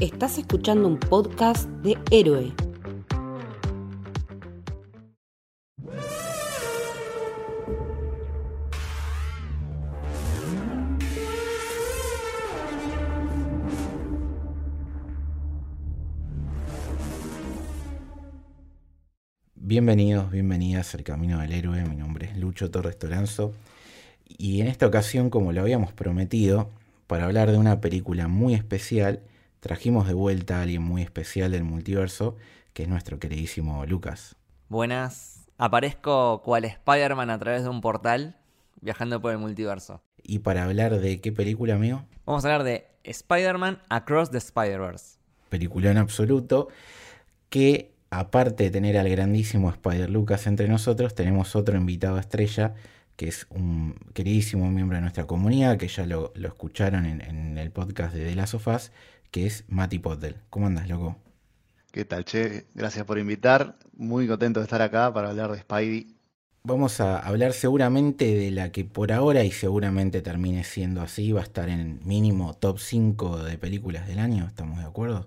Estás escuchando un podcast de Héroe. Bienvenidos, bienvenidas al Camino del Héroe. Mi nombre es Lucho Torres Toranzo. Y en esta ocasión, como lo habíamos prometido, para hablar de una película muy especial, trajimos de vuelta a alguien muy especial del multiverso, que es nuestro queridísimo Lucas. Buenas, aparezco cual Spider-Man a través de un portal viajando por el multiverso. Y para hablar de qué película, amigo? Vamos a hablar de Spider-Man Across the Spider-Verse. Película en absoluto que aparte de tener al grandísimo Spider Lucas entre nosotros, tenemos otro invitado estrella, que es un queridísimo miembro de nuestra comunidad, que ya lo, escucharon en, el podcast de The Last of Us, que es Mati Potter. ¿Cómo andas, loco? ¿Qué tal, Che? Gracias por invitar. Muy contento de estar acá para hablar de Spidey. Vamos a hablar seguramente de la que por ahora y seguramente termine siendo así, va a estar en mínimo top 5 de películas del año, ¿estamos de acuerdo?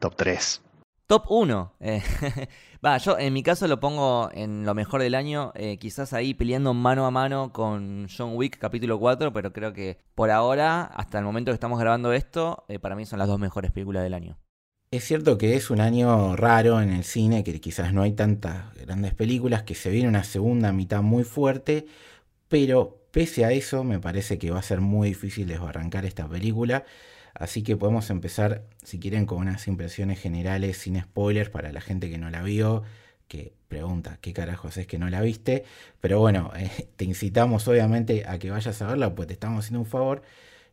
Top 3. Top 1. Eh, va, yo en mi caso lo pongo en lo mejor del año, eh, quizás ahí peleando mano a mano con John Wick capítulo 4, pero creo que por ahora, hasta el momento que estamos grabando esto, eh, para mí son las dos mejores películas del año. Es cierto que es un año raro en el cine, que quizás no hay tantas grandes películas, que se viene una segunda mitad muy fuerte, pero pese a eso me parece que va a ser muy difícil desbarrancar esta película. Así que podemos empezar, si quieren, con unas impresiones generales sin spoilers para la gente que no la vio, que pregunta qué carajos es que no la viste. Pero bueno, eh, te incitamos obviamente a que vayas a verla, pues te estamos haciendo un favor.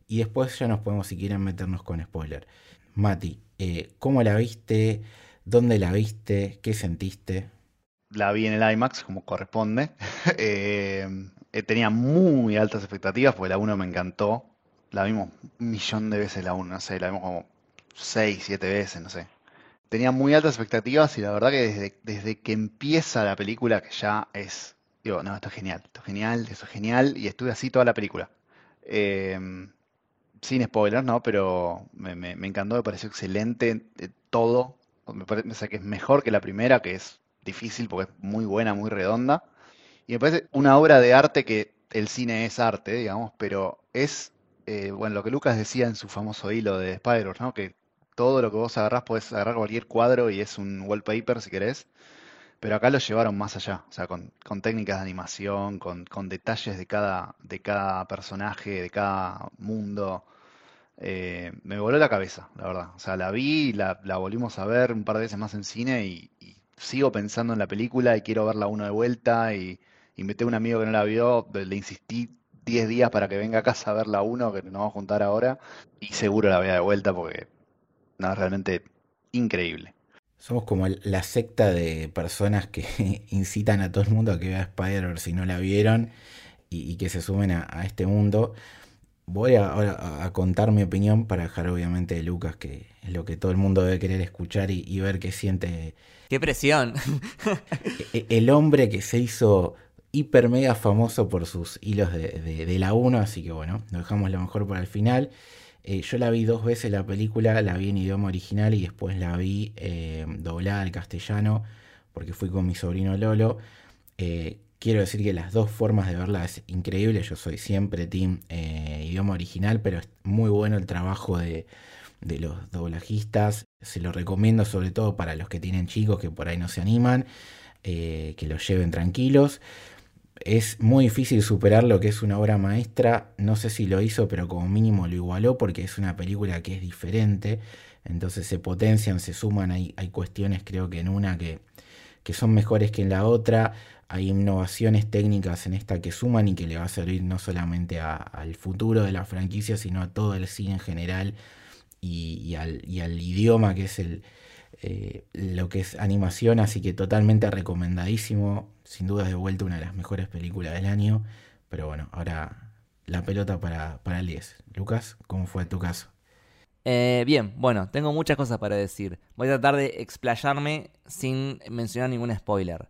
Y después ya nos podemos, si quieren, meternos con spoiler. Mati, eh, ¿cómo la viste? ¿Dónde la viste? ¿Qué sentiste? La vi en el IMAX, como corresponde. Eh, tenía muy altas expectativas, porque la 1 me encantó la vimos un millón de veces la 1, no sé, la vimos como 6, 7 veces, no sé. Tenía muy altas expectativas y la verdad que desde, desde que empieza la película, que ya es, digo, no, esto es genial, esto es genial, esto es genial, y estuve así toda la película. Em, sin spoilers, ¿no? Pero me, me, encantó, me pareció excelente eh, todo. Me parece que es mejor que la primera, que es difícil porque es muy buena, muy redonda. Y me parece una obra de arte que el cine es arte, digamos, pero es eh, bueno, lo que Lucas decía en su famoso hilo de Spider, ¿no? Que todo lo que vos agarrás podés agarrar cualquier cuadro y es un wallpaper si querés. Pero acá lo llevaron más allá, o sea, con, técnicas de animación, con, detalles de cada, de cada personaje, de cada mundo. Eh, me voló la cabeza, la verdad. O sea, la vi, la, la volvimos a ver un par de veces más en cine y, sigo pensando en la película y quiero verla uno de vuelta y invité a un amigo que no la vio, le insistí 10 días para que venga a casa a ver la 1, que nos vamos a juntar ahora, y seguro la voy a de vuelta porque nada, realmente increíble. Somos como la secta de personas que incitan a todo el mundo a que vea Spider si no la vieron y, que se sumen a, este mundo. Voy ahora a, contar mi opinión para dejar obviamente de Lucas, que es lo que todo el mundo debe querer escuchar y, y ver qué siente. ¡Qué presión! E, el hombre que se hizo hiper mega famoso por sus hilos de, la 1, así que bueno, lo dejamos lo mejor para el final. Eh, yo la vi dos veces la película, la vi en idioma original y después la vi eh, doblada al castellano porque fui con mi sobrino Lolo. Eh, quiero decir que las dos formas de verla es increíble, yo soy siempre team idioma original, pero es muy bueno el trabajo de, de los doblajistas, se lo recomiendo sobre todo para los que tienen chicos que por ahí no se animan. que los lleven tranquilos es muy difícil superar lo que es una obra maestra. No sé si lo hizo, pero como mínimo lo igualó porque es una película que es diferente. Entonces se potencian, se suman. Hay, hay cuestiones, creo que en una que, que son mejores que en la otra. Hay innovaciones técnicas en esta que suman y que le va a servir no solamente al futuro de la franquicia, sino a todo el cine en general y, al, y al, idioma que es el, eh, lo que es animación. Así que totalmente recomendadísimo sin duda de vuelta una de las mejores películas del año. Pero bueno, ahora la pelota para, para el 10. Lucas, ¿cómo fue tu caso? Eh, bien, bueno, tengo muchas cosas para decir. Voy a tratar de explayarme sin mencionar ningún spoiler.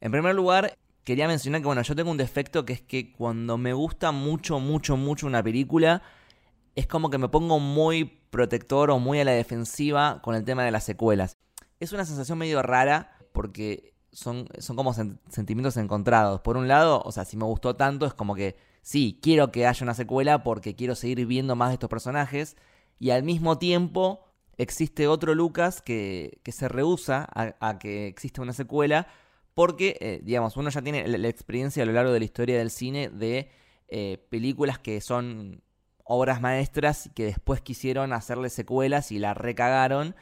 En primer lugar, quería mencionar que bueno, yo tengo un defecto que es que cuando me gusta mucho, mucho, mucho una película, es como que me pongo muy protector o muy a la defensiva con el tema de las secuelas. Es una sensación medio rara porque son, son como sentimientos encontrados. Por un lado, o sea, si me gustó tanto, es como que sí, quiero que haya una secuela porque quiero seguir viendo más de estos personajes. Y al mismo tiempo, existe otro Lucas que, se rehúsa a, que exista una secuela porque, eh, digamos, uno ya tiene la, experiencia a lo largo de la historia del cine de eh, películas que son obras maestras que después quisieron hacerle secuelas y la recagaron.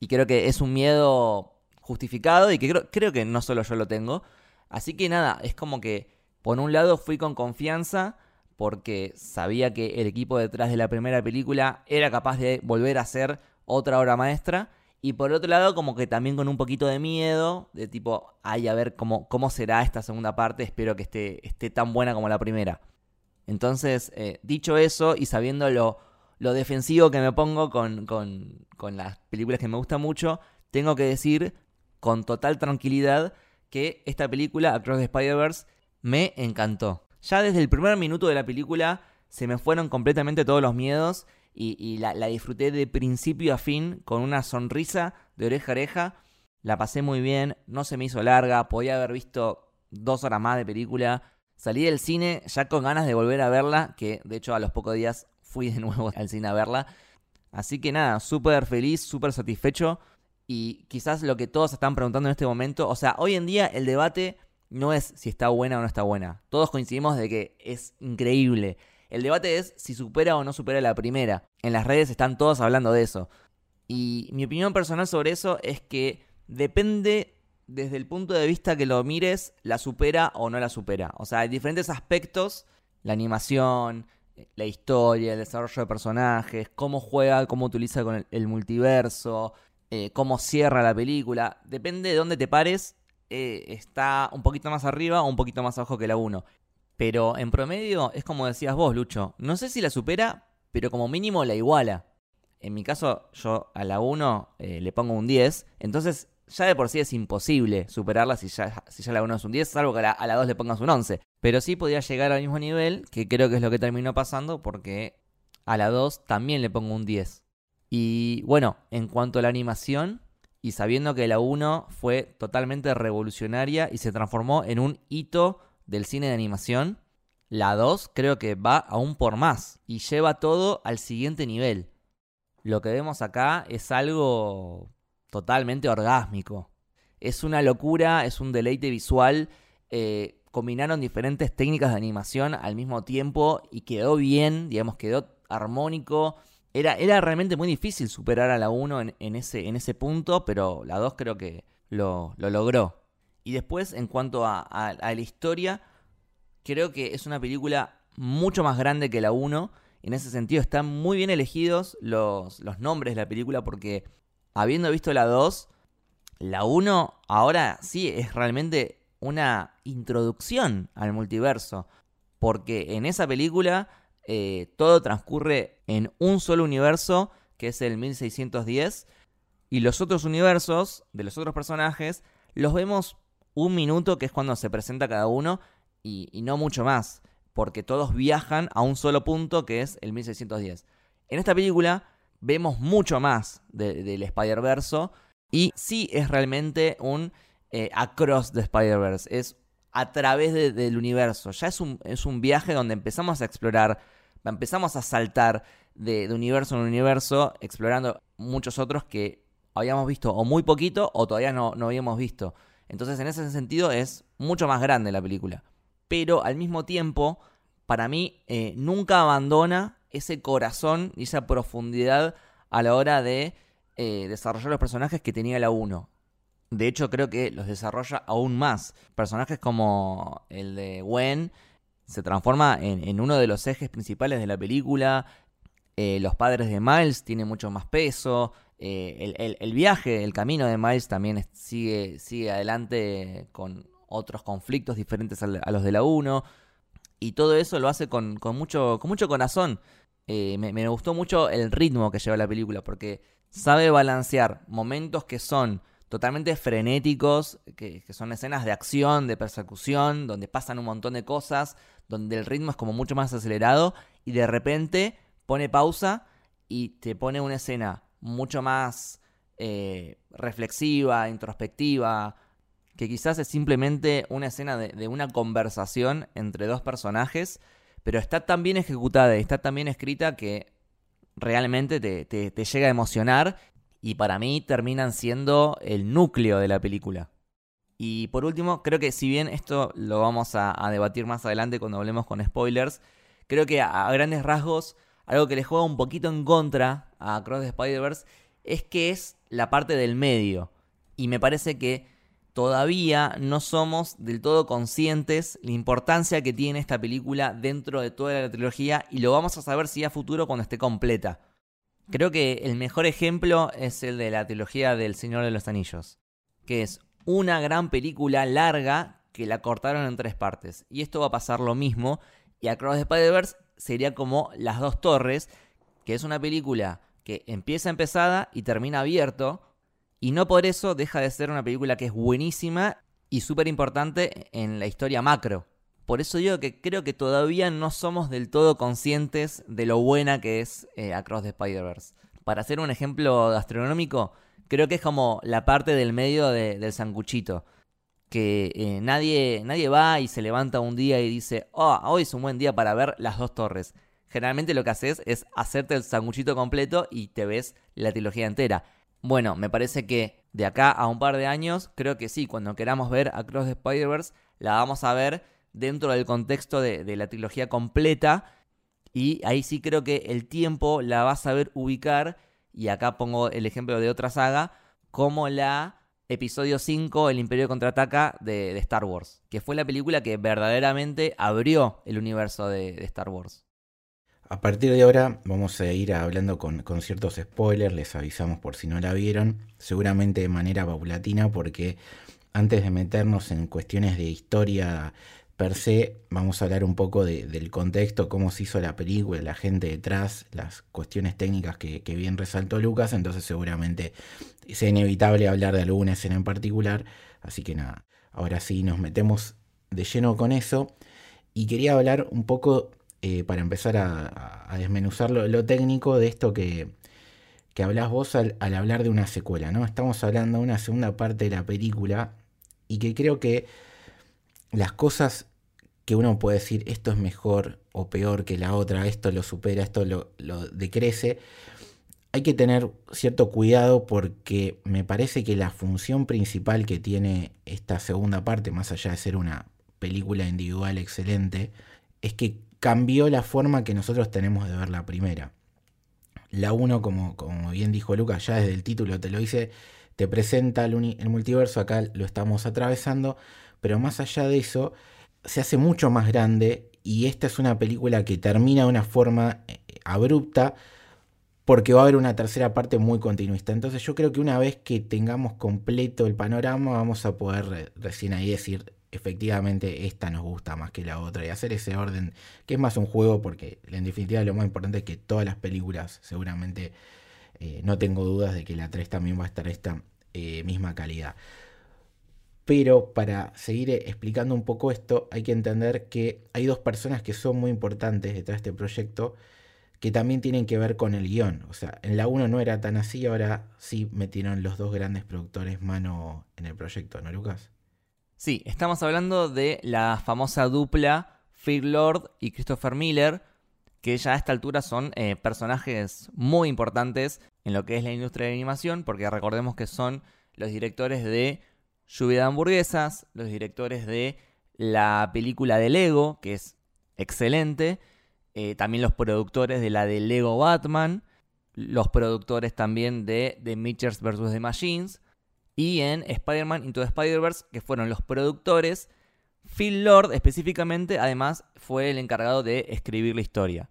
Y creo que es un miedo justificado y que creo, creo que no solo yo lo tengo. Así que nada, es como que por un lado fui con confianza porque sabía que el equipo detrás de la primera película era capaz de volver a hacer otra obra maestra. Y por otro lado, como que también con un poquito de miedo, de tipo, ay, a ver cómo, cómo será esta segunda parte, espero que esté, esté tan buena como la primera. Entonces, eh, dicho eso y sabiendo lo, defensivo que me pongo con, con, las películas que me gustan mucho, tengo que decir con total tranquilidad que esta película, Across the Spider-Verse, me encantó. Ya desde el primer minuto de la película se me fueron completamente todos los miedos y, la, la, disfruté de principio a fin con una sonrisa de oreja a oreja. La pasé muy bien, no se me hizo larga, podía haber visto dos horas más de película. Salí del cine ya con ganas de volver a verla, que de hecho a los pocos días fui de nuevo al cine a verla. Así que nada, súper feliz, súper satisfecho. Y quizás lo que todos están preguntando en este momento, o sea, hoy en día el debate no es si está buena o no está buena. Todos coincidimos de que es increíble. El debate es si supera o no supera la primera. En las redes están todos hablando de eso. Y mi opinión personal sobre eso es que depende desde el punto de vista que lo mires, la supera o no la supera. O sea, hay diferentes aspectos, la animación, la historia, el desarrollo de personajes, cómo juega, cómo utiliza con el, multiverso, eh, cómo cierra la película. Depende de dónde te pares, eh, está un poquito más arriba o un poquito más abajo que la 1. Pero en promedio es como decías vos, Lucho. No sé si la supera, pero como mínimo la iguala. En mi caso, yo a la 1 eh, le pongo un 10. Entonces ya de por sí es imposible superarla si ya, si ya la 1 es un 10, salvo que a la, 2 le pongas un 11. Pero sí podía llegar al mismo nivel, que creo que es lo que terminó pasando, porque a la 2 también le pongo un 10. Y bueno, en cuanto a la animación, y sabiendo que la 1 fue totalmente revolucionaria y se transformó en un hito del cine de animación, la 2 creo que va aún por más y lleva todo al siguiente nivel. Lo que vemos acá es algo totalmente orgásmico. Es una locura, es un deleite visual. Eh, combinaron diferentes técnicas de animación al mismo tiempo y quedó bien, digamos, quedó armónico. Era, era realmente muy difícil superar a la 1 en, ese, en ese punto, pero la 2 creo que lo, logró. Y después, en cuanto a, la historia, creo que es una película mucho más grande que la 1. En ese sentido, están muy bien elegidos los, los nombres de la película porque habiendo visto la 2, la 1 ahora sí es realmente una introducción al multiverso. Porque en esa película eh, todo transcurre en un solo universo, que es el 1610. Y los otros universos de los otros personajes los vemos un minuto, que es cuando se presenta cada uno, y, no mucho más. Porque todos viajan a un solo punto, que es el 1610. En esta película vemos mucho más del Spider-Verse y sí es realmente un eh, across the Spider-Verse, es a través del universo, ya es un, es un viaje donde empezamos a explorar, empezamos a saltar de, universo en universo, explorando muchos otros que habíamos visto o muy poquito o todavía no, no habíamos visto. Entonces en ese sentido es mucho más grande la película. Pero al mismo tiempo, para mí, eh, nunca abandona ese corazón y esa profundidad a la hora de eh, desarrollar los personajes que tenía la 1. De hecho, creo que los desarrolla aún más. Personajes como el de Gwen se transforma en, uno de los ejes principales de la película. Eh, los padres de Miles tienen mucho más peso. Eh, el, viaje, el camino de Miles también sigue, sigue adelante con otros conflictos diferentes a, los de la 1. Y todo eso lo hace con, mucho, con mucho corazón. Eh, me, gustó mucho el ritmo que lleva la película, porque sabe balancear momentos que son totalmente frenéticos, que, son escenas de acción, de persecución, donde pasan un montón de cosas, donde el ritmo es como mucho más acelerado, y de repente pone pausa y te pone una escena mucho más eh, reflexiva, introspectiva, que quizás es simplemente una escena de, una conversación entre dos personajes, pero está tan bien ejecutada y está tan bien escrita que realmente te, te llega a emocionar y para mí terminan siendo el núcleo de la película. Y por último, creo que si bien esto lo vamos a, debatir más adelante cuando hablemos con spoilers, creo que a, grandes rasgos, algo que le juega un poquito en contra a Cross the Spider-Verse es que es la parte del medio. Y me parece que todavía no somos del todo conscientes la importancia que tiene esta película dentro de toda la trilogía y lo vamos a saber si a futuro cuando esté completa. Creo que el mejor ejemplo es el de la trilogía del Señor de los Anillos, que es una gran película larga que la cortaron en tres partes. Y esto va a pasar lo mismo. Y Across the Spider-Verse sería como Las Dos Torres, que es una película que empieza empezada y termina abierto. Y no por eso deja de ser una película que es buenísima y súper importante en la historia macro. Por eso digo que creo que todavía no somos del todo conscientes de lo buena que es eh, Across the Spider-Verse. Para hacer un ejemplo gastronómico, creo que es como la parte del medio del sanguchito. Que eh, nadie, nadie va y se levanta un día y dice, oh, hoy es un buen día para ver las dos torres. Generalmente lo que haces es hacerte el sanguchito completo y te ves la trilogía entera. Bueno, me parece que de acá a un par de años, creo que sí, cuando queramos ver Across the Spider-Verse, la vamos a ver dentro del contexto de, de la trilogía completa. Y ahí sí creo que el tiempo la va a saber ubicar y acá pongo el ejemplo de otra saga, como la episodio 5, El Imperio Contraataca de, Star Wars, que fue la película que verdaderamente abrió el universo de, Star Wars. A partir de ahora vamos a ir hablando con, con, ciertos spoilers, les avisamos por si no la vieron, seguramente de manera paulatina porque antes de meternos en cuestiones de historia per se, vamos a hablar un poco del contexto, cómo se hizo la película, la gente detrás, las cuestiones técnicas que, bien resaltó Lucas, entonces seguramente es inevitable hablar de alguna escena en particular, así que nada, ahora sí nos metemos de lleno con eso y quería hablar un poco, eh, para empezar a, desmenuzar lo, técnico de esto que, que hablas vos al, al hablar de una secuela, ¿no? Estamos hablando de una segunda parte de la película y que creo que las cosas que uno puede decir esto es mejor o peor que la otra, esto lo supera, esto lo, decrece, hay que tener cierto cuidado porque me parece que la función principal que tiene esta segunda parte, más allá de ser una película individual excelente, es que cambió la forma que nosotros tenemos de ver la primera. La 1, como, como bien dijo Lucas, ya desde el título te lo dice, te presenta el multiverso, acá lo estamos atravesando, pero más allá de eso, se hace mucho más grande y esta es una película que termina de una forma eh, abrupta porque va a haber una tercera parte muy continuista. Entonces yo creo que una vez que tengamos completo el panorama vamos a poder recién ahí decir efectivamente esta nos gusta más que la otra y hacer ese orden que es más un juego porque en definitiva lo más importante es que todas las películas seguramente eh, no tengo dudas de que la 3 también va a estar esta eh, misma calidad. Pero para seguir eh, explicando un poco esto, hay que entender que hay dos personas que son muy importantes detrás de este proyecto que también tienen que ver con el guion. O sea, en la 1 no era tan así, ahora sí metieron los dos grandes productores mano en el proyecto, ¿no, Lucas? Sí, estamos hablando de la famosa dupla Fear Lord y Christopher Miller, que ya a esta altura son eh, personajes muy importantes en lo que es la industria de animación, porque recordemos que son los directores de Lluvia de hamburguesas, los directores de la película de Lego, que es excelente, eh, también los productores de la de Lego Batman, los productores también de The Mitchers vs. The Machines, y en Spider-Man Into Spider-Verse, que fueron los productores. Phil Lord específicamente, además, fue el encargado de escribir la historia.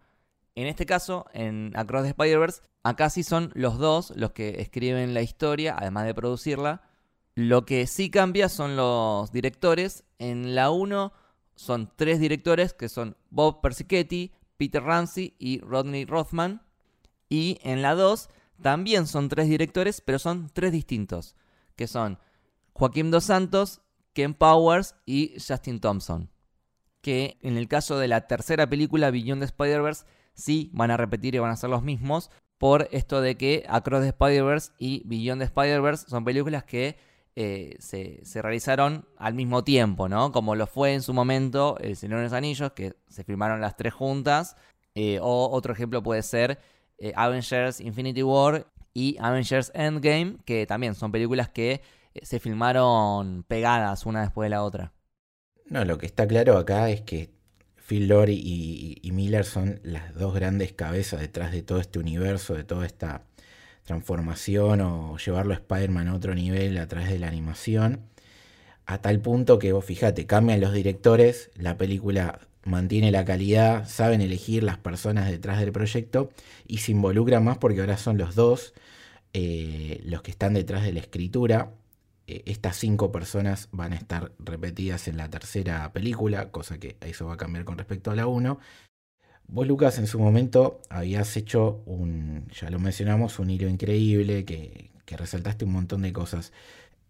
En este caso, en Across the Spider-Verse, acá sí son los dos los que escriben la historia, además de producirla. Lo que sí cambia son los directores. En la 1 son tres directores que son Bob Persichetti, Peter Ramsey y Rodney Rothman. Y en la 2 también son tres directores, pero son tres distintos, que son Joaquín Dos Santos, Ken Powers y Justin Thompson. Que en el caso de la tercera película, Beyond the Spider-Verse, sí van a repetir y van a ser los mismos por esto de que Across the Spider-Verse y Beyond the Spider-Verse son películas que eh, se, realizaron al mismo tiempo, ¿no? Como lo fue en su momento El Señor de los Anillos, que se filmaron las tres juntas, eh, o otro ejemplo puede ser eh, Avengers Infinity War y Avengers Endgame, que también son películas que se filmaron pegadas una después de la otra. No, lo que está claro acá es que Phil Lord y, Miller son las dos grandes cabezas detrás de todo este universo, de toda esta transformación o llevarlo a Spider-Man a otro nivel a través de la animación. A tal punto que vos fíjate, cambian los directores, la película mantiene la calidad, saben elegir las personas detrás del proyecto y se involucran más porque ahora son los dos eh, los que están detrás de la escritura eh, estas cinco personas van a estar repetidas en la tercera película, cosa que eso va a cambiar con respecto a la 1. Vos, Lucas, en su momento habías hecho un, ya lo mencionamos, un hilo increíble, que, resaltaste un montón de cosas.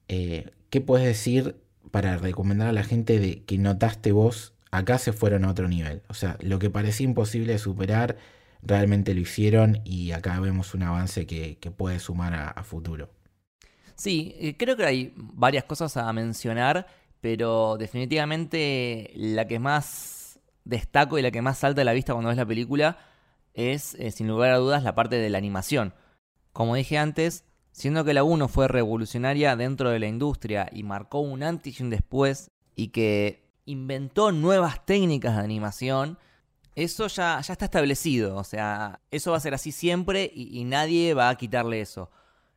Eh, ¿Qué puedes decir para recomendar a la gente de que notaste vos, acá se fueron a otro nivel? O sea, lo que parecía imposible de superar, realmente lo hicieron y acá vemos un avance que, puede sumar a futuro. Sí, eh, creo que hay varias cosas a mencionar, pero definitivamente la que más destaco y la que más salta a la vista cuando ves la película es, eh, sin lugar a dudas, la parte de la animación. Como dije antes, siendo que la 1 fue revolucionaria dentro de la industria y marcó un antes y un después, y que inventó nuevas técnicas de animación, eso ya, ya está establecido. O sea, eso va a ser así siempre y nadie va a quitarle eso.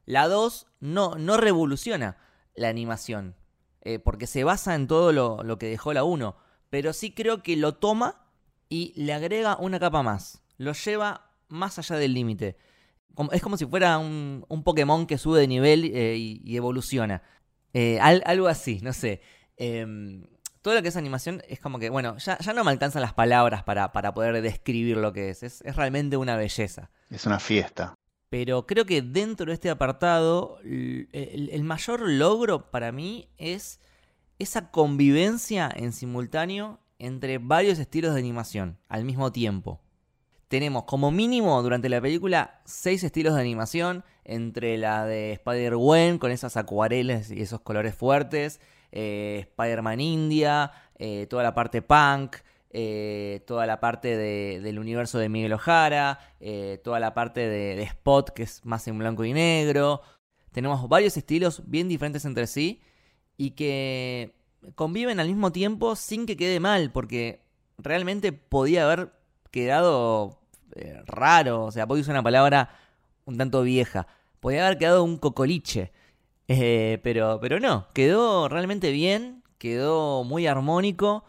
La 2 no, no revoluciona la animación, eh, porque se basa en todo lo, que dejó la 1, pero sí creo que lo toma y le agrega una capa más, lo lleva más allá del límite. Es como si fuera un, Pokémon que sube de nivel eh, y, evoluciona. Eh, algo así, no sé. Em, todo lo que es animación es como que, bueno, ya, no me alcanzan las palabras para, poder describir lo que es. es. realmente una belleza. Es una fiesta. Pero creo que dentro de este apartado, el, mayor logro para mí es esa convivencia en simultáneo entre varios estilos de animación al mismo tiempo. Tenemos como mínimo durante la película seis estilos de animación, entre la de Spider-Gwen con esas acuarelas y esos colores fuertes, eh, Spider-Man India, eh, toda la parte punk, eh, toda la parte del universo de Miguel Ojara, eh, toda la parte de, Spot, que es más en blanco y negro. Tenemos varios estilos bien diferentes entre sí y que conviven al mismo tiempo sin que quede mal, porque realmente podía haber quedado eh, raro, o sea, podía usar una palabra un tanto vieja, podía haber quedado un cocoliche, pero, pero no, quedó realmente bien, quedó muy armónico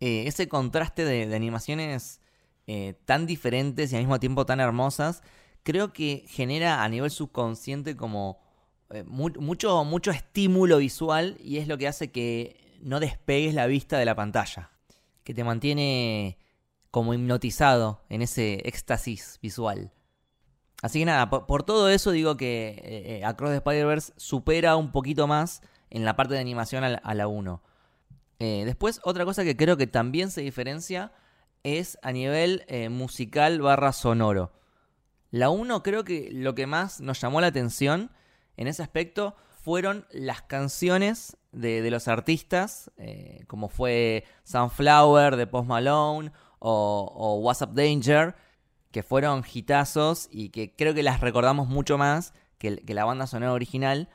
eh, ese contraste de, animaciones eh, tan diferentes y al mismo tiempo tan hermosas, creo que genera a nivel subconsciente como eh, mucho, mucho estímulo visual y es lo que hace que no despegues la vista de la pantalla, que te mantiene como hipnotizado en ese éxtasis visual. Así que nada, por, todo eso digo que Across the Spider-Verse supera un poquito más en la parte de animación a la 1. Eh, después, otra cosa que creo que también se diferencia es a nivel eh, musical barra sonoro. La 1 creo que lo que más nos llamó la atención en ese aspecto fueron las canciones de, los artistas, eh, como fue Sunflower de Post Malone o, What's Up Danger, que fueron hitazos y que creo que las recordamos mucho más que, la banda sonora original.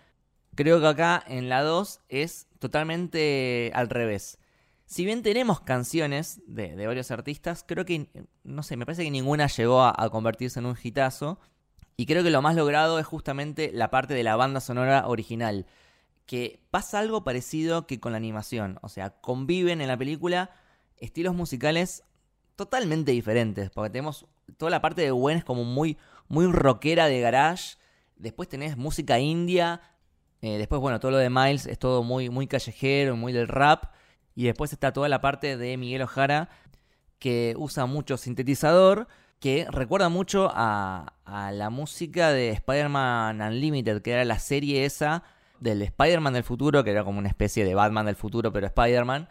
Creo que acá en la 2 es totalmente al revés. Si bien tenemos canciones de, varios artistas, creo que, no sé, me parece que ninguna llegó a, convertirse en un hitazo. Y creo que lo más logrado es justamente la parte de la banda sonora original. Que pasa algo parecido que con la animación. O sea, conviven en la película estilos musicales totalmente diferentes. Porque tenemos toda la parte de Gwen es como muy, muy rockera de garage. Después tenés música india, eh, después, bueno, todo lo de Miles es todo muy, muy callejero, muy del rap. Y después está toda la parte de Miguel Ojara, que usa mucho sintetizador, que recuerda mucho a, la música de Spider-Man Unlimited, que era la serie esa del Spider-Man del futuro, que era como una especie de Batman del futuro, pero Spider-Man.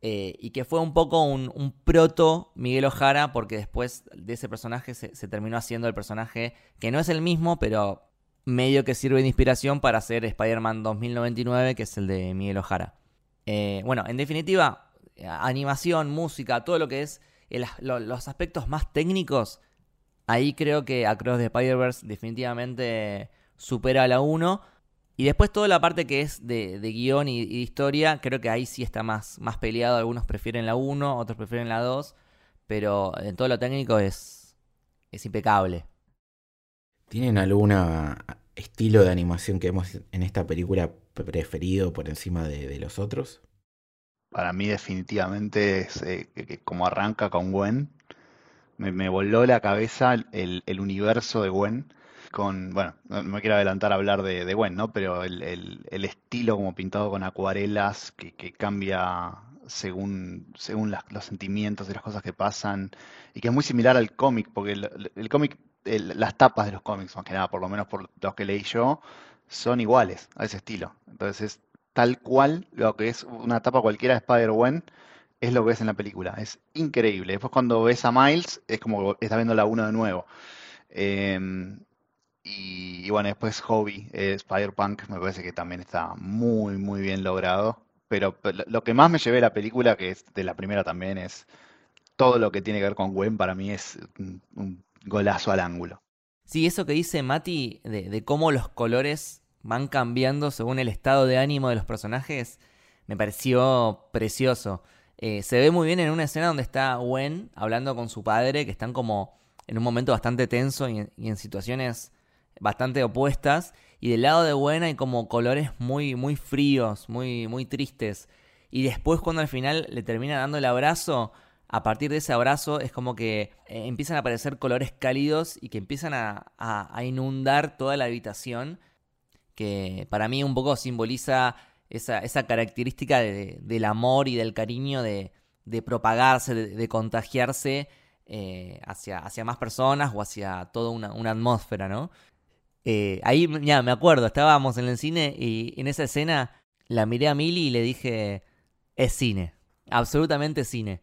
eh, y que fue un poco un, proto Miguel Ojara, porque después de ese personaje se, terminó haciendo el personaje que no es el mismo, pero medio que sirve de inspiración para hacer Spider-Man 2099, que es el de Miguel Ojara. Eh, bueno, en definitiva, animación, música, todo lo que es los aspectos más técnicos, ahí creo que Across the Spider-Verse definitivamente supera a la 1 y después toda la parte que es de, guion y, de historia, creo que ahí sí está más, más peleado. Algunos prefieren la 1, otros prefieren la 2. Pero en todo lo técnico es, es impecable. ¿Tienen algún estilo de animación que hemos en esta película preferido por encima de, los otros? Para mí definitivamente es eh, como arranca con Gwen. Me, voló la cabeza el, el universo de Gwen con, bueno, no me quiero adelantar a hablar de, de Gwen, ¿no? Pero el, el, estilo como pintado con acuarelas que, que cambia según, según los sentimientos y las cosas que pasan, y que es muy similar al cómic, porque el, cómic, las tapas de los cómics, más que nada, por lo menos por los que leí yo, son iguales a ese estilo. Entonces es tal cual lo que es una tapa cualquiera de Spider-Gwen, es lo que es en la película. Es increíble. Después cuando ves a Miles, es como que estás viendo la 1 de nuevo. Eh, y, bueno, después Hobby, eh, Spider-Punk, me parece que también está muy, muy bien logrado. Pero, lo que más me llevé de la película, que es de la primera también, es todo lo que tiene que ver con Gwen, para mí es un, golazo al ángulo. Sí, eso que dice Mati de, cómo los colores van cambiando según el estado de ánimo de los personajes, me pareció precioso. Eh, se ve muy bien en una escena donde está Gwen hablando con su padre, que están como en un momento bastante tenso y en situaciones bastante opuestas. Y del lado de Gwen hay como colores muy, muy fríos, muy, muy tristes. Y después cuando al final le termina dando el abrazo, a partir de ese abrazo es como que eh, empiezan a aparecer colores cálidos y que empiezan a, a, inundar toda la habitación. Que para mí un poco simboliza esa, característica del amor y del cariño de, propagarse, de, contagiarse eh, hacia, más personas o hacia toda una, atmósfera, ¿no? Eh, ahí, ya, me acuerdo, estábamos en el cine y en esa escena la miré a Mili y le dije, es cine, absolutamente cine.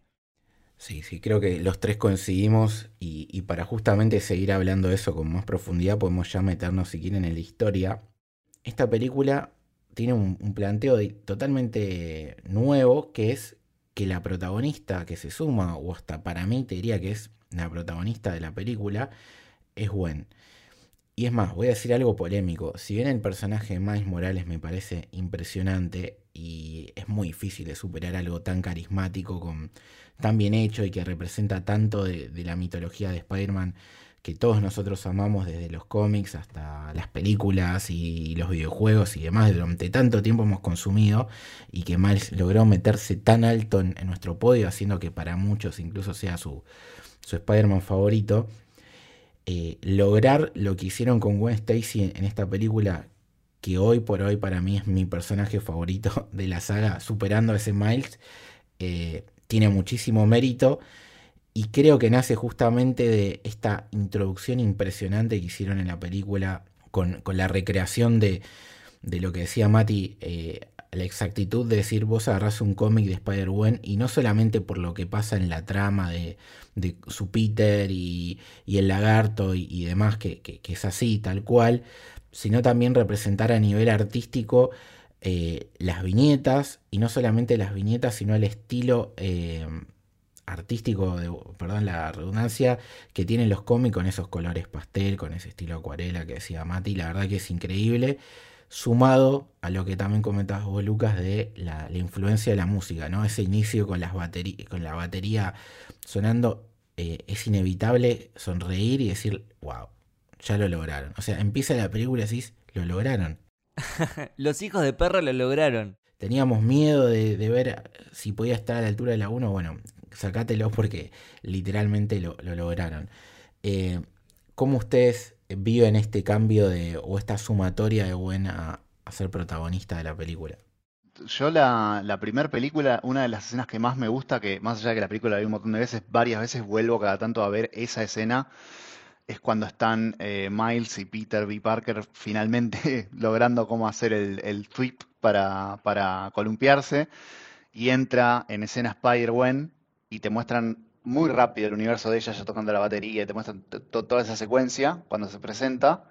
Sí, sí, creo que los tres coincidimos y, para justamente seguir hablando de eso con más profundidad podemos ya meternos si quieren en la historia. Esta película tiene un, planteo totalmente nuevo que es que la protagonista que se suma, o hasta para mí te diría que es la protagonista de la película, es Gwen. Y es más, voy a decir algo polémico. Si bien el personaje de Miles Morales me parece impresionante y es muy difícil de superar algo tan carismático, tan bien hecho y que representa tanto de, la mitología de Spider-Man que todos nosotros amamos desde los cómics hasta las películas y los videojuegos y demás, durante tanto tiempo hemos consumido y que Miles logró meterse tan alto en, nuestro podio, haciendo que para muchos incluso sea su, su Spider-Man favorito eh, lograr lo que hicieron con Gwen Stacy en, esta película, que hoy por hoy para mí es mi personaje favorito de la saga, superando a ese Miles, eh, tiene muchísimo mérito. Y creo que nace justamente de esta introducción impresionante que hicieron en la película con, la recreación de, lo que decía Mati, eh, la exactitud de decir vos agarrás un cómic de Spider-Man y no solamente por lo que pasa en la trama de, su Peter y, el lagarto y, demás, que, es así, tal cual, sino también representar a nivel artístico eh, las viñetas y no solamente las viñetas, sino el estilo eh, artístico, de, perdón la redundancia, que tienen los cómics con esos colores pastel, con ese estilo acuarela que decía Mati, la verdad que es increíble sumado a lo que también comentabas vos, Lucas, de la, influencia de la música, ¿no? Ese inicio con, las con la batería sonando, eh, es inevitable sonreír y decir, wow, ya lo lograron. O sea, empieza la película y decís, lo lograron. Los hijos de perro lo lograron. Teníamos miedo de, ver si podía estar a la altura de la 1, bueno, sacátelo porque literalmente lo, lograron. Eh, ¿Cómo ustedes en este cambio de, o esta sumatoria de buena a, ser protagonista de la película? Yo la, la primera película, una de las escenas que más me gusta, que más allá de que la película la vi un montón de veces, varias veces vuelvo cada tanto a ver esa escena, es cuando están eh, Miles y Peter B. Parker finalmente logrando cómo hacer el, el para, para columpiarse y entra en escena Spider-Gwen y te muestran muy rápido el universo de ella ya tocando la batería y te muestran toda esa secuencia cuando se presenta.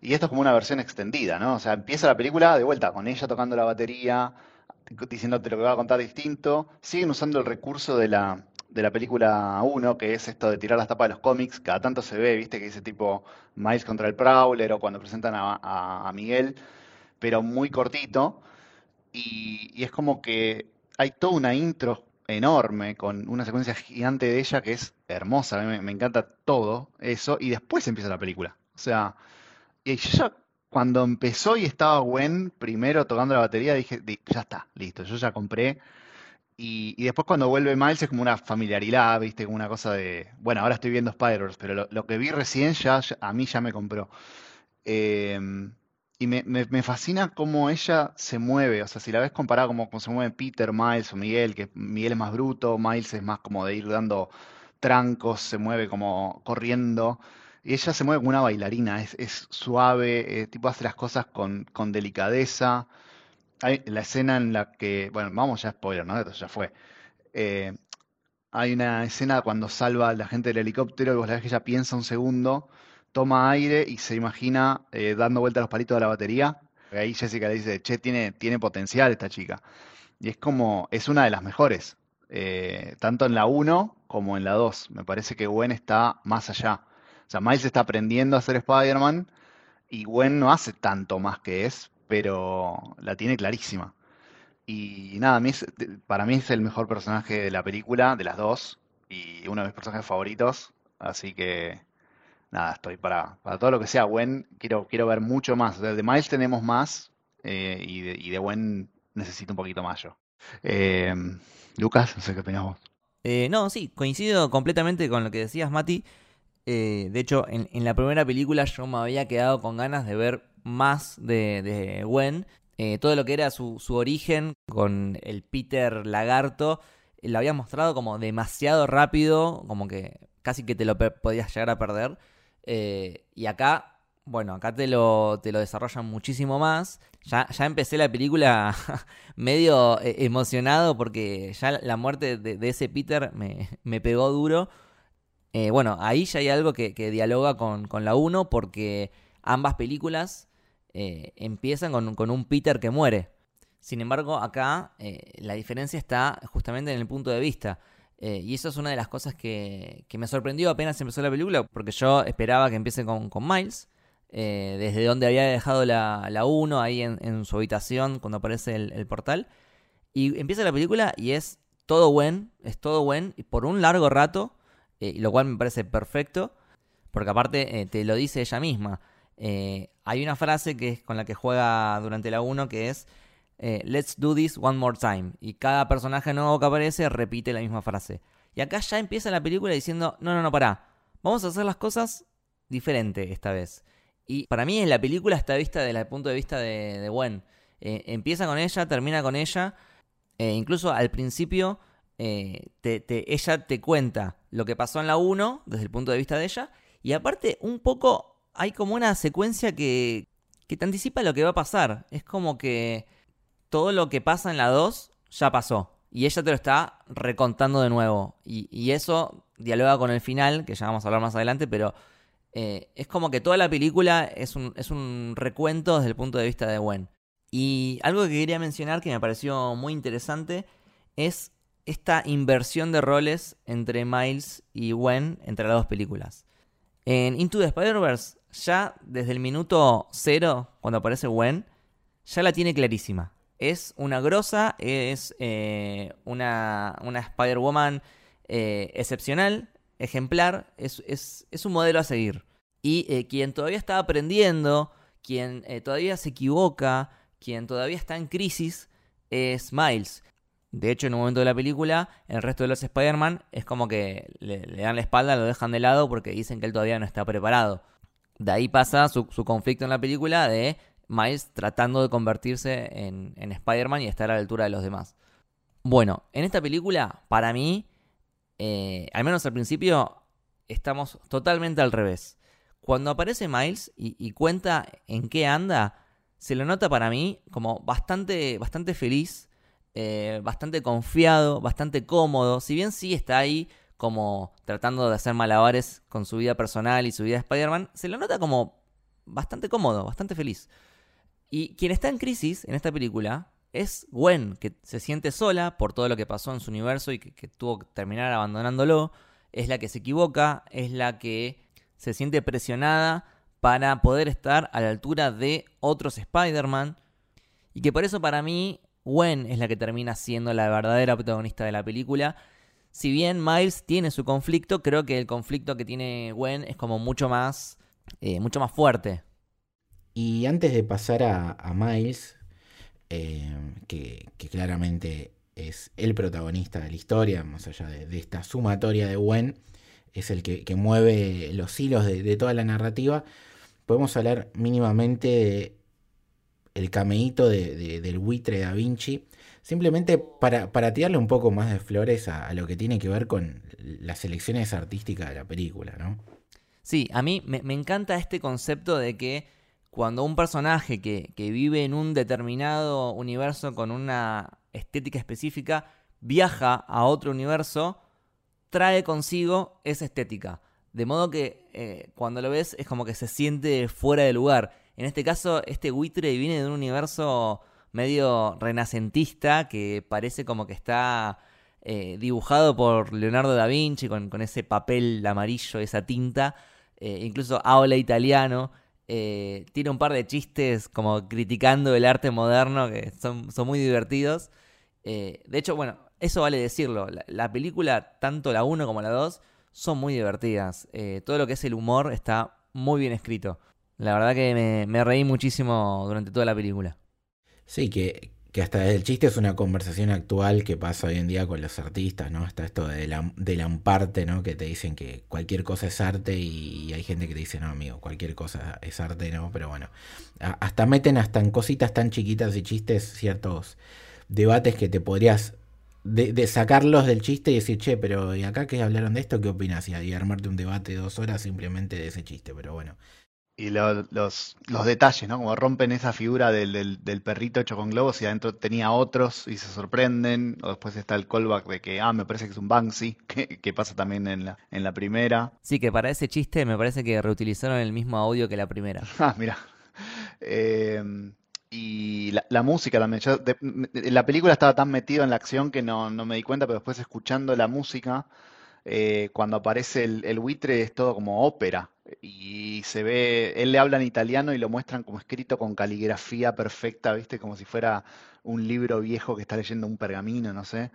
Y esto es como una versión extendida, ¿no? O sea, empieza la película de vuelta con ella tocando la batería, diciéndote lo que va a contar distinto. Siguen usando el recurso de la, de la película 1, que es esto de tirar las tapas de los cómics. Cada tanto se ve, viste, que dice tipo Miles contra el Prowler o cuando presentan a, Miguel, pero muy cortito. Y, y, es como que hay toda una intro enorme con una secuencia gigante de ella que es hermosa. A mí me, encanta todo eso. Y después empieza la película. O sea, y yo cuando empezó y estaba Gwen primero tocando la batería, dije, ya está, listo, yo ya compré. Y, después cuando vuelve Miles es como una familiaridad, ¿viste? Como una cosa de, bueno, ahora estoy viendo Spider-Verse, pero lo, que vi recién ya, a mí ya me compró. Em, y me, fascina cómo ella se mueve, o sea, si la ves comparada como, como se mueve Peter, Miles o Miguel, que Miguel es más bruto, Miles es más como de ir dando trancos, se mueve como corriendo. Y ella se mueve como una bailarina, es, suave, eh, tipo hace las cosas con, delicadeza. Hay la escena en la que, bueno, vamos ya spoiler, ¿no? Esto ya fue. Eh, hay una escena cuando salva a la gente del helicóptero y vos la ves que ella piensa un segundo, toma aire y se imagina eh, dando vuelta a los palitos de la batería. Ahí Jessica le dice, che, tiene, tiene potencial esta chica. Y es como, es una de las mejores, tanto en la 1 como en la 2. Me parece que Gwen está más allá. O sea, Miles está aprendiendo a ser Spider-Man y Gwen no hace tanto más que es, pero la tiene clarísima. Y nada, para mí es el mejor personaje de la película, de las dos, y uno de mis personajes favoritos. Así que nada, estoy para, para todo lo que sea Gwen, quiero, quiero ver mucho más. De, Miles tenemos más eh, y, de, y, de, Gwen necesito un poquito más yo. Eh, Lucas, no sé qué opinás vos. Eh, no, sí, coincido completamente con lo que decías, Mati. Eh, de hecho, en, la primera película yo me había quedado con ganas de ver más de, Gwen. Eh, todo lo que era su, origen con el Peter Lagarto, lo había mostrado como demasiado rápido, como que casi que te lo podías llegar a perder. Y acá, bueno, acá te lo, te lo desarrollan muchísimo más. Ya, ya empecé la película medio emocionado porque ya la muerte de, ese Peter me, me pegó duro. Eh, bueno, ahí ya hay algo que, dialoga con, la 1 porque ambas películas eh, empiezan con, un Peter que muere. Sin embargo, acá eh, la diferencia está justamente en el punto de vista. Y eso es una de las cosas que, me sorprendió apenas empezó la película, porque yo esperaba que empiece con, Miles, desde donde había dejado la, la 1, ahí en, su habitación, cuando aparece el, portal. Y empieza la película y es todo buen, es todo buen, y por un largo rato eh, lo cual me parece perfecto, porque aparte eh, te lo dice ella misma. Eh, hay una frase que es con la que juega durante la 1 que es Let's do this one more time. Y cada personaje nuevo que aparece repite la misma frase. Y acá ya empieza la película diciendo, no, no, no, pará. Vamos a hacer las cosas diferente esta vez. Y para mí la película está vista desde el punto de vista de, de Gwen. empieza con ella, termina con ella. incluso al principio eh, ella te cuenta lo que pasó en la 1 desde el punto de vista de ella. Y aparte, un poco hay como una secuencia que, que te anticipa lo que va a pasar. Es como que todo lo que pasa en la 2 ya pasó. Y ella te lo está recontando de nuevo. Y, eso dialoga con el final, que ya vamos a hablar más adelante, pero eh, es como que toda la película es un, es un recuento desde el punto de vista de Gwen. Y algo que quería mencionar que me pareció muy interesante es esta inversión de roles entre Miles y Gwen entre las dos películas. En Into the Spider-Verse, ya desde el minuto cero, cuando aparece Gwen, ya la tiene clarísima. Es una grosa, es eh, una, una Spider-Woman eh, excepcional, ejemplar, es, un modelo a seguir. Y eh, quien todavía está aprendiendo, quien todavía se equivoca, quien todavía está en crisis, es Miles. De hecho, en un momento de la película, el resto de los Spider-Man es como que le, dan la espalda, lo dejan de lado porque dicen que él todavía no está preparado. De ahí pasa su, conflicto en la película de Miles tratando de convertirse en, Spider-Man y estar a la altura de los demás. Bueno, en esta película, para mí, eh, al menos al principio, estamos totalmente al revés. Cuando aparece Miles y, y, cuenta en qué anda, se lo nota para mí como bastante, bastante feliz eh, bastante confiado, bastante cómodo. Si bien sí está ahí como tratando de hacer malabares con su vida personal y su vida de Spider-Man, se lo nota como bastante cómodo, bastante feliz. Y quien está en crisis en esta película es Gwen, que se siente sola por todo lo que pasó en su universo y que, tuvo que terminar abandonándolo. Es la que se equivoca, es la que se siente presionada para poder estar a la altura de otros Spider-Man. Y que por eso para mí Gwen es la que termina siendo la verdadera protagonista de la película. Si bien Miles tiene su conflicto, creo que el conflicto que tiene Gwen es como mucho más, eh, mucho más fuerte. Y antes de pasar a Miles, Em, que, claramente es el protagonista de la historia, más allá de, esta sumatoria de Gwen, es el que, mueve los hilos de, toda la narrativa. Podemos hablar mínimamente de el cameíto del buitre Da Vinci, simplemente para, para tirarle un poco más de flores a, lo que tiene que ver con las elecciones artísticas de la película, ¿no? Sí, a mí me encanta este concepto de que cuando un personaje que, vive en un determinado universo con una estética específica viaja a otro universo, trae consigo esa estética. De modo que eh, cuando lo ves es como que se siente fuera de lugar. En este caso, este buitre viene de un universo medio renacentista que parece como que está eh, dibujado por Leonardo da Vinci con, ese papel amarillo, esa tinta. Eh, incluso habla italiano. Eh, tiene un par de chistes como criticando el arte moderno que son, son muy divertidos. Eh, de hecho, bueno, eso vale decirlo. La, película, tanto la 1 como la 2, son muy divertidas. Eh, todo lo que es el humor está muy bien escrito. La verdad que me, me reí muchísimo durante toda la película. Sí, que, que hasta el chiste es una conversación actual que pasa hoy en día con los artistas, ¿no? Está esto de la, de la parte, ¿no? Que te dicen que cualquier cosa es arte y, hay gente que te dice, no, amigo, cualquier cosa es arte, ¿no? Pero bueno, hasta meten hasta en cositas tan chiquitas y chistes ciertos debates que te podrías de, sacarlos del chiste y decir, che, pero ¿y acá que hablaron de esto? ¿Qué opinas? Y, y armarte un debate de dos horas simplemente de ese chiste, pero bueno y los, los, detalles, ¿no? Como rompen esa figura del, del, perrito hecho con globos y adentro tenía otros y se sorprenden. O después está el callback de que, ah, me parece que es un Banksy, que, pasa también en la, en la primera. Sí, que para ese chiste me parece que reutilizaron el mismo audio que la primera. ah, mira. Eh, y la, música también. Yo, la película estaba tan metido en la acción que no, no me di cuenta, pero después escuchando la música eh, cuando aparece el, buitre es todo como ópera y se ve, él le habla en italiano y lo muestran como escrito con caligrafía perfecta, ¿viste? Como si fuera un libro viejo que está leyendo un pergamino, no sé.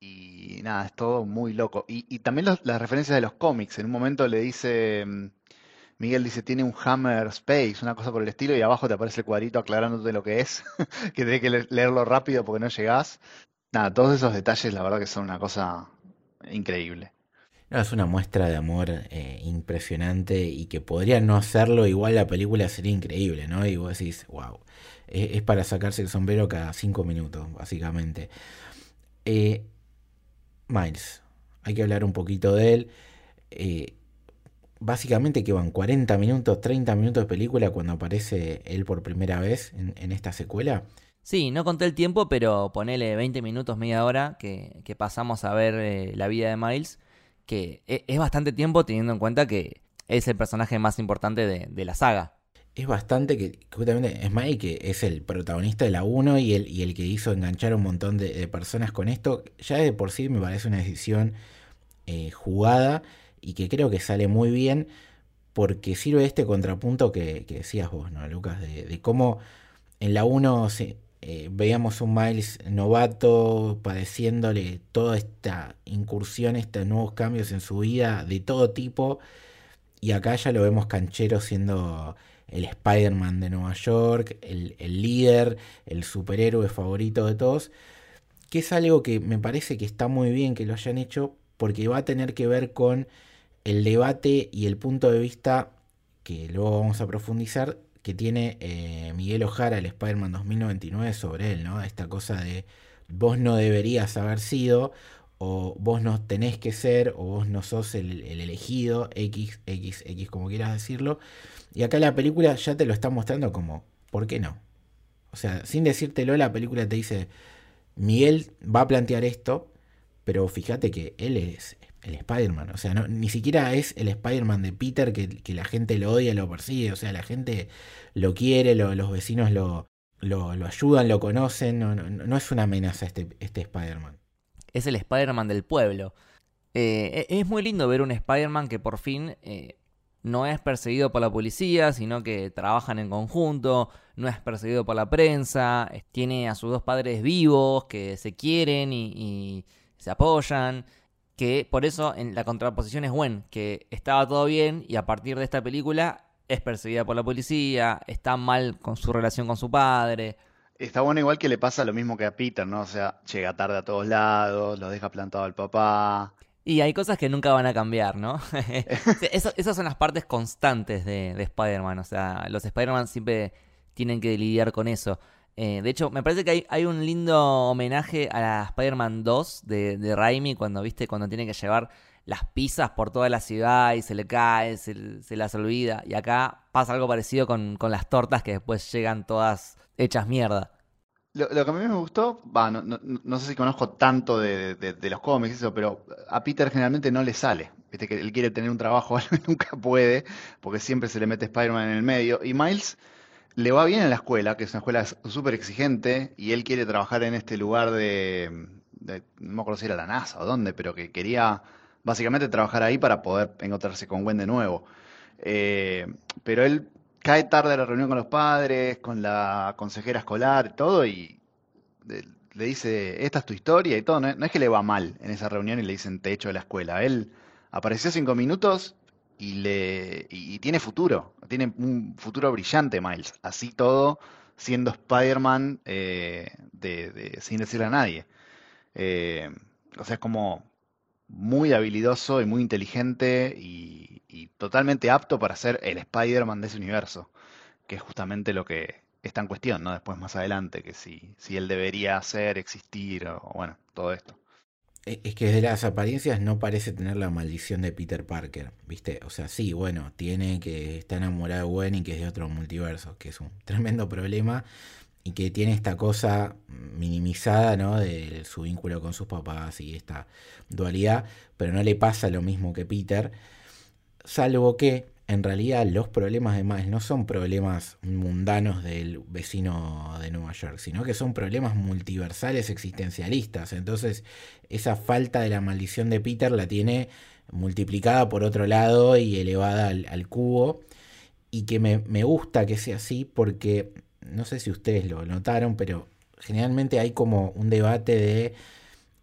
Y nada, es todo muy loco. Y, también las referencias de los cómics. En un momento le dice, mm, Miguel dice, tiene un Hammer Space, una cosa por el estilo, y abajo te aparece el cuadrito aclarándote lo que es, que tenés que leerlo rápido porque no llegás. Nada, todos esos detalles, la verdad que son una cosa increíble. Es una muestra de amor eh, impresionante y que podría no hacerlo, igual la película sería increíble, ¿no? Y vos decís, wow, es, para sacarse el sombrero cada cinco minutos, básicamente. Eh, Miles, hay que hablar un poquito de él. Eh, básicamente que van 40 minutos, 30 minutos de película cuando aparece él por primera vez en esta secuela. Sí, no conté el tiempo, pero ponele 20 minutos, media hora que, pasamos a ver la vida de Miles, que e, es, bastante tiempo teniendo en cuenta que es el personaje más importante de, la saga. Es bastante que, justamente, es Miles que es el protagonista de la 1 y el, y el que hizo enganchar a un montón de, personas con esto, ya de por sí me parece una decisión eh, jugada y que creo que sale muy bien porque sirve este contrapunto que, decías vos, ¿no, Lucas? De, de cómo en la 1 se eh, veíamos un Miles novato padeciéndole toda esta incursión, estos nuevos cambios en su vida de todo tipo. Y acá ya lo vemos canchero siendo el Spider-Man de Nueva York, el, líder, el superhéroe favorito de todos. Que es algo que me parece que está muy bien que lo hayan hecho porque va a tener que ver con el debate y el punto de vista que luego vamos a profundizar que tiene eh, Miguel Ojara, el Spider-Man 2099, sobre él, ¿no? Esta cosa de vos no deberías haber sido, o vos no tenés que ser, o vos no sos el, elegido, X, X, X, como quieras decirlo. Y acá la película ya te lo está mostrando como, ¿por qué no? O sea, sin decírtelo, la película te dice, Miguel va a plantear esto, pero fíjate que él es el Spider-Man. O sea, no, ni siquiera es el Spider-Man de Peter que, la gente lo odia, lo persigue. O sea, la gente lo quiere, los vecinos lo, lo, ayudan, lo conocen. No, es una amenaza este, este Spider-Man. Es el Spider-Man del pueblo. Eh, e, es muy lindo ver un Spider-Man que por fin eh, no es perseguido por la policía, sino que trabajan en conjunto, no es perseguido por la prensa, tiene a sus dos padres vivos que se quieren y se apoyan que por eso en la contraposición es Gwen, que estaba todo bien y a partir de esta película es perseguida por la policía, está mal con su relación con su padre. Está bueno igual que le pasa lo mismo que a Peter, ¿no? O sea, llega tarde a todos lados, lo deja plantado al papá. Y hay cosas que nunca van a cambiar, ¿no? esas son las partes constantes de, de Spider-Man. O sea, los Spider-Man siempre tienen que lidiar con eso. Eh, de hecho, me parece que hay, un lindo homenaje a la Spider-Man 2 de, de, Raimi cuando, viste, cuando tiene que llevar las pizzas por toda la ciudad y se le cae, se, las olvida. Y acá pasa algo parecido con, las tortas que después llegan todas hechas mierda. Lo, que a mí me gustó, no, sé si conozco tanto de, los cómics, eso, pero a Peter generalmente no le sale. Viste que él quiere tener un trabajo, nunca puede, porque siempre se le mete Spider-Man en el medio. Y Miles le va bien en la escuela, que es una escuela súper exigente, y él quiere trabajar en este lugar de, no me acuerdo si era la NASA o dónde, pero que quería básicamente trabajar ahí para poder encontrarse con Gwen de nuevo. Eh, pero él cae tarde a la reunión con los padres, con la consejera escolar, todo, y le dice, esta es tu historia y todo. No, es que le va mal en esa reunión y le dicen, te echo de la escuela. Él apareció cinco minutos y, le, y, tiene futuro, tiene un futuro brillante Miles, así todo siendo Spider-Man eh, de, sin decirle a nadie. Eh, o sea, es como muy habilidoso y muy inteligente y, totalmente apto para ser el Spider-Man de ese universo, que es justamente lo que está en cuestión, ¿no? Después más adelante, que si, si él debería ser, existir, o bueno, todo esto. E, es que desde las apariencias no parece tener la maldición de Peter Parker, ¿viste? O sea, sí, bueno, tiene que está enamorado de Gwen y que es de otro multiverso, que es un tremendo problema y que tiene esta cosa minimizada, ¿no? De su vínculo con sus papás y esta dualidad, pero no le pasa lo mismo que Peter, salvo que en realidad los problemas de Miles no son problemas mundanos del vecino de Nueva York, sino que son problemas multiversales existencialistas. Entonces, esa falta de la maldición de Peter la tiene multiplicada por otro lado y elevada al, cubo. Y que me, gusta que sea así porque, no sé si ustedes lo notaron, pero generalmente hay como un debate de,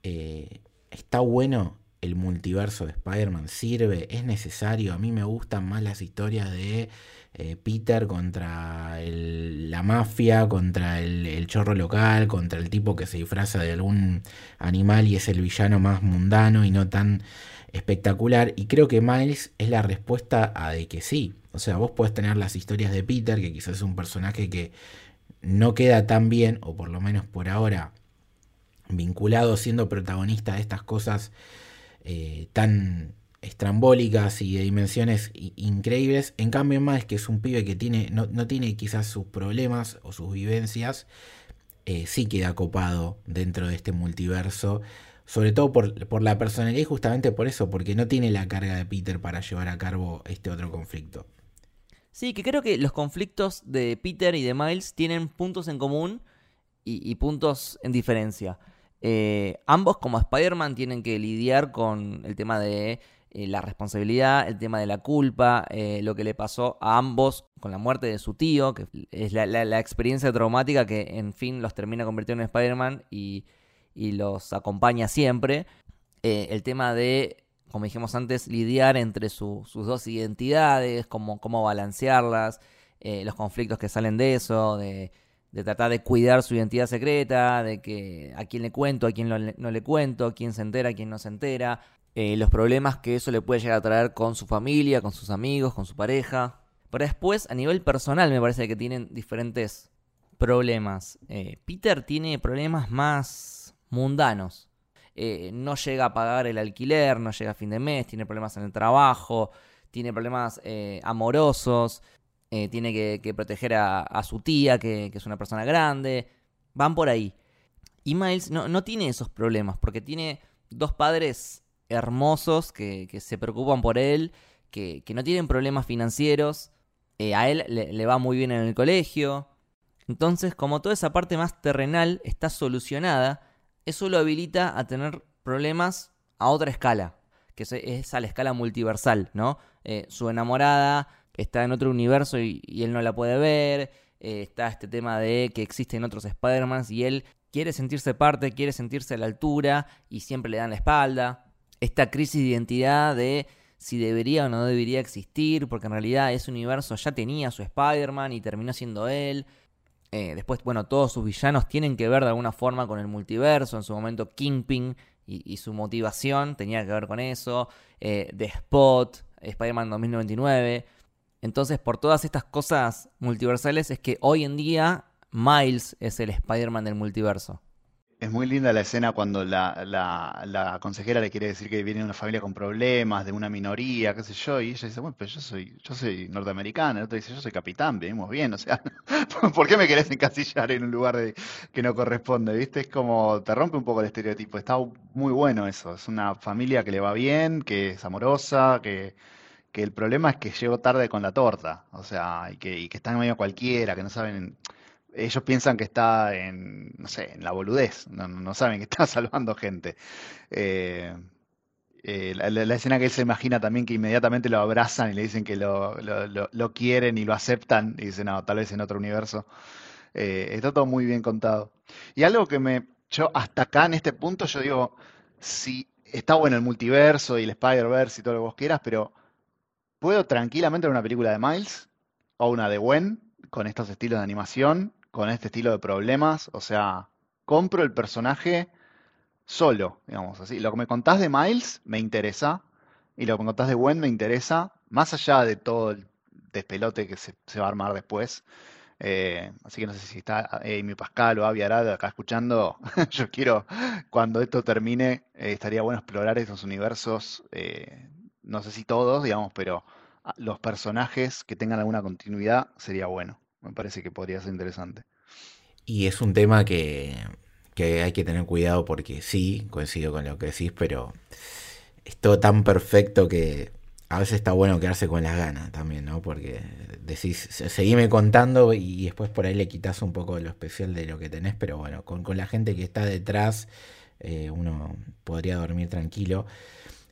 eh, ¿está bueno el multiverso de Spider-Man sirve, es necesario. A mí me gustan más las historias de eh, Peter contra la mafia, contra el, chorro local, contra el tipo que se disfraza de algún animal y es el villano más mundano y no tan espectacular. Y creo que Miles es la respuesta a de que sí. O sea, vos podés tener las historias de Peter, que quizás es un personaje que no queda tan bien, o por lo menos por ahora, vinculado siendo protagonista de estas cosas eh, tan estrambólicas y de dimensiones increíbles. En cambio, más que es un pibe que tiene, no, tiene quizás sus problemas o sus vivencias, eh, sí queda copado dentro de este multiverso. Sobre todo por, por, la personalidad y justamente por eso, porque no tiene la carga de Peter para llevar a cabo este otro conflicto. Sí, que creo que los conflictos de Peter y de Miles tienen puntos en común y puntos en diferencia. Eh, ambos como Spider-Man tienen que lidiar con el tema de eh, la responsabilidad, el tema de la culpa, eh, lo que le pasó a ambos con la muerte de su tío, que es la, experiencia traumática que en fin los termina convirtiendo en Spider-Man y, los acompaña siempre. el tema de, como dijimos antes, lidiar entre sus dos identidades, cómo, cómo balancearlas, los conflictos que salen de eso, de de tratar de cuidar su identidad secreta, de que a quién le cuento, a quién no le cuento, a quién se entera, a quién no se entera, eh, los problemas que eso le puede llegar a traer con su familia, con sus amigos, con su pareja. Pero después, a nivel personal, me parece que tienen diferentes problemas. Eh, Peter tiene problemas más mundanos. Eh, no llega a pagar el alquiler, no llega a fin de mes, tiene problemas en el trabajo, tiene problemas amorosos, eh, tiene que, proteger a, su tía, que, es una persona grande, van por ahí. Y Miles no, no tiene esos problemas, porque tiene dos padres hermosos que, que se preocupan por él, que, no tienen problemas financieros, eh, a él le, le va muy bien en el colegio. Entonces, como toda esa parte más terrenal está solucionada, eso lo habilita a tener problemas a otra escala, que es a la escala multiversal, ¿no? Eh, su enamorada está en otro universo y, él no la puede ver, eh, está este tema de que existen otros Spider-Man y él quiere sentirse parte, quiere sentirse a la altura y siempre le dan la espalda. Esta crisis de identidad de si debería o no debería existir, porque en realidad ese universo ya tenía su Spider-Man y terminó siendo él. Eh, después, bueno, todos sus villanos tienen que ver de alguna forma con el multiverso. En su momento, Kingpin y, su motivación tenía que ver con eso. Eh, The Spot, Spider-Man 2099. Entonces, por todas estas cosas multiversales, es que hoy en día Miles es el Spider-Man del multiverso. Es muy linda la escena cuando la, la, la consejera le quiere decir que viene de una familia con problemas, de una minoría, qué sé yo, y ella dice, bueno, pero yo soy, yo soy norteamericana, el otro dice, yo soy capitán, venimos bien, o sea, ¿por qué me querés encasillar en un lugar de, que no corresponde? ¿Viste? Es como, te rompe un poco el estereotipo, está muy bueno eso, es una familia que le va bien, que es amorosa, que, que el problema es que llegó tarde con la torta, o sea, y que, y que están medio cualquiera, que no saben ellos piensan que está en, no sé, en la boludez, no, no saben que está salvando gente. Eh, eh, la, escena que él se imagina también que inmediatamente lo abrazan y le dicen que lo, lo, lo quieren y lo aceptan y dicen, no, tal vez en otro universo. Eh, está todo muy bien contado. Y algo que me, yo hasta acá en este punto, yo digo, si está bueno el multiverso y el Spider-Verse y todo lo que vos quieras, pero puedo tranquilamente ver una película de Miles o una de Gwen con estos estilos de animación con este estilo de problemas. O sea, compro el personaje solo, digamos así. Lo que me contás de Miles me interesa. Y lo que me contás de Gwen me interesa. Más allá de todo el despelote que se, va a armar después. Eh, así que no sé si está Amy Pascal o Avi Arad acá escuchando. Yo quiero, cuando esto termine, eh, estaría bueno explorar esos universos. Eh, no sé si todos, digamos, pero ah, los personajes que tengan alguna continuidad sería bueno me parece que podría ser interesante. Y es un tema que, hay que tener cuidado porque sí, coincido con lo que decís, pero es todo tan perfecto que a veces está bueno quedarse con las ganas también, ¿no? Porque decís, seguime contando y después por ahí le quitas un poco lo especial de lo que tenés, pero bueno, con, la gente que está detrás eh, uno podría dormir tranquilo.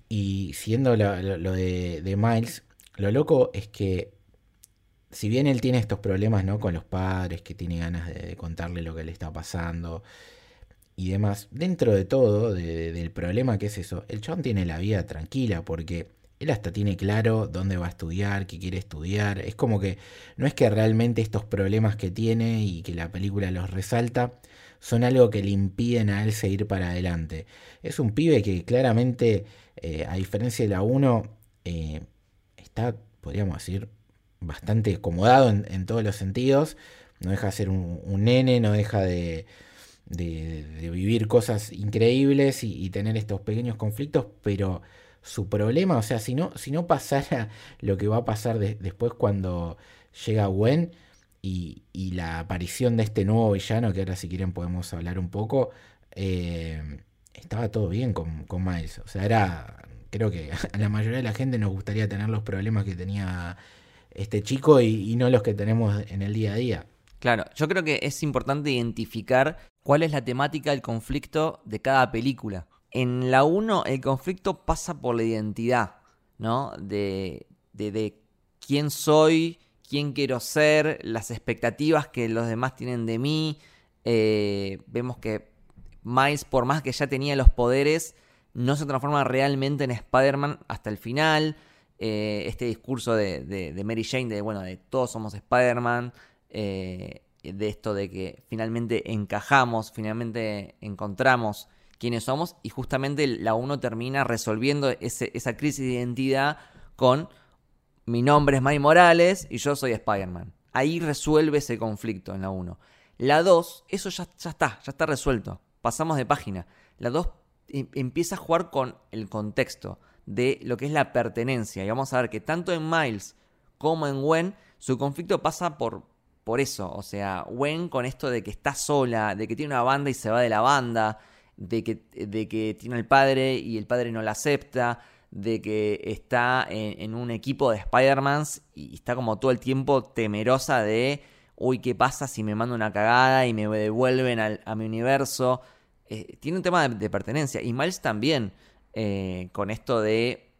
Y siendo lo, de, Miles, lo loco es que si bien él tiene estos problemas ¿no? con los padres, que tiene ganas de, contarle lo que le está pasando y demás, dentro de todo, del problema que es eso, el chabón tiene la vida tranquila porque él hasta tiene claro dónde va a estudiar, qué quiere estudiar. Es como que no es que realmente estos problemas que tiene y que la película los resalta son algo que le impiden a él seguir para adelante. Es un pibe que claramente, eh, a diferencia de la 1, eh, está, podríamos decir, bastante acomodado en, todos los sentidos. No deja de ser un, nene, no deja de, vivir cosas increíbles y, tener estos pequeños conflictos, pero su problema, o sea, si no, si no pasara lo que va a pasar después cuando llega Gwen y, la aparición de este nuevo villano, que ahora si quieren podemos hablar un poco, eh, estaba todo bien con, con Miles. O sea, era, creo que a la mayoría de la gente nos gustaría tener los problemas que tenía este chico y, no los que tenemos en el día a día. Claro, yo creo que es importante identificar cuál es la temática del conflicto de cada película. En la 1 el conflicto pasa por la identidad, ¿no? De, de, quién soy, quién quiero ser, las expectativas que los demás tienen de mí. Eh, vemos que Miles, por más que ya tenía los poderes, no se transforma realmente en Spider-Man hasta el final. Eh, este discurso de, Mary Jane, de bueno, de todos somos Spider-Man, eh, de esto de que finalmente encajamos, finalmente encontramos quiénes somos, y justamente la 1 termina resolviendo esa crisis de identidad con mi nombre es Mike Morales y yo soy Spider-Man. Ahí resuelve ese conflicto en la 1. La 2, eso ya, ya está, ya está resuelto. Pasamos de página. La 2 em, empieza a jugar con el contexto de lo que es la pertenencia. Y vamos a ver que tanto en Miles como en Gwen, su conflicto pasa por por eso. O sea, Gwen con esto de que está sola, de que tiene una banda y se va de la banda, de que, de que tiene el padre y el padre no la acepta, de que está en, un equipo de Spider-Man y está como todo el tiempo temerosa de, uy, ¿qué pasa si me mando una cagada y me devuelven a mi universo? Eh, tiene un tema de, pertenencia. Y Miles también, eh, con esto de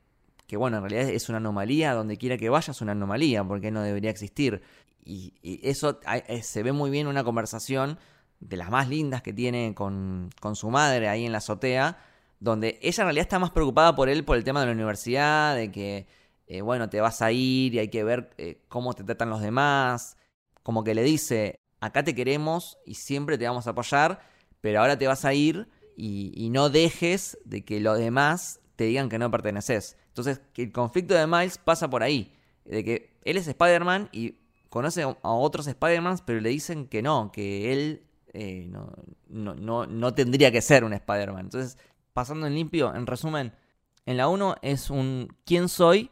que, bueno, en realidad es una anomalía, donde quiera que vaya es una anomalía, porque no debería existir. Y, eso eh, se ve muy bien en una conversación de las más lindas que tiene con, con, su madre ahí en la azotea, donde ella en realidad está más preocupada por él por el tema de la universidad, de que, bueno, te vas a ir y hay que ver cómo te tratan los demás. Como que le dice, acá te queremos y siempre te vamos a apoyar pero ahora te vas a ir y, no dejes de que los demás te digan que no perteneces. Entonces, el conflicto de Miles pasa por ahí, de que él es Spider-Man y conoce a otros Spider-Man, pero le dicen que no, que él eh, no, no, no, tendría que ser un Spider-Man. Entonces, pasando en limpio, en resumen, en la 1 es un quién soy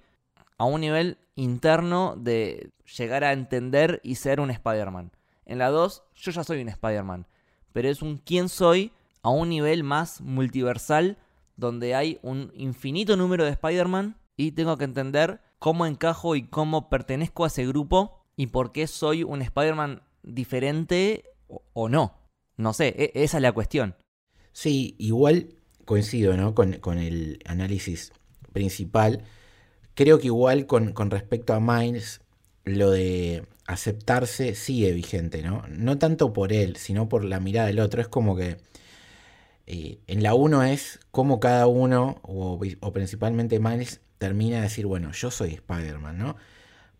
a un nivel interno de llegar a entender y ser un Spider-Man. En la 2, yo ya soy un Spider-Man pero es un quién soy a un nivel más multiversal donde hay un infinito número de Spider-Man y tengo que entender cómo encajo y cómo pertenezco a ese grupo y por qué soy un Spider-Man diferente o, no. No sé, e, esa es la cuestión. Sí, igual coincido ¿no? con, el análisis principal. Creo que igual con, con respecto a Miles, lo de aceptarse sigue vigente, ¿no? No tanto por él, sino por la mirada del otro. Es como que eh, en la 1 es como cada uno, o, principalmente Miles, termina de decir, bueno, yo soy Spider-Man, ¿no?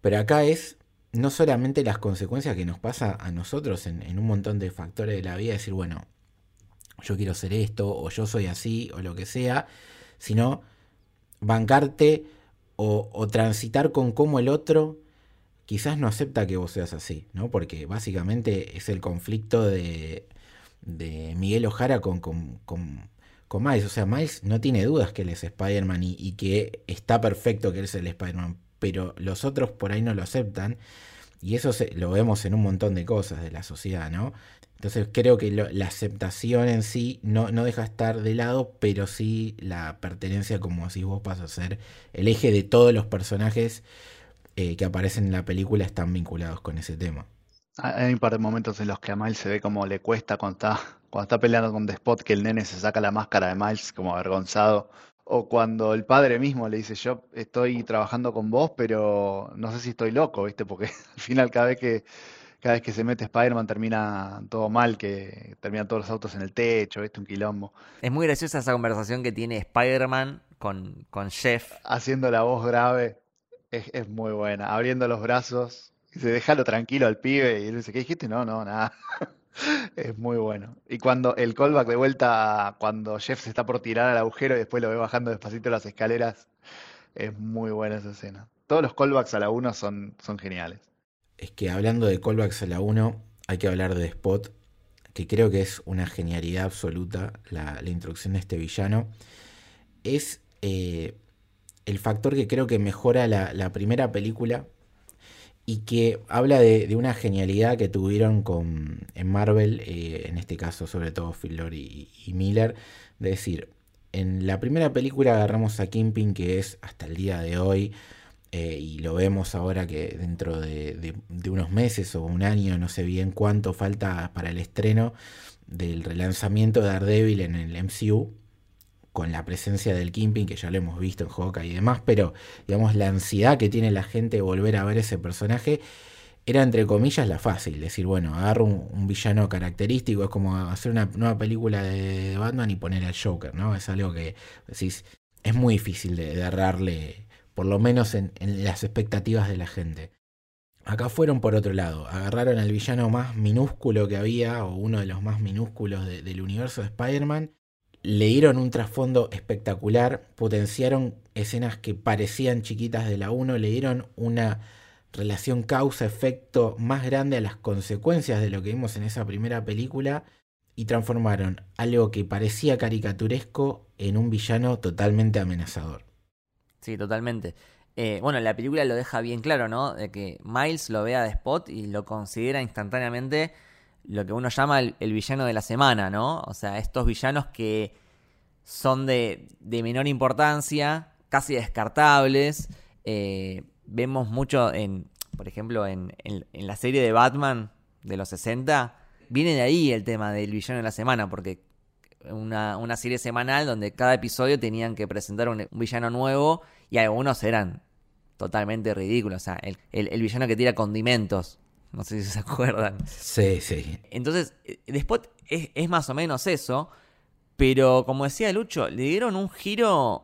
Pero acá es no solamente las consecuencias que nos pasa a nosotros en, un montón de factores de la vida, decir, bueno, yo quiero ser esto, o yo soy así, o lo que sea, sino bancarte o, transitar con cómo el otro quizás no acepta que vos seas así, ¿no? Porque básicamente es el conflicto de, de Miguel Ojara con, con, con, Miles. O sea, Miles no tiene dudas que él es Spider-Man y, que está perfecto que él es el Spider-Man, pero los otros por ahí no lo aceptan. Y eso lo vemos en un montón de cosas de la sociedad, ¿no? Entonces creo que la aceptación en sí no, no deja estar de lado, pero sí la pertenencia, como si vos pasas a ser el eje de todos los personajes eh, que aparecen en la película están vinculados con ese tema. Hay un par de momentos en los que a Miles se ve como le cuesta cuando está, cuando está peleando con The Spot que el nene se saca la máscara de Miles como avergonzado. O cuando el padre mismo le dice, yo estoy trabajando con vos, pero no sé si estoy loco, ¿viste? Porque al final cada vez que, cada vez que se mete Spider-Man termina todo mal, que terminan todos los autos en el techo, ¿viste? Un quilombo. Es muy graciosa esa conversación que tiene Spider-Man con, con Jeff. Haciendo la voz grave es, muy buena. Abriendo los brazos. Y se déjalo tranquilo al pibe. Y él dice, ¿qué dijiste? No, no, nada. es muy bueno. Y cuando el callback de vuelta, cuando Jeff se está por tirar al agujero y después lo ve bajando despacito las escaleras, es muy buena esa escena. Todos los callbacks a la 1 son, son geniales. Es que hablando de callbacks a la 1, hay que hablar de Spot, que creo que es una genialidad absoluta la, introducción de este villano. Es eh, el factor que creo que mejora la, primera película y que habla de, una genialidad que tuvieron con, en Marvel, eh, en este caso sobre todo Phil Lord y, Miller, de decir, en la primera película agarramos a Kingpin, que es hasta el día de hoy, eh, y lo vemos ahora que dentro de, unos meses o un año, no sé bien cuánto falta para el estreno del relanzamiento de Daredevil en el MCU, con la presencia del Kimping, que ya lo hemos visto en Hawkeye y demás, pero digamos la ansiedad que tiene la gente de volver a ver ese personaje era entre comillas la fácil, decir, bueno, agarro un, villano característico, es como hacer una nueva película de, Batman y poner al Joker, ¿no? Es algo que decís, es muy difícil de, de por lo menos en, las expectativas de la gente. Acá fueron por otro lado, agarraron al villano más minúsculo que había, o uno de los más minúsculos del universo de Spider-Man, le dieron un trasfondo espectacular, potenciaron escenas que parecían chiquitas de la 1, le dieron una relación causa-efecto más grande a las consecuencias de lo que vimos en esa primera película y transformaron algo que parecía caricaturesco en un villano totalmente amenazador. Sí, totalmente. Eh, bueno, la película lo deja bien claro, ¿no? De que Miles lo ve a Spot y lo considera instantáneamente lo que uno llama el, villano de la semana, ¿no? O sea, estos villanos que son de, menor importancia, casi descartables. Eh, vemos mucho en, por ejemplo, en, la serie de Batman de los 60, viene de ahí el tema del villano de la semana, porque una, una serie semanal donde cada episodio tenían que presentar un, villano nuevo y algunos eran totalmente ridículos. O sea, el, el, villano que tira condimentos. No sé si se acuerdan. Sí, sí. Entonces, después es, es más o menos eso. Pero como decía Lucho, le dieron un giro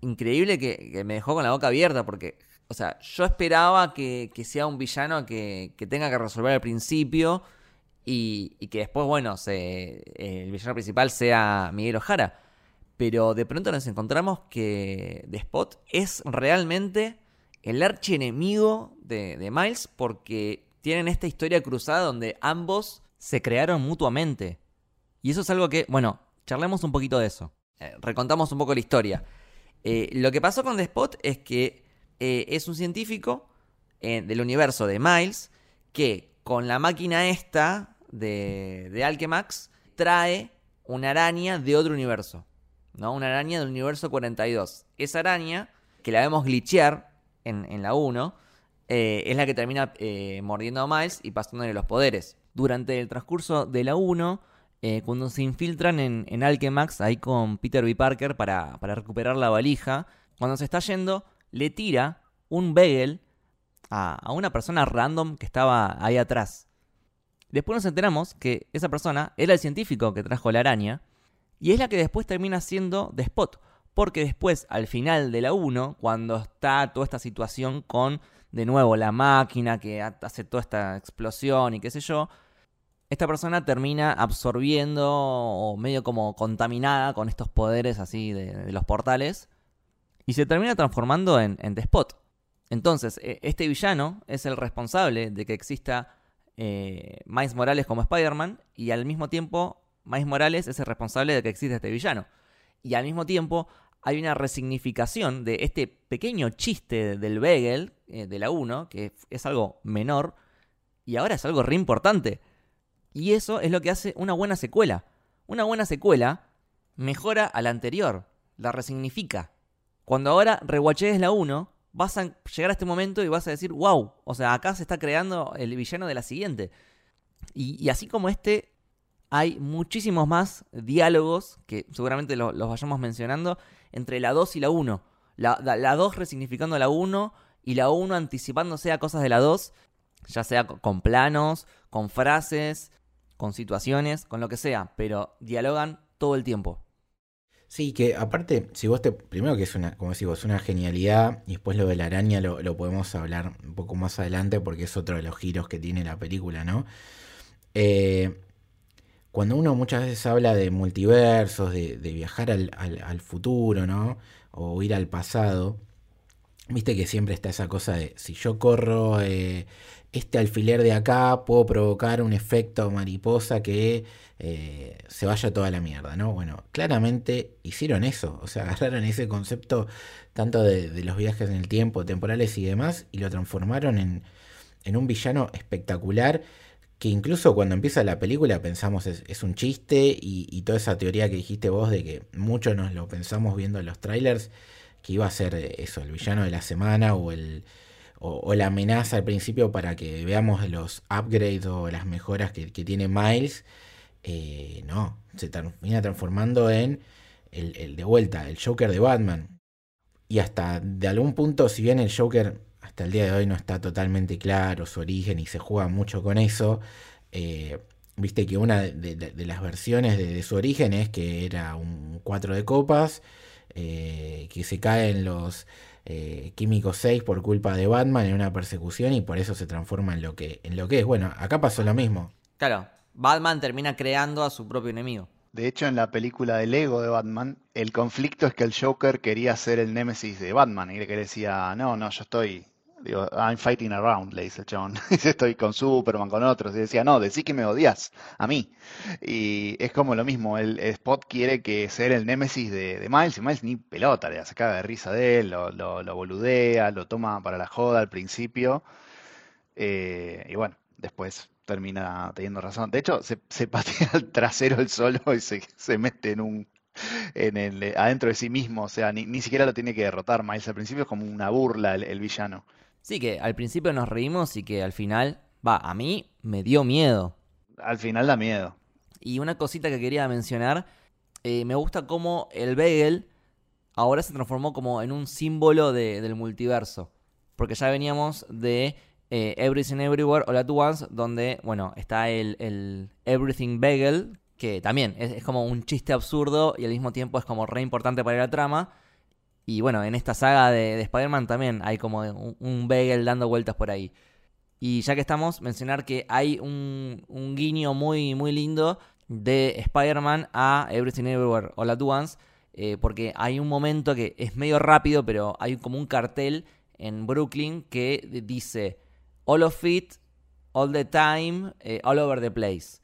increíble que, me dejó con la boca abierta. Porque, o sea, yo esperaba que, sea un villano que, que, tenga que resolver al principio. Y, que después, bueno, el villano principal sea Miguel Ojara. Pero de pronto nos encontramos que The Spot es realmente el archienemigo de, de Miles porque tienen esta historia cruzada donde ambos se crearon mutuamente. Y eso es algo que, bueno, charlemos un poquito de eso. Eh, recontamos un poco la historia. Eh, lo que pasó con The Spot es que eh, es un científico del universo de Miles que con la máquina esta de, de Alchemax trae una araña de otro universo. ¿no? Una araña del universo 42. Esa araña, que la vemos glitchear en, la 1, eh, es la que termina eh, mordiendo a Miles y pasándole los poderes. Durante el transcurso de la 1, eh, cuando se infiltran en, en, Alchemax, ahí con Peter B. Parker para, recuperar la valija, cuando se está yendo, le tira un bagel a, a una persona random que estaba ahí atrás. Después nos enteramos que esa persona era el científico que trajo la araña y es la que después termina siendo The Spot. Porque después, al final de la 1, cuando está toda esta situación con, de nuevo, la máquina que hace toda esta explosión y qué sé yo, esta persona termina absorbiendo o medio como contaminada con estos poderes así de, los portales y se termina transformando en, en. Entonces, e, este villano es el responsable de que exista eh, Miles Morales como Spider-Man y al mismo tiempo Miles Morales es el responsable de que exista este villano. Y al mismo tiempo hay una resignificación de este pequeño chiste del Begel eh, de la 1, que es algo menor, y ahora es algo re importante. Y eso es lo que hace una buena secuela. Una buena secuela mejora a la anterior, la resignifica. Cuando ahora rewatches la 1, vas a llegar a este momento y vas a decir, wow, o sea, acá se está creando el villano de la siguiente. y así como este, hay muchísimos más diálogos, que seguramente los vayamos mencionando, entre la 2 y la 1. La, la, 2 resignificando la 1 y la 1 anticipándose a cosas de la 2, ya sea con planos, con frases, con situaciones, con lo que sea, pero dialogan todo el tiempo. Sí, que aparte, si vos te. Primero que es una, como decís es una genialidad. Y después lo de la araña lo, lo, podemos hablar un poco más adelante. Porque es otro de los giros que tiene la película, ¿no? Eh, cuando uno muchas veces habla de multiversos, de, viajar al, futuro, ¿no? O ir al pasado, viste que siempre está esa cosa de si yo corro eh, este alfiler de acá, puedo provocar un efecto mariposa que eh, se vaya toda la mierda, ¿no? Bueno, claramente hicieron eso, o sea, agarraron ese concepto tanto de, los viajes en el tiempo, temporales y demás, y lo transformaron en, en un villano espectacular que incluso cuando empieza la película pensamos es, un chiste y, toda esa teoría que dijiste vos de que muchos nos lo pensamos viendo en los trailers, que iba a ser eso, el villano de la semana o, el, o, la amenaza al principio para que veamos los upgrades o las mejoras que, tiene Miles, eh, no, se termina transformando en el, de vuelta, el Joker de Batman. Y hasta de algún punto, si bien el Joker hasta el día de hoy no está totalmente claro su origen y se juega mucho con eso. Eh, viste que una de, las versiones de, su origen es que era un 4 de copas, eh, que se cae en los eh, químicos 6 por culpa de Batman en una persecución y por eso se transforma en lo que, en lo que es. Bueno, acá pasó lo mismo. Claro, Batman termina creando a su propio enemigo. De hecho, en la película de Lego de Batman, el conflicto es que el Joker quería ser el némesis de Batman y le decía, no, no, yo estoy Digo, I'm fighting around, le dice John. Dice, estoy con Superman, con otros. Y decía, no, decí que me odias a mí. Y es como lo mismo, el, Spot quiere que ser el némesis de, Miles, y Miles ni pelota, le saca de risa de él, lo, lo, boludea, lo toma para la joda al principio. Eh, y bueno, después termina teniendo razón. De hecho, se, patea el trasero el solo y se, se mete en un en el, adentro de sí mismo, o sea, ni, siquiera lo tiene que derrotar Miles. Al principio es como una burla el, villano. Sí, que al principio nos reímos y que al final, va, a mí me dio miedo. Al final da miedo. Y una cosita que quería mencionar, eh, me gusta cómo el Bagel ahora se transformó como en un símbolo del multiverso. Porque ya veníamos de eh, Everything Everywhere All At Once, donde, bueno, está el, el Everything Bagel, que también es, como un chiste absurdo y al mismo tiempo es como re importante para la trama. Y bueno, en esta saga de, Spider-Man también hay como un, bagel dando vueltas por ahí. Y ya que estamos, mencionar que hay un, guiño muy, muy lindo de Spider-Man a Everything Everywhere All At Once. Eh, porque hay un momento que es medio rápido, pero hay como un cartel en Brooklyn que dice All of it, all the time, eh, all over the place.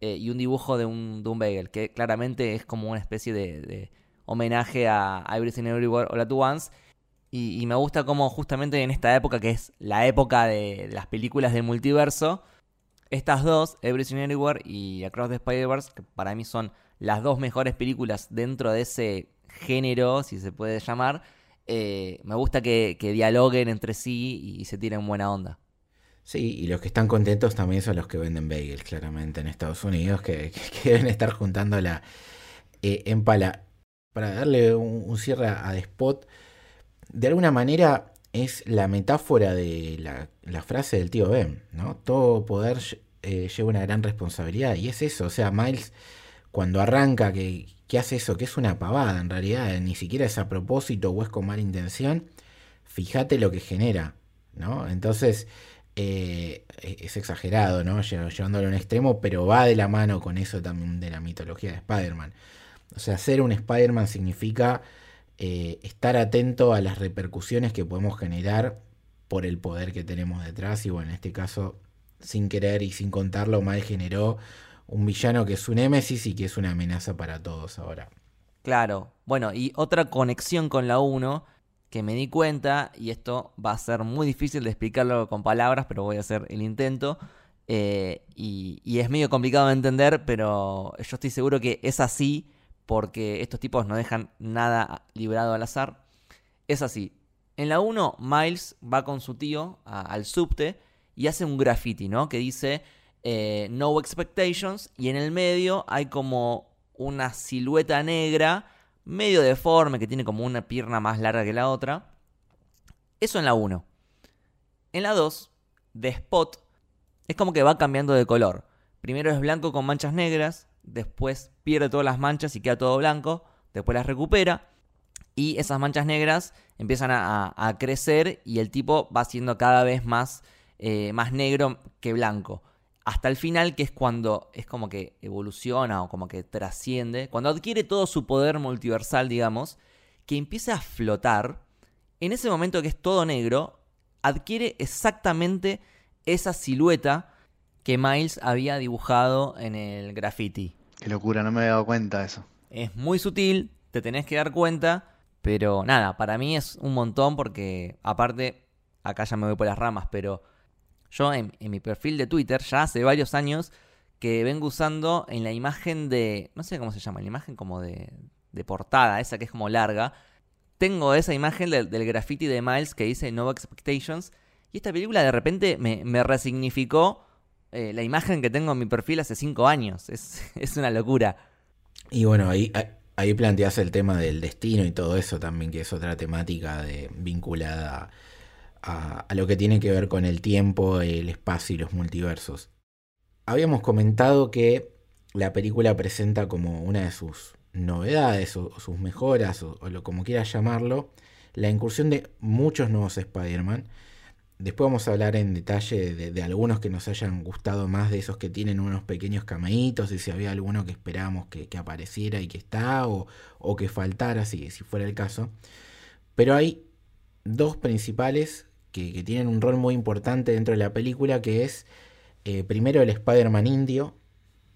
Eh, y un dibujo de un, de un bagel, que claramente es como una especie de, homenaje a Everything Everywhere All At Once. Y, me gusta como justamente en esta época, que es la época de, las películas del multiverso, estas dos, Everything Everywhere y Across the Spider-Verse, que para mí son las dos mejores películas dentro de ese género, si se puede llamar, eh, me gusta que, dialoguen entre sí y se tiren buena onda. Sí, y los que están contentos también son los que venden bagels, claramente, en Estados Unidos, que, deben estar juntando la eh, empala. Para darle un, cierre a Spot, de alguna manera es la metáfora de la, frase del tío Ben, ¿no? Todo poder eh, lleva una gran responsabilidad, y es eso, o sea, Miles cuando arranca que, que hace eso, que es una pavada en realidad, ni siquiera es a propósito o es con mala intención, fíjate lo que genera, ¿no? Entonces eh, es exagerado, ¿no? Llevándolo a un extremo, pero va de la mano con eso también de la mitología de Spider-Man. O sea, ser un Spider-Man significa eh, estar atento a las repercusiones que podemos generar por el poder que tenemos detrás. Y bueno, en este caso, sin querer y sin contarlo, Mal generó un villano que es un Némesis y que es una amenaza para todos ahora. Claro, bueno, y otra conexión con la 1 que me di cuenta, y esto va a ser muy difícil de explicarlo con palabras, pero voy a hacer el intento, eh, y, es medio complicado de entender, pero yo estoy seguro que es así, porque estos tipos no dejan nada librado al azar. Es así. En la 1, Miles va con su tío al subte y hace un graffiti, ¿no? Que dice eh, No Expectations, y en el medio hay como una silueta negra medio deforme, que tiene como una pierna más larga que la otra. Eso en la 1. En la 2, The Spot es como que va cambiando de color. Primero es blanco con manchas negras, después pierde todas las manchas y queda todo blanco, después las recupera y esas manchas negras empiezan a, crecer y el tipo va siendo cada vez más, eh, más negro que blanco. Hasta el final, que es cuando es como que evoluciona o como que trasciende, cuando adquiere todo su poder multiversal, digamos, que empieza a flotar, en ese momento que es todo negro, adquiere exactamente esa silueta que Miles había dibujado en el graffiti. Qué locura, no me había dado cuenta de eso. Es muy sutil, te tenés que dar cuenta, pero nada, para mí es un montón porque aparte, acá ya me voy por las ramas, pero yo en, mi perfil de Twitter ya hace varios años que vengo usando en la imagen de, no sé cómo se llama, la imagen como de, de portada, esa que es como larga. Tengo esa imagen del, graffiti de Miles que dice No Expectations. Y esta película de repente me, resignificó eh, la imagen que tengo en mi perfil hace cinco años. Es, es una locura. Y bueno, ahí, ahí planteas el tema del destino y todo eso también, que es otra temática vinculada a, lo que tiene que ver con el tiempo, el espacio y los multiversos. Habíamos comentado que la película presenta como una de sus novedades o, sus mejoras o, lo como quieras llamarlo, la incursión de muchos nuevos Spider-Man. Después vamos a hablar en detalle de, algunos que nos hayan gustado más, de esos que tienen unos pequeños cameitos, y si había alguno que esperábamos que, apareciera y que está, o, que faltara, si, si fuera el caso. Pero hay dos principales que, que tienen un rol muy importante dentro de la película, que es eh, primero el Spider-Man indio.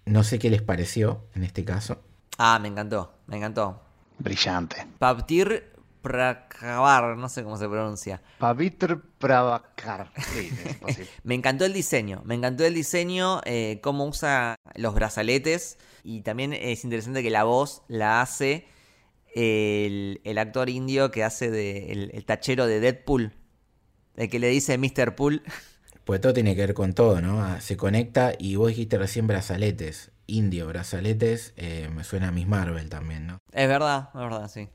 No sé qué les pareció en este caso. Ah, me encantó, me encantó. Brillante. Paptir Prakavar, no sé cómo se pronuncia. Pavitr Pravakar. Sí. Me encantó el diseño, me encantó el diseño, eh, cómo usa los brazaletes y también es interesante que la voz la hace el, el actor indio que hace de, el, el tachero de Deadpool, el que le dice Mr. Pool. Pues todo tiene que ver con todo, ¿no? Ah, Se conecta y vos dijiste recién brazaletes. Indio, brazaletes, eh, me suena a Miss Marvel también, ¿no? Es verdad, es verdad, sí.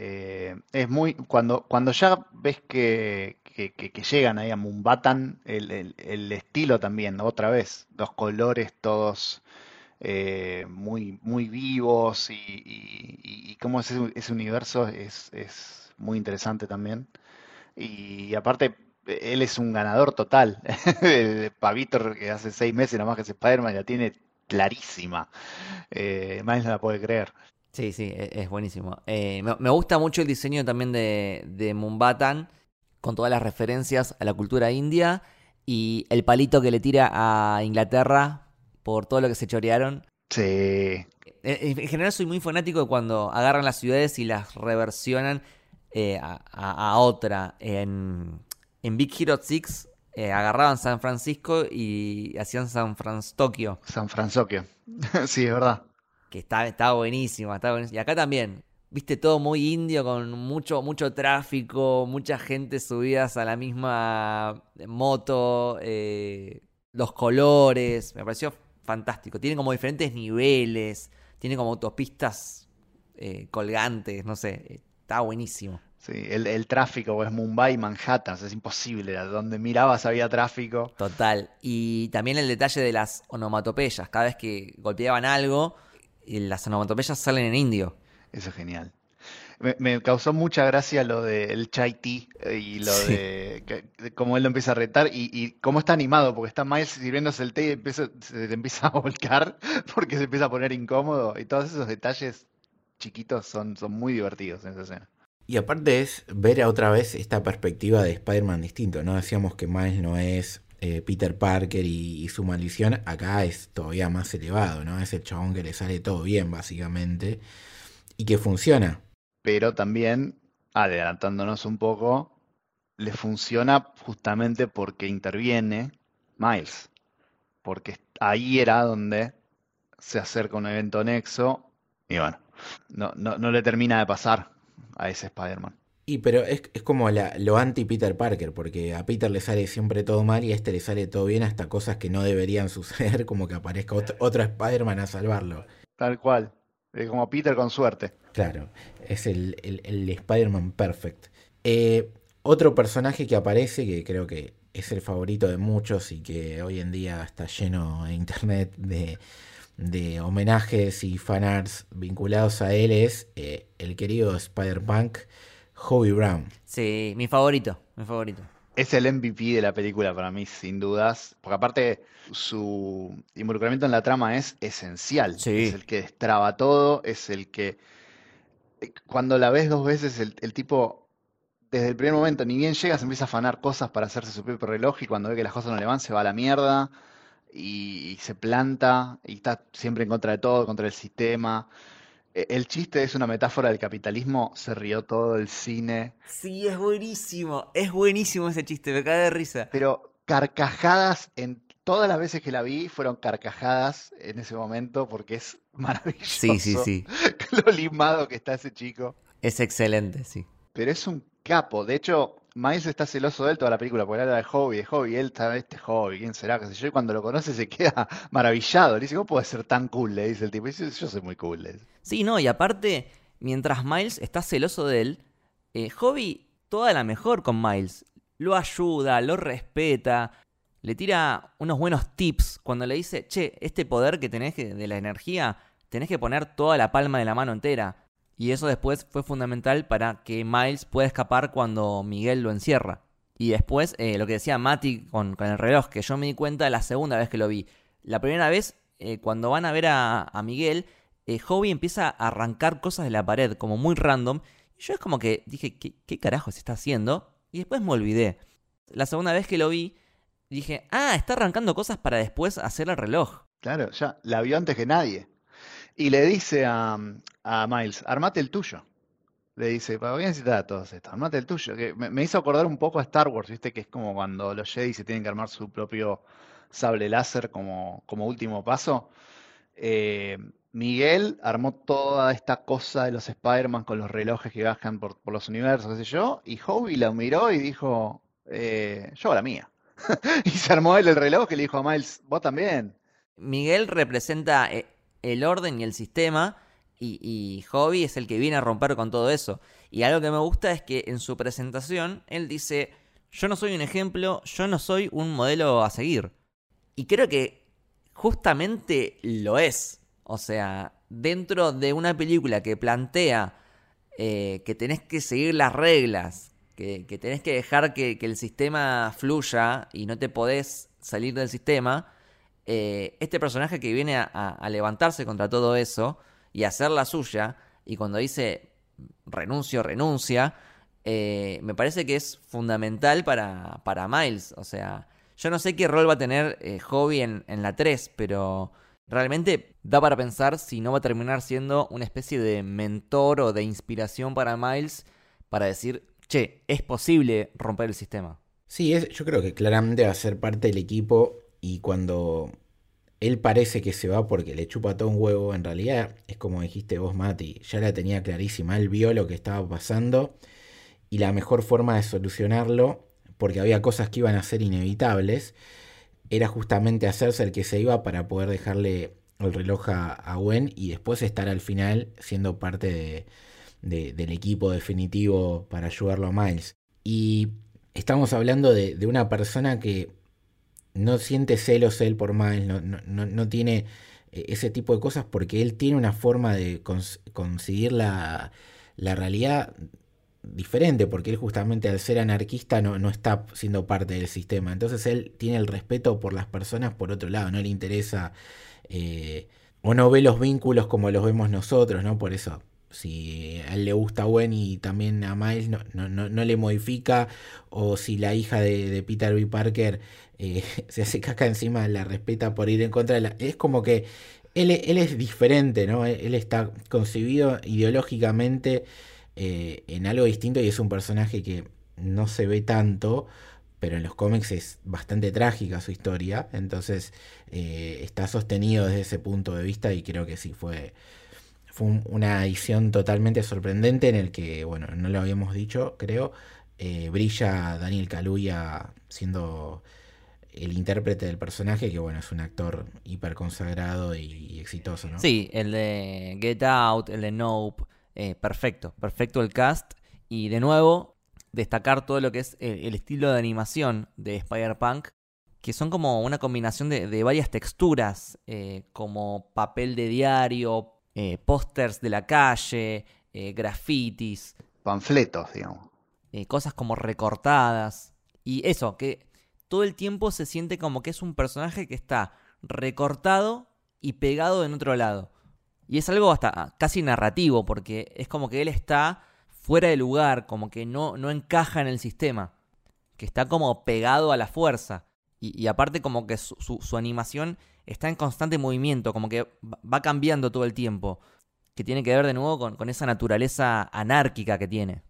Eh, es muy. Cuando, cuando ya ves que, que, llegan ahí a Mumbatan, el, el- estilo también, otra vez. Los colores todos eh, muy, muy vivos y, y, cómo ese, ese universo es, es muy interesante también. Y aparte, él es un ganador total. El Pavito que hace seis meses nomás que es Spider-Man la tiene clarísima. Eh, Miles no la puede creer. Sí, sí, e- es, buenísimo. Eh, me, gusta mucho el diseño también de, de Mumbatan, con todas las referencias a la cultura india y el palito que le tira a Inglaterra por todo lo que se chorearon. Sí, Eh, En en general soy muy fanático de cuando agarran las ciudades y las reversionan eh, a, a- a otra. En, en Big Hero 6 eh, agarraban San Francisco y hacían San Francisco Tokio. San Francisco. Sí, es verdad. Que está, está buenísimo, está buenísimo. Y acá también, viste, todo muy indio, con mucho, mucho tráfico, mucha gente subidas a la misma moto, eh, los colores, me pareció fantástico. Tiene como diferentes niveles, tiene como autopistas eh, colgantes, no sé, está buenísimo. Sí, el, el tráfico es Mumbai, Manhattan, o sea, es imposible. Donde mirabas había tráfico. Total. Y también el detalle de las onomatopeyas. Cada vez que golpeaban algo, eh, las onomatopeyas salen en indio. Eso es genial. Me, me causó mucha gracia lo del chai tea eh, y lo Sí. de, que- de cómo él lo empieza a retar y, y cómo está animado, porque está Miles sirviéndose el té y empieza, se le empieza a volcar porque se empieza a poner incómodo y todos esos detalles chiquitos son, son muy divertidos en esa escena. Y aparte es ver a otra vez esta perspectiva de Spider-Man distinto, ¿no? Decíamos que Miles no es eh, Peter Parker y, su maldición, acá es todavía más elevado, ¿no? Es el chabón que le sale todo bien, básicamente, y que funciona. Pero también, adelantándonos un poco, le funciona justamente porque interviene Miles. Porque ahí era donde se acerca un evento nexo y bueno, no, no, no le termina de pasar a ese Spider-Man. Y pero es, es como la- lo anti-Peter Parker, porque a Peter le sale siempre todo mal y a este le sale todo bien hasta cosas que no deberían suceder, como que aparezca otro, otro Spider-Man a salvarlo. Tal cual. Es como Peter con suerte. Claro, es el, el- el Spider-Man Perfect. Eh, otro personaje que aparece, que creo que es el favorito de muchos y que hoy en día está lleno en internet de, de homenajes y fanarts vinculados a él, es eh, el querido Spider-Punk, Hobie Brown. Sí, mi favorito, mi favorito. Es el MVP de la película para mí, sin dudas. Porque aparte, su involucramiento en la trama es esencial. Sí. Es el que destraba todo, es el que. Cuando la ves dos veces, el, el tipo, desde el primer momento, ni bien llega, se empieza a afanar cosas para hacerse su propio reloj. Y cuando ve que las cosas no le van, se va a la mierda. Y, y se planta. Y está siempre en contra de todo, contra el sistema. E- El chiste es una metáfora del capitalismo. Se rió todo el cine. Sí, es buenísimo, es buenísimo ese chiste, me cae de risa. Pero carcajadas en todas las veces que la vi fueron carcajadas en ese momento porque es maravilloso Sí, sí, sí, lo limado que está ese chico. es excelente, sí. Pero es un capo. De hecho, Miles está celoso de él toda la película porque habla de hobby, de hobby. Él está, este hobby, ¿quién será? ¿Qué sé yo? Y cuando lo conoce se queda maravillado. Le dice, ¿cómo puede ser tan cool? Le dice el tipo. Yo soy muy cool. Sí, no, y aparte, mientras Miles está celoso de él, eh, Hobby toda la mejor con Miles. Lo ayuda, lo respeta, le tira unos buenos tips cuando le dice, che, este poder que tenés de la energía, tenés que poner toda la palma de la mano entera. Y eso después fue fundamental para que Miles pueda escapar cuando Miguel lo encierra. Y después, eh, lo que decía Mati con, el reloj, que yo me di cuenta la segunda vez que lo vi. La primera vez, eh, cuando van a ver a, Miguel, eh, Hobie empieza a arrancar cosas de la pared, como muy random. Y yo es como que dije, ¿qué, qué carajo se está haciendo? Y después me olvidé. La segunda vez que lo vi, dije, ah, está arrancando cosas para después hacer el reloj. Claro, ya la vio antes que nadie. Y le dice a, a Miles, armate el tuyo. Le dice, ¿para qué necesitas todo esto? Armate el tuyo. Que me, hizo acordar un poco a Star Wars, ¿viste? Que es como cuando los Jedi se tienen que armar su propio sable láser como, como último paso. Eh, Miguel armó toda esta cosa de los Spider-Man con los relojes que viajan por, por los universos, qué sé yo, y Hobie la miró y dijo, eh, yo la mía. y se armó él el reloj que le dijo a Miles, vos también. Miguel representa eh, el orden y el sistema y, y Hobby es el que viene a romper con todo eso. Y algo que me gusta es que en su presentación él dice, yo no soy un ejemplo, yo no soy un modelo a seguir. Y creo que justamente lo es. O sea, dentro de una película que plantea eh, que tenés que seguir las reglas, que, tenés que dejar que, que, el sistema fluya y no te podés salir del sistema, eh, este personaje que viene a, levantarse contra todo eso y a hacer la suya, y cuando dice renuncio, renuncia, eh, me parece que es fundamental para, para Miles. O sea, yo no sé qué rol va a tener eh, Hobby en, en, la 3, pero realmente da para pensar si no va a terminar siendo una especie de mentor o de inspiración para Miles para decir, che, es posible romper el sistema. Sí, es, yo creo que claramente va a ser parte del equipo y cuando él parece que se va porque le chupa todo un huevo, en realidad es como dijiste vos, Mati, ya la tenía clarísima, él vio lo que estaba pasando y la mejor forma de solucionarlo porque había cosas que iban a ser inevitables, era justamente hacerse el que se iba para poder dejarle el reloj a, Gwen y después estar al final siendo parte de, del equipo definitivo para ayudarlo a Miles. Y estamos hablando de, de, una persona que no siente celos él por Miles, no, no, no tiene eh, ese tipo de cosas porque él tiene una forma de cons conseguir la, la realidad diferente, porque él justamente al ser anarquista no, no, está siendo parte del sistema. Entonces él tiene el respeto por las personas por otro lado, no le interesa eh, o no ve los vínculos como los vemos nosotros, ¿no? Por eso, si a él le gusta Gwen y también a Miles, no, no, no, no le modifica, o si la hija de, Peter B. Parker eh, se hace caca encima, la respeta por ir en contra de la... Es como que él, él es diferente, ¿no? Él, él está concebido ideológicamente eh, en algo distinto y es un personaje que no se ve tanto, pero en los cómics es bastante trágica su historia, entonces eh, está sostenido desde ese punto de vista y creo que sí fue, fue un, una edición totalmente sorprendente en el que, bueno, no lo habíamos dicho, creo, eh, brilla Daniel Kaluuya siendo el intérprete del personaje, que bueno, es un actor hiper consagrado y, exitoso, ¿no? Sí, el de Get Out, el de Nope. Eh, perfecto, perfecto el cast. Y de nuevo, destacar todo lo que es el, estilo de animación de Spider-Punk, que son como una combinación de, de varias texturas, eh, como papel de diario, eh, pósters de la calle, eh, grafitis. Panfletos, digamos. Eh, cosas como recortadas. Y eso, que todo el tiempo se siente como que es un personaje que está recortado y pegado en otro lado. Y es algo hasta casi narrativo, porque es como que él está fuera de lugar, como que no, no encaja en el sistema, que está como pegado a la fuerza. Y, y aparte como que su, su, su, animación está en constante movimiento, como que va cambiando todo el tiempo, que tiene que ver de nuevo con, con esa naturaleza anárquica que tiene.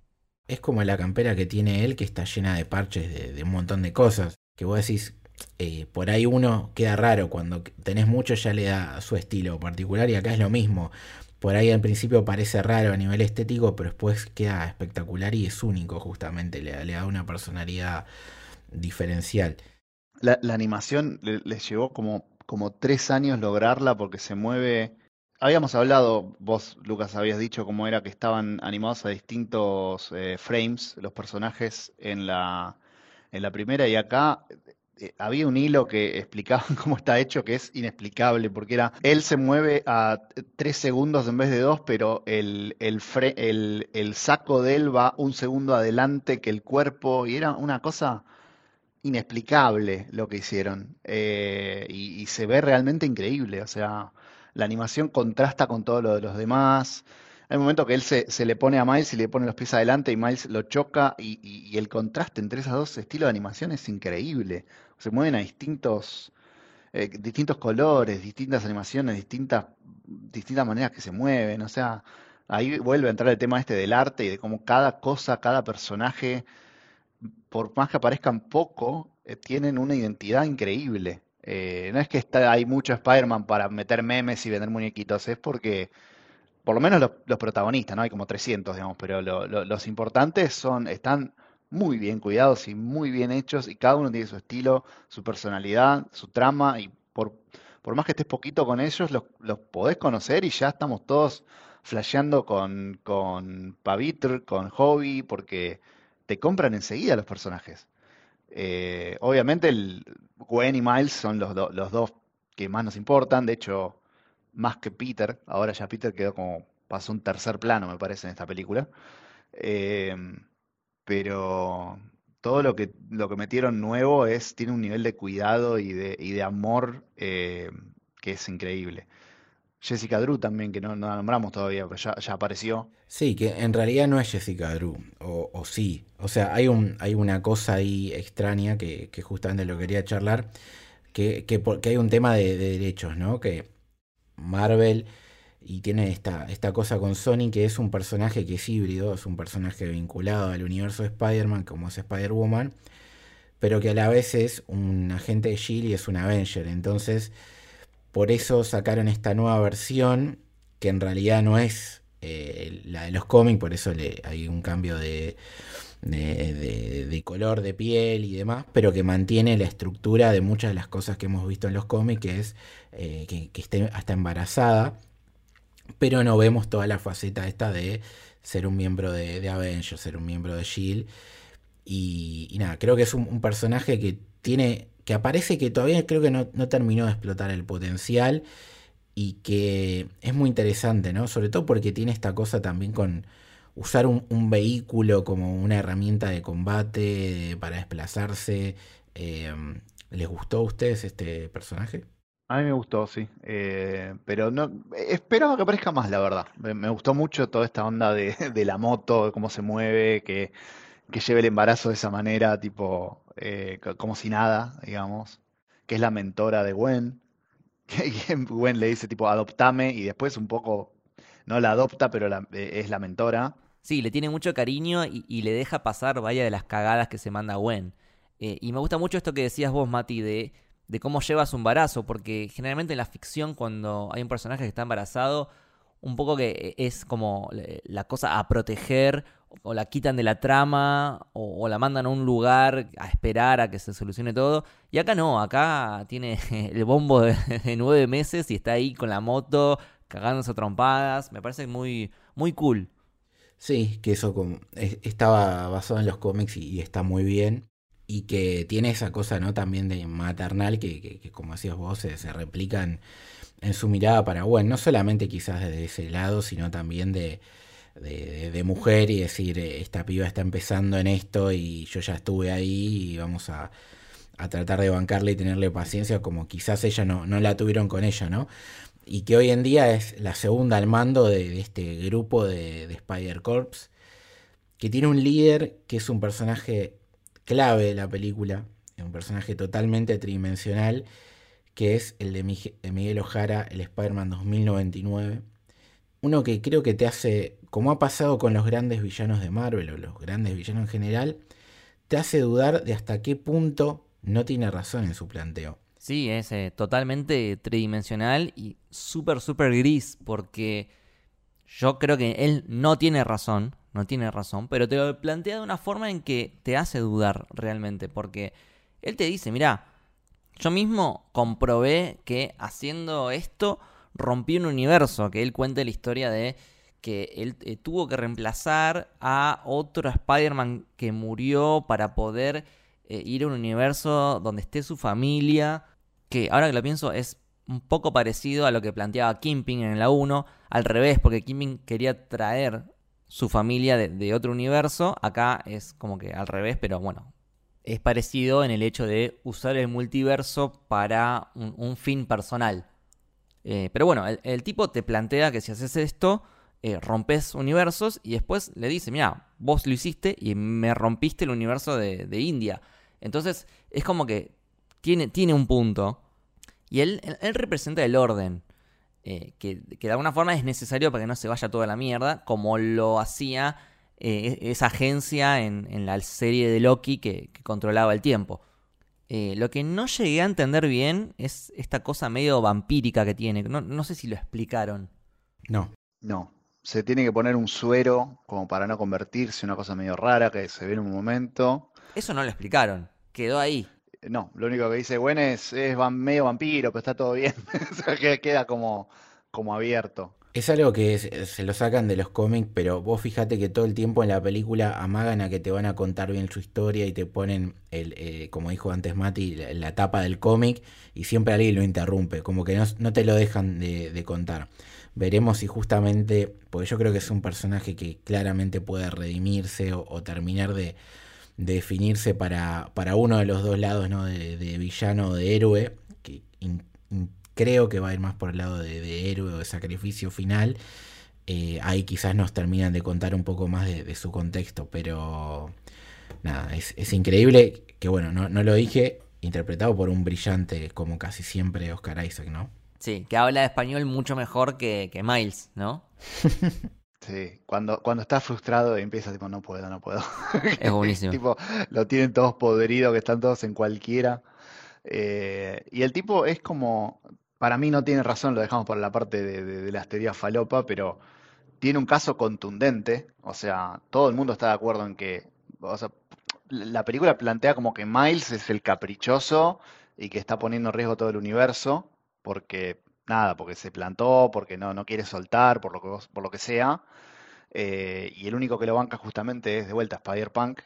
Es como la campera que tiene él, que está llena de parches de, de un montón de cosas, que vos decís, eh, por ahí uno queda raro, cuando tenés mucho ya le da su estilo particular y acá es lo mismo. Por ahí al principio parece raro a nivel estético, pero después queda espectacular y es único justamente, le, le da una personalidad diferencial. La, la animación les le llevó como, como tres años lograrla porque se mueve... Habíamos hablado, vos Lucas habías dicho cómo era que estaban animados a distintos eh, frames los personajes en la, en la primera y acá eh, había un hilo que explicaba cómo está hecho que es inexplicable, porque era, él se mueve a tres segundos en vez de dos, pero el, el, el, el saco de él va un segundo adelante que el cuerpo, y era una cosa inexplicable lo que hicieron, eh, y, se ve realmente increíble, o sea, la animación contrasta con todo lo de los demás, Hay un momento que él se, le pone a Miles y le pone los pies adelante y Miles lo choca y el contraste entre esos dos estilos de animación es increíble. Se mueven a distintos, eh, distintos colores, distintas animaciones, distintas, distintas maneras que se mueven. O sea, ahí vuelve a entrar el tema este del arte y de cómo cada cosa, cada personaje, por más que aparezcan poco, eh, tienen una identidad increíble. Eh, no es que está, hay mucho Spider-Man para meter memes y vender muñequitos, es porque por lo menos los, los protagonistas, ¿no? Hay como 300, digamos, pero lo- lo- los importantes son, están muy bien cuidados y muy bien hechos y cada uno tiene su estilo, su personalidad, su trama y por, por más que estés poquito con ellos, los, los podés conocer y ya estamos todos flasheando con, con Pavitr, con Hobby, porque te compran enseguida los personajes. Eh, obviamente el Gwen y Miles son los, los dos que más nos importan, de hecho más que Peter. Ahora ya Peter quedó como, pasó un tercer plano, me parece, en esta película. Eh, pero todo lo que, lo que metieron nuevo es, tiene un nivel de cuidado y de, y de amor eh, que es increíble. Jessica Drew también, que no, la nombramos todavía, pero ya, apareció. Sí, que en realidad no es Jessica Drew, o, sí. O sea, hay, un, hay una cosa ahí extraña que, que justamente lo quería charlar, que, que, que hay un tema de, de derechos, ¿no? Que Marvel y tiene esta, esta cosa con Sony que es un personaje que es híbrido, es un personaje vinculado al universo de Spider-Man como es Spider-Woman, pero que a la vez es un agente de S.H.I.E.L.D. y es un Avenger. Entonces, por eso sacaron esta nueva versión que en realidad no es eh, la de los cómics, por eso le, hay un cambio de, de, color de piel y demás, pero que mantiene la estructura de muchas de las cosas que hemos visto en los cómics, que es eh, que, esté hasta embarazada, pero no vemos toda la faceta esta de ser un miembro de, de Avengers, ser un miembro de S.H.I.E.L.D. Y, nada, creo que es un personaje que tiene, que aparece que todavía creo que no, terminó de explotar el potencial y que es muy interesante, ¿no? Sobre todo porque tiene esta cosa también con usar un, vehículo como una herramienta de combate para desplazarse. Eh, ¿les gustó a ustedes este personaje? A mí me gustó, sí. Eh, pero esperaba que aparezca más, la verdad. Me, gustó mucho toda esta onda de, de la moto, de cómo se mueve, que, que lleve el embarazo de esa manera, tipo, eh, co- como si nada, digamos. Que es la mentora de Gwen. Que Gwen le dice, tipo, adoptame, y después un poco, no la adopta, pero eh, es la mentora. Sí, le tiene mucho cariño y, le deja pasar vaya de las cagadas que se manda Gwen. Eh, y me gusta mucho esto que decías vos, Mati, de, cómo lleva su embarazo, porque generalmente en la ficción cuando hay un personaje que está embarazado, un poco que es como la cosa a proteger, o la quitan de la trama, o, la mandan a un lugar a esperar a que se solucione todo. Y acá no, acá tiene el bombo de, nueve meses y está ahí con la moto, cagándose a trompadas. Me parece muy, muy cool. Sí, que eso estaba basado en los cómics y, está muy bien. Y que tiene esa cosa, ¿no? También de maternal que, que- como decías vos, se, se replican en su mirada para Gwen. No solamente quizás desde ese lado, sino también de, de, mujer y decir, eh, esta piba está empezando en esto y yo ya estuve ahí y vamos a, a tratar de bancarle y tenerle paciencia como quizás ella no, no la tuvieron con ella, ¿no? Y que hoy en día es la segunda al mando de, este grupo de, de Spider Corps, que tiene un líder que es un personaje clave de la película, un personaje totalmente tridimensional, que es el de Miguel Ojara, el Spider-Man 2099. Uno que creo que te hace, como ha pasado con los grandes villanos de Marvel o los grandes villanos en general, te hace dudar de hasta qué punto no tiene razón en su planteo. Sí, es eh, totalmente tridimensional y súper, súper gris, porque yo creo que él no tiene razón, no tiene razón, pero te lo plantea de una forma en que te hace dudar realmente, porque él te dice, mira, yo mismo comprobé que haciendo esto rompí un universo, que él cuente la historia de que él eh, tuvo que reemplazar a otro Spider-Man que murió para poder eh, ir a un universo donde esté su familia, que ahora que lo pienso es un poco parecido a lo que planteaba Kimping en la 1, al revés, porque Kimping quería traer su familia de, otro universo, acá es como que al revés, pero bueno, es parecido en el hecho de usar el multiverso para un, fin personal. Eh, pero bueno, el tipo te plantea que si haces esto, eh, rompes universos y después le dice, mira, vos lo hiciste y me rompiste el universo de, India. Entonces es como que tiene, tiene un punto y él, él, representa el orden. Eh, que, de alguna forma es necesario para que no se vaya toda la mierda, como lo hacía eh, esa agencia en, la serie de Loki que, controlaba el tiempo. lo que no llegué a entender bien es esta cosa medio vampírica que tiene. No, no sé si lo explicaron. No. No, se tiene que poner un suero como para no convertirse, una cosa medio rara que se ve en un momento. Eso no lo explicaron, quedó ahí. No, lo único que dice Gwen es, es medio vampiro, pero está todo bien. queda como, como abierto. Es algo que se lo sacan de los cómics, pero vos fíjate que todo el tiempo en la película amagan a que te van a contar bien su historia y te ponen, el, eh, como dijo antes Mati, la, tapa del cómic y siempre alguien lo interrumpe, como que no, te lo dejan de contar. Veremos si justamente, porque yo creo que es un personaje que claramente puede redimirse o, terminar de, definirse para, uno de los dos lados, ¿no? de, villano o de héroe, que creo que va a ir más por el lado de, héroe o de sacrificio final. Eh, ahí quizás nos terminan de contar un poco más de, su contexto, pero nada, es, increíble que bueno, no, no, lo dije, interpretado por un brillante como casi siempre Oscar Isaac, ¿no? Sí, que habla español mucho mejor que, Miles, ¿no? Sí, cuando, cuando está frustrado empieza tipo, no puedo, no puedo. Es buenísimo. tipo, lo tienen todos podridos, que están todos en cualquiera. Eh, y el tipo es como, para mí no tiene razón, lo dejamos por la parte de, de, las teorías falopa, pero tiene un caso contundente. O sea, todo el mundo está de acuerdo en que, o sea, la película plantea como que Miles es el caprichoso y que está poniendo en riesgo todo el universo porque nada, porque se plantó, porque no, no quiere soltar, por lo que, por lo que sea. Eh, y el único que lo banca justamente es de vuelta Spider-Punk,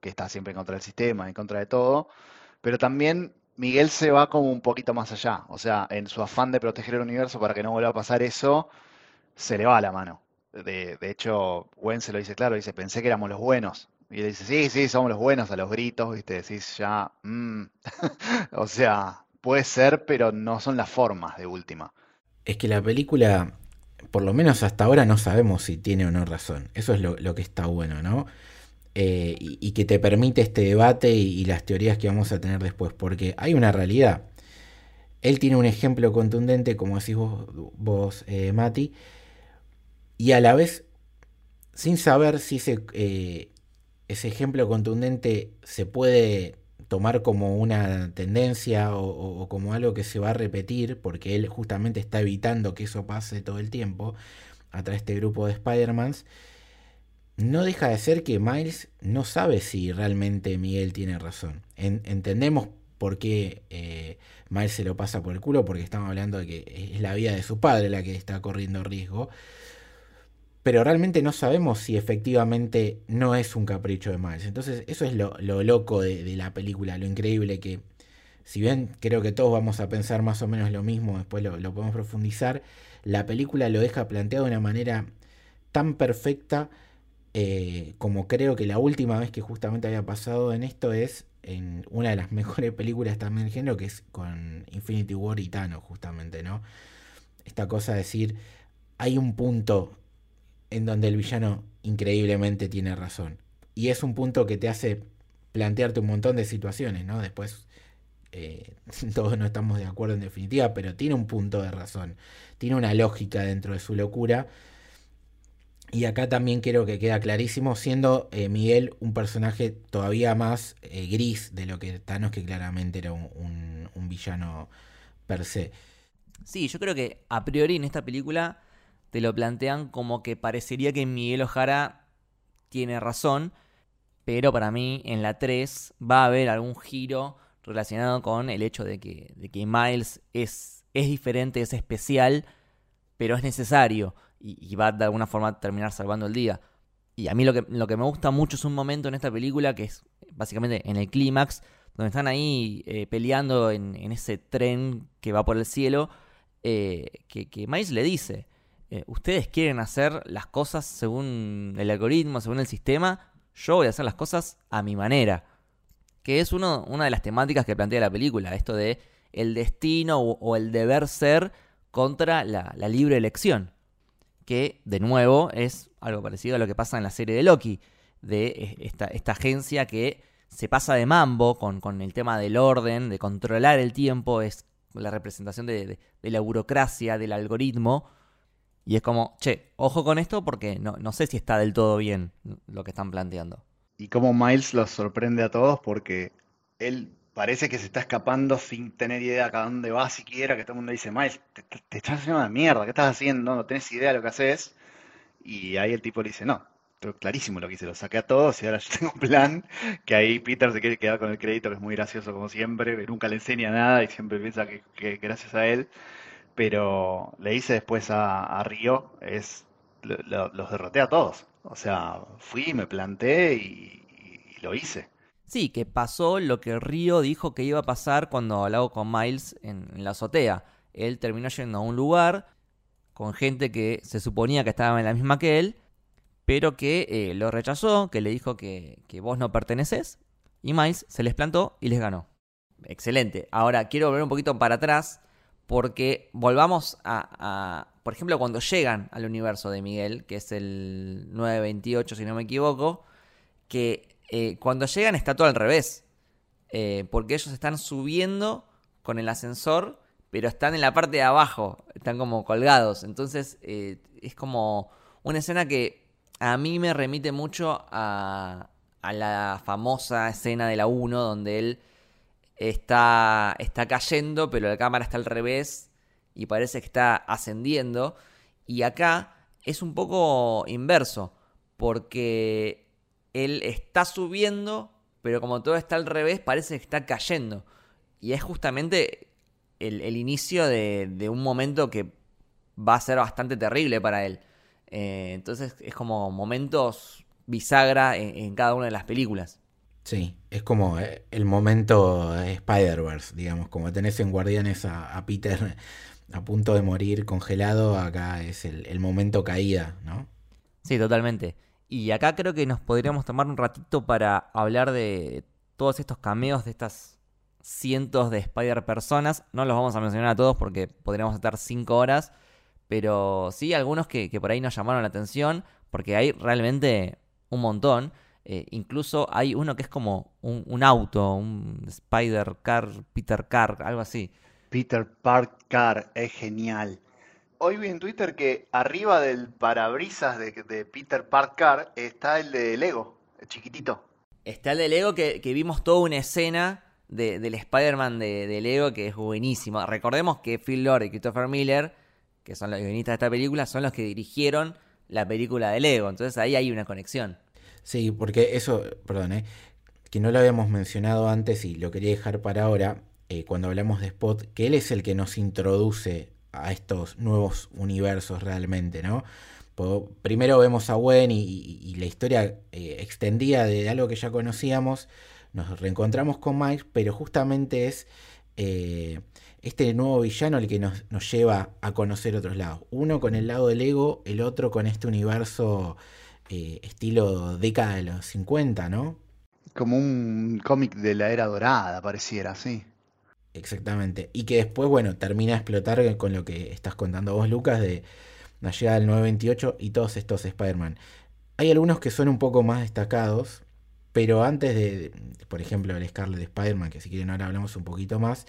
que está siempre en contra del sistema, en contra de todo. Pero también Miguel se va como un poquito más allá. O sea, en su afán de proteger el universo para que no vuelva a pasar eso, se le va a la mano. De, de hecho, Gwen se lo dice claro, dice, pensé que éramos los buenos. Y le dice, sí, sí, somos los buenos a los gritos, viste, decís ya, mm". o sea, Puede ser, pero no son las formas de última. Es que la película, por lo menos hasta ahora, no sabemos si tiene o no razón. Eso es lo, que está bueno, ¿no? Eh, y, que te permite este debate y, las teorías que vamos a tener después, porque hay una realidad. Él tiene un ejemplo contundente, como decís vos, eh, Mati, y a la vez, sin saber si ese, eh, ese ejemplo contundente se puede tomar como una tendencia o, como algo que se va a repetir, porque él justamente está evitando que eso pase todo el tiempo a través de este grupo de Spider-Mans, no deja de ser que Miles no sabe si realmente Miguel tiene razón. entendemos por qué eh, Miles se lo pasa por el culo, porque estamos hablando de que es la vida de su padre la que está corriendo riesgo pero realmente no sabemos si efectivamente no es un capricho de Miles. Entonces eso es lo, loco de, la película, lo increíble que, si bien creo que todos vamos a pensar más o menos lo mismo, después lo, podemos profundizar, la película lo deja planteado de una manera tan perfecta eh, como creo que la última vez que justamente había pasado en esto es en una de las mejores películas también del género, que es con Infinity War y Thanos, justamente, ¿no? Esta cosa de decir, hay un punto en donde el villano increíblemente tiene razón. Y es un punto que te hace plantearte un montón de situaciones, ¿no? Después eh, todos no estamos de acuerdo en definitiva, pero tiene un punto de razón, tiene una lógica dentro de su locura. Y acá también creo que queda clarísimo, siendo eh, Miguel un personaje todavía más eh, gris de lo que Thanos, que claramente era un, un villano per se. Sí, yo creo que a priori en esta película te lo plantean como que parecería que Miguel Ojara tiene razón, pero para mí en la 3 va a haber algún giro relacionado con el hecho de que, de que Miles es, es diferente, es especial, pero es necesario y, va de alguna forma a terminar salvando el día. Y a mí lo que, lo que me gusta mucho es un momento en esta película que es básicamente en el clímax, donde están ahí eh, peleando en, ese tren que va por el cielo, eh, que, que Miles le dice, eh, ustedes quieren hacer las cosas según el algoritmo, según el sistema, yo voy a hacer las cosas a mi manera. Que es uno, una de las temáticas que plantea la película, esto de el destino o, el deber ser contra la, libre elección. que de nuevo es algo parecido a lo que pasa en la serie de Loki, de eh, esta, esta agencia que se pasa de mambo con, con, el tema del orden, de controlar el tiempo, es la representación de, la burocracia, del algoritmo. Y es como, che, ojo con esto porque no, no sé si está del todo bien lo que están planteando. Y cómo Miles los sorprende a todos porque él parece que se está escapando sin tener idea a dónde va siquiera, que todo el mundo dice, Miles, te, estás haciendo una mierda, ¿qué estás haciendo? No tenés idea de lo que haces. Y ahí el tipo le dice, no, clarísimo lo que hice, lo saqué a todos y ahora yo tengo un plan, que ahí Peter se quiere quedar con el crédito, que es muy gracioso como siempre, nunca le enseña nada y siempre piensa que gracias a él, pero le dice después a, Río, es, lo, los derroté a todos, o sea, fui, me planté y, y, lo hice. Sí, que pasó lo que Río dijo que iba a pasar cuando hablaba con Miles en, en la azotea. Él terminó yendo a un lugar con gente que se suponía que estaba en la misma que él, pero que eh, lo rechazó, que le dijo que, que, vos no perteneces, y Miles se les plantó y les ganó. Excelente. Ahora quiero volver un poquito para atrás, porque volvamos a, a, por ejemplo, cuando llegan al universo de Miguel, que es el 928, si no me equivoco, que eh, cuando llegan está todo al revés, eh, porque ellos están subiendo con el ascensor, pero están en la parte de abajo, están como colgados, entonces eh, es como una escena que a mí me remite mucho a, a la famosa escena de la 1 donde él está, está cayendo, pero la cámara está al revés y parece que está ascendiendo. Y acá es un poco inverso, porque él está subiendo, pero como todo está al revés, parece que está cayendo. Y es justamente el, inicio de, un momento que va a ser bastante terrible para él. Eh, entonces es como momentos bisagra en, cada una de las películas. Sí, es como eh, el momento Spider-Verse, digamos, como tenés en Guardianes a, a, Peter a punto de morir congelado, acá es el, el momento caída, ¿no? Sí, totalmente. Y acá creo que nos podríamos tomar un ratito para hablar de todos estos cameos de estas cientos de Spider-Personas. No los vamos a mencionar a todos porque podríamos estar cinco horas. Pero sí, algunos que, que, por ahí nos llamaron la atención, porque hay realmente un montón. Eh, incluso hay uno que es como un, un, auto, un Spider Car, Peter Car, algo así. Peter Park Car, es genial. Hoy vi en Twitter que arriba del parabrisas de, de Peter Park Car está el de Lego, el chiquitito. Está el de Lego que, que vimos toda una escena de, del Spider-Man de, de Lego que es buenísimo. Recordemos que Phil Lord y Christopher Miller que son los guionistas de esta película, son los que dirigieron la película de Lego. Entonces ahí hay una conexión. Sí, porque eso, perdón, eh, que no lo habíamos mencionado antes y lo quería dejar para ahora, eh, cuando hablamos de Spot, que él es el que nos introduce a estos nuevos universos realmente, ¿no? Primero vemos a Gwen y, y, la historia eh, extendida de algo que ya conocíamos, nos reencontramos con Mike, pero justamente es eh, este nuevo villano el que nos, nos, lleva a conocer otros lados. Uno con el lado del ego, el otro con este universo eh, estilo década de los 50, ¿no? Como un cómic de la era dorada, pareciera, sí. Exactamente. Y que después, bueno, termina a explotar con lo que estás contando vos, Lucas, de la llegada del 928 y todos estos Spider-Man. Hay algunos que son un poco más destacados, pero antes de, por ejemplo, el Scarlet Spider-Man, que si quieren ahora hablamos un poquito más,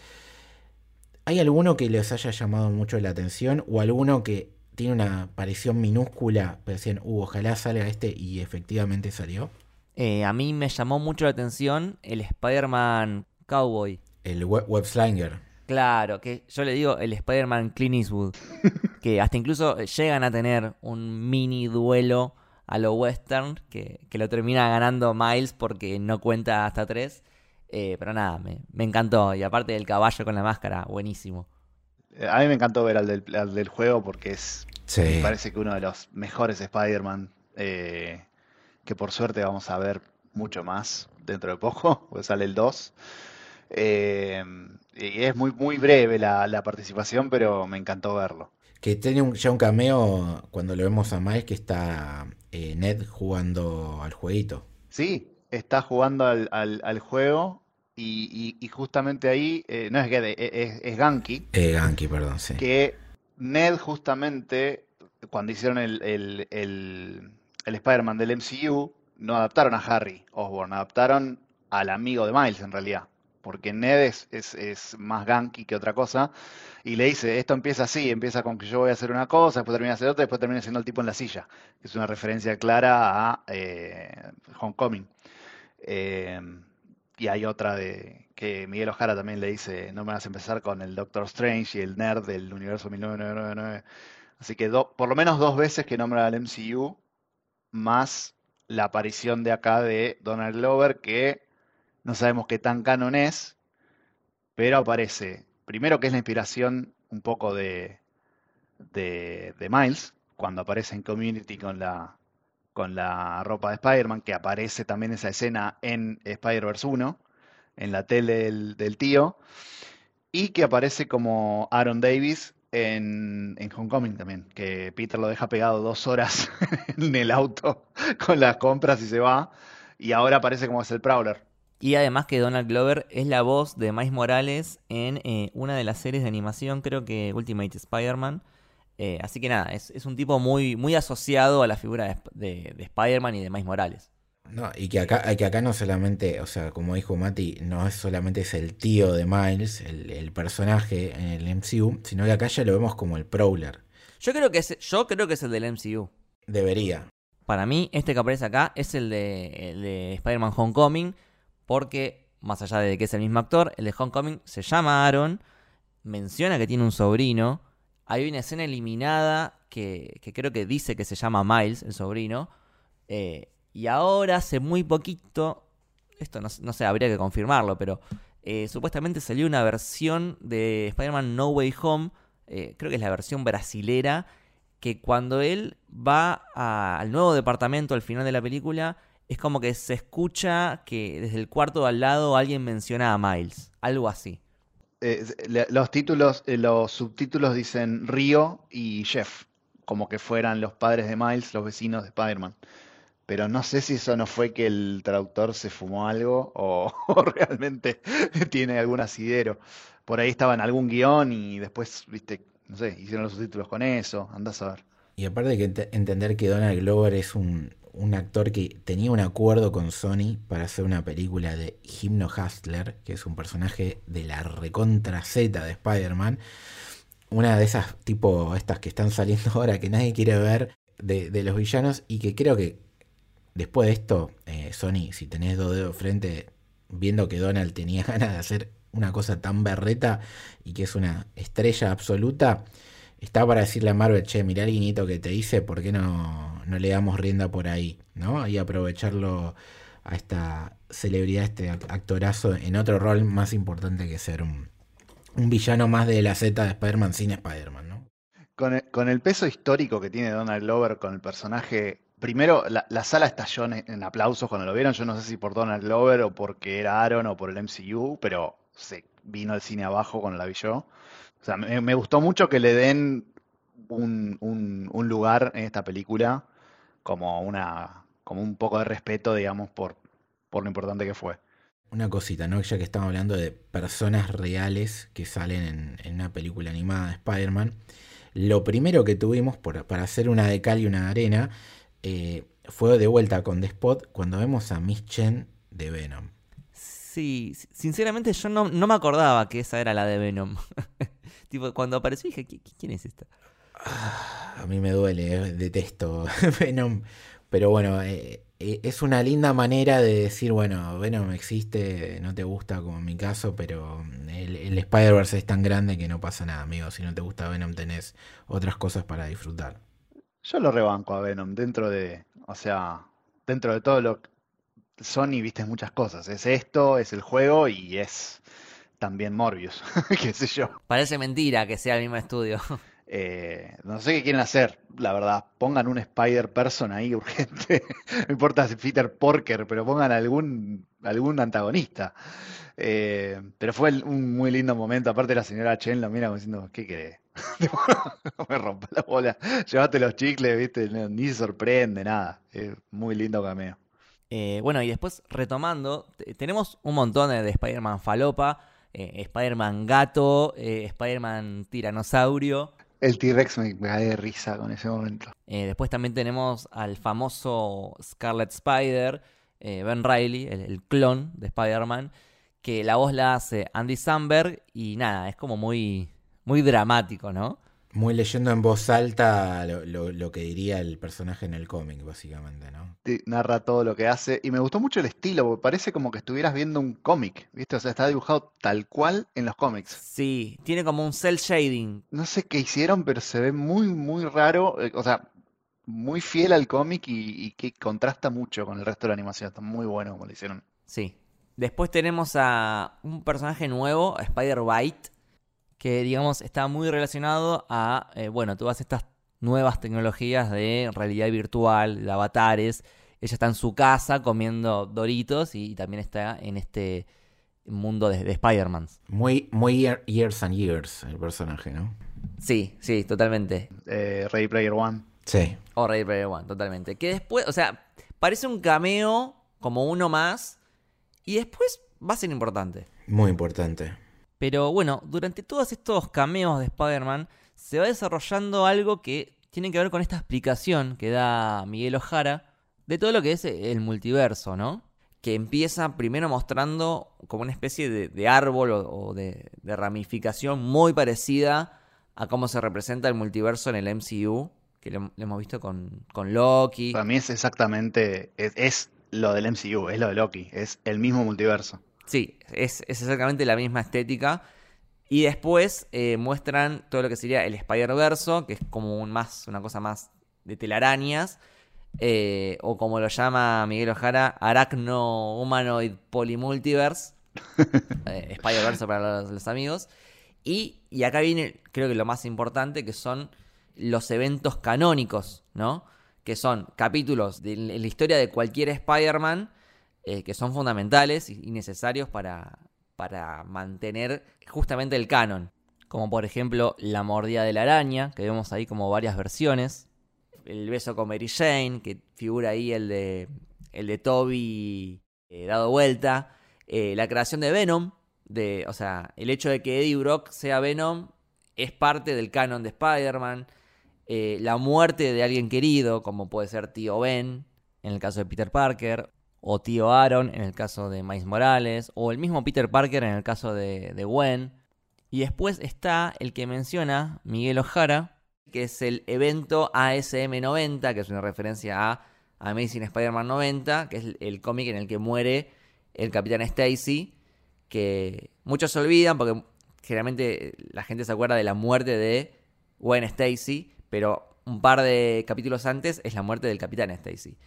¿hay alguno que les haya llamado mucho la atención o alguno que tiene una aparición minúscula, pero decían, uh, ojalá salga este y efectivamente salió? Eh, a mí me llamó mucho la atención el Spider-Man Cowboy. El web, web Slinger. Claro, que yo le digo el Spider-Man Clint Eastwood. que hasta incluso llegan a tener un mini duelo a lo western, que, que, lo termina ganando Miles porque no cuenta hasta tres. Eh, pero nada, me, me, encantó. Y aparte del caballo con la máscara, buenísimo. Eh, a mí me encantó ver al del, al del juego porque es. Sí. Me parece que uno de los mejores Spider-Man. Eh, que por suerte vamos a ver mucho más dentro de poco, pues sale el 2. Eh, y es muy, muy breve la, la participación, pero me encantó verlo. Que tiene un, ya un cameo cuando lo vemos a Miles que está eh, Ned jugando al jueguito. Sí, está jugando al, al, al juego y, y, y, justamente ahí, eh, no es que es, es Ganky. Eh, Ganky, perdón, sí. Que Ned justamente cuando hicieron el, el, el, el Spider-Man del MCU, no adaptaron a Harry Osborn, adaptaron al amigo de Miles en realidad. Porque Ned es, es, es más ganky que otra cosa. Y le dice, esto empieza así, empieza con que yo voy a hacer una cosa, después termina hacer otra, después termina siendo el tipo en la silla. Es una referencia clara a eh, Homecoming. Eh, y hay otra de que Miguel Ojara también le dice, no me vas a empezar con el Doctor Strange y el nerd del universo 1999. Así que por lo menos dos veces que nombra al MCU, más la aparición de acá de Donald Glover, que no sabemos qué tan canon es, pero aparece. Primero que es la inspiración un poco de, de, Miles, cuando aparece en Community con la, con la ropa de Spider-Man, que aparece también esa escena en Spider-Verse 1, en la tele del, tío, y que aparece como Aaron Davis en, en Homecoming también, que Peter lo deja pegado dos horas en el auto con las compras y se va, y ahora aparece como es el Prowler. Y además que Donald Glover es la voz de Miles Morales en eh, una de las series de animación, creo que Ultimate Spider-Man. Eh, así que nada, es, un tipo muy, muy asociado a la figura de, de Spider-Man y de Miles Morales. No, y que acá, que acá no solamente, o sea, como dijo Mati, no es solamente es el tío de Miles, el, personaje en el MCU, sino que acá ya lo vemos como el Prowler. Yo creo que es, yo creo que es el del MCU. Debería. Para mí, este que aparece acá es el de, el de Spider-Man Homecoming, porque, más allá de que es el mismo actor, el de Homecoming se llama Aaron, menciona que tiene un sobrino, hay una escena eliminada que, creo que dice que se llama Miles, el sobrino, eh, y ahora, hace muy poquito, esto no, sé, habría que confirmarlo, pero eh, supuestamente salió una versión de Spider-Man No Way Home, eh, creo que es la versión brasilera, que cuando él va al nuevo departamento al final de la película, es como que se escucha que desde el cuarto de al lado alguien menciona a Miles, algo así. Eh, los títulos, los subtítulos dicen Río y Jeff, como que fueran los padres de Miles, los vecinos de Spider-Man pero no sé si eso no fue que el traductor se fumó algo o, realmente tiene algún asidero. Por ahí estaba en algún guion y después, viste, no sé, hicieron los subtítulos con eso, andás a ver. Y aparte hay que entender que Donald Glover es un, un, actor que tenía un acuerdo con Sony para hacer una película de Hymno Hustler, que es un personaje de la recontra Z de Spider-Man. Una de esas tipo estas que están saliendo ahora que nadie quiere ver de, de los villanos y que creo que Después de esto, eh, Sony, si tenés dos dedos frente, viendo que Donald tenía ganas de hacer una cosa tan berreta y que es una estrella absoluta, está para decirle a Marvel, che, mirá el guiñito que te hice, ¿por qué no, no le damos rienda por ahí? ¿No? Y aprovecharlo a esta celebridad, este actorazo, en otro rol más importante que ser un, villano más de la Z de Spider-Man sin Spider-Man, ¿no? Con el, con el peso histórico que tiene Donald Glover con el personaje Primero, la, sala estalló en, aplausos cuando lo vieron. Yo no sé si por Donald Glover o porque era Aaron o por el MCU, pero se vino el cine abajo cuando la vi yo. O sea, me, gustó mucho que le den un, un, lugar en esta película como una como un poco de respeto, digamos, por, por lo importante que fue. Una cosita, ¿no? Ya que estamos hablando de personas reales que salen en, en una película animada de Spider-Man, lo primero que tuvimos por, para hacer una de cal y una de arena eh, fue de vuelta con The Spot cuando vemos a Miss Chen de Venom. Sí, sinceramente yo no, me acordaba que esa era la de Venom. tipo, cuando apareció dije, ¿quién es esta? Ah, a mí me duele, eh, detesto Venom. Pero bueno, eh, es una linda manera de decir, bueno, Venom existe, no te gusta como en mi caso, pero el, el Spider-Verse es tan grande que no pasa nada, amigo. Si no te gusta Venom tenés otras cosas para disfrutar. Yo lo rebanco a Venom dentro de, o sea, dentro de todo lo Sony viste muchas cosas. Es esto, es el juego y es también Morbius, qué sé yo. Parece mentira que sea el mismo estudio. Eh, no sé qué quieren hacer, la verdad. Pongan un Spider Person ahí urgente. no importa si Peter Porker, pero pongan algún, algún antagonista. Eh, pero fue un muy lindo momento. Aparte, la señora Chen lo mira como diciendo: ¿Qué querés? no me rompa la bola. Llevaste los chicles, ¿viste? ni se sorprende, nada. Es muy lindo cameo. Eh, bueno, y después retomando, tenemos un montón de, Spider-Man falopa, Spider-Man gato, Spider-Man tiranosaurio. El T-Rex me, me cae de risa con ese momento. Eh, después también tenemos al famoso Scarlet Spider, eh, Ben Riley, el, el clon de Spider-Man, que la voz la hace Andy Samberg y nada, es como muy, muy dramático, ¿no? Muy leyendo en voz alta lo, lo- lo que diría el personaje en el cómic, básicamente, ¿no? Te narra todo lo que hace. Y me gustó mucho el estilo, porque parece como que estuvieras viendo un cómic, ¿viste? O sea, está dibujado tal cual en los cómics. Sí, tiene como un cel shading. No sé qué hicieron, pero se ve muy, muy raro. eh, O sea, muy fiel al cómic y, y que contrasta mucho con el resto de la animación. Está muy bueno como lo hicieron. Sí. Después tenemos a un personaje nuevo, a Spider-Bite, que digamos está muy relacionado a, eh, bueno, todas estas nuevas tecnologías de realidad virtual, de avatares. Ella está en su casa comiendo Doritos y también está en este mundo de, de Spider-Man. Muy, muy year- years and years el personaje, ¿no? Sí, sí, totalmente. Eh, Ready Player One. Sí. O Ready Player One, totalmente. Que después, o sea, parece un cameo como uno más y después va a ser importante. Muy importante. Pero bueno, durante todos estos cameos de Spider-Man se va desarrollando algo que tiene que ver con esta explicación que da Miguel Ojara de todo lo que es el multiverso, ¿no? Que empieza primero mostrando como una especie de, árbol o, de, ramificación muy parecida a cómo se representa el multiverso en el MCU, que lo, hemos visto con, con Loki. Para mí es exactamente, es lo del MCU, es lo de Loki, es el mismo multiverso. Sí, es, es exactamente la misma estética. Y después eh, muestran todo lo que sería el Spider-Verso, que es como un más, una cosa más de telarañas. eh, o como lo llama Miguel Ojara, Aracno Humanoid Polymultiverse. eh, Spider-Verso para los, los amigos. Y, y acá viene, creo que lo más importante, que son los eventos canónicos, ¿no? Que son capítulos de la historia de cualquier Spider-Man eh, que son fundamentales y necesarios para, para mantener justamente el canon. Como por ejemplo la mordida de la araña, que vemos ahí como varias versiones. El beso con Mary Jane, que figura ahí el de, el de Toby eh, dado vuelta. Eh, la creación de Venom, de, o sea, el hecho de que Eddie Brock sea Venom es parte del canon de Spider-Man. La muerte de alguien querido, como puede ser tío Ben, en el caso de Peter Parker, o tío Aaron, en el caso de Miles Morales, o el mismo Peter Parker en el caso de, de Gwen. Y después está el que menciona Miguel Ojara, que es el evento ASM 90, que es una referencia a Amazing Spider-Man 90, que es el, el cómic en el que muere el Capitán Stacy, que muchos se olvidan porque generalmente la gente se acuerda de la muerte de Gwen Stacy, pero un par de capítulos antes es la muerte del Capitán Stacy,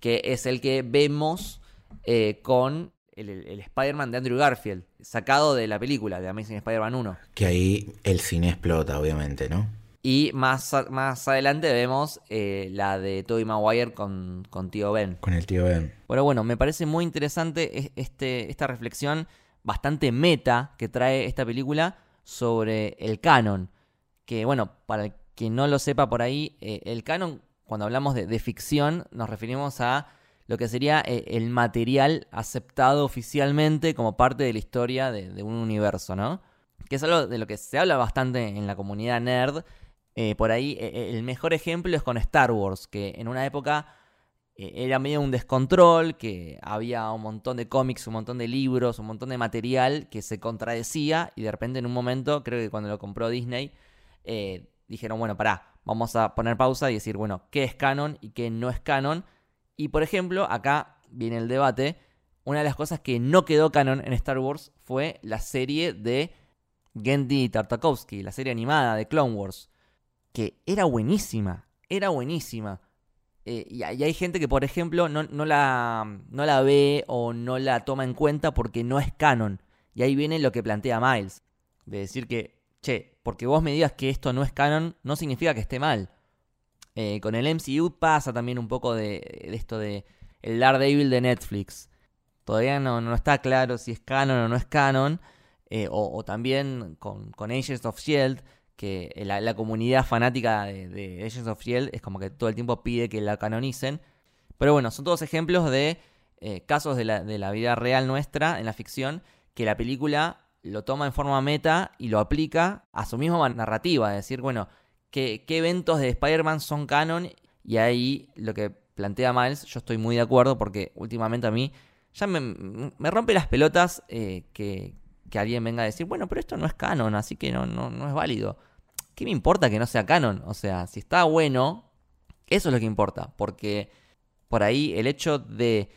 que es el que vemos eh, con el, Spider-Man de Andrew Garfield, sacado de la película de Amazing Spider-Man 1. Que ahí el cine explota, obviamente, ¿no? Y más, más adelante vemos eh, la de Tobey Maguire con, con Tío Ben. Con el tío Ben. Pero bueno, me parece muy interesante es- este, esta reflexión bastante meta que trae esta película sobre el canon. Que bueno, para el que no lo sepa por ahí, eh, el canon, cuando hablamos de, ficción, nos referimos a lo que sería eh, el material aceptado oficialmente como parte de la historia de, un universo, ¿no? Que es algo de lo que se habla bastante en la comunidad nerd. Eh, por ahí, el mejor ejemplo es con Star Wars, que en una época era medio un descontrol, que había un montón de cómics, un montón de libros, un montón de material que se contradecía y de repente en un momento, creo que cuando lo compró Disney, dijeron, bueno, pará, vamos a poner pausa y decir, bueno, ¿qué es canon y qué no es canon? Y por ejemplo, acá viene el debate, una de las cosas que no quedó canon en Star Wars fue la serie de Gendy Tartakovsky, la serie animada de Clone Wars, que era buenísima, era buenísima. Eh, y, hay gente que, por ejemplo, no, no la, no la ve o no la toma en cuenta porque no es canon. Y ahí viene lo que plantea Miles. De decir que, che, porque vos me digas que esto no es canon, no significa que esté mal. Eh, con el MCU pasa también un poco de, esto de el Daredevil de Netflix. Todavía no, no está claro si es canon o no es canon. eh, o, también con, con Agents of Shield, que la, comunidad fanática de, de Agents of Shield es como que todo el tiempo pide que la canonicen. Pero bueno, son todos ejemplos de eh, casos de la, de la vida real nuestra en la ficción que la película lo toma en forma meta y lo aplica a su misma narrativa. Es decir, bueno, qué, qué eventos de Spider-Man son canon. Y ahí lo que plantea Miles, yo estoy muy de acuerdo porque últimamente a mí ya me, me rompe las pelotas eh, que, que, alguien venga a decir, bueno, pero esto no es canon, así que no, no, no es válido. ¿Qué me importa que no sea canon? O sea, si está bueno, eso es lo que importa, porque por ahí el hecho de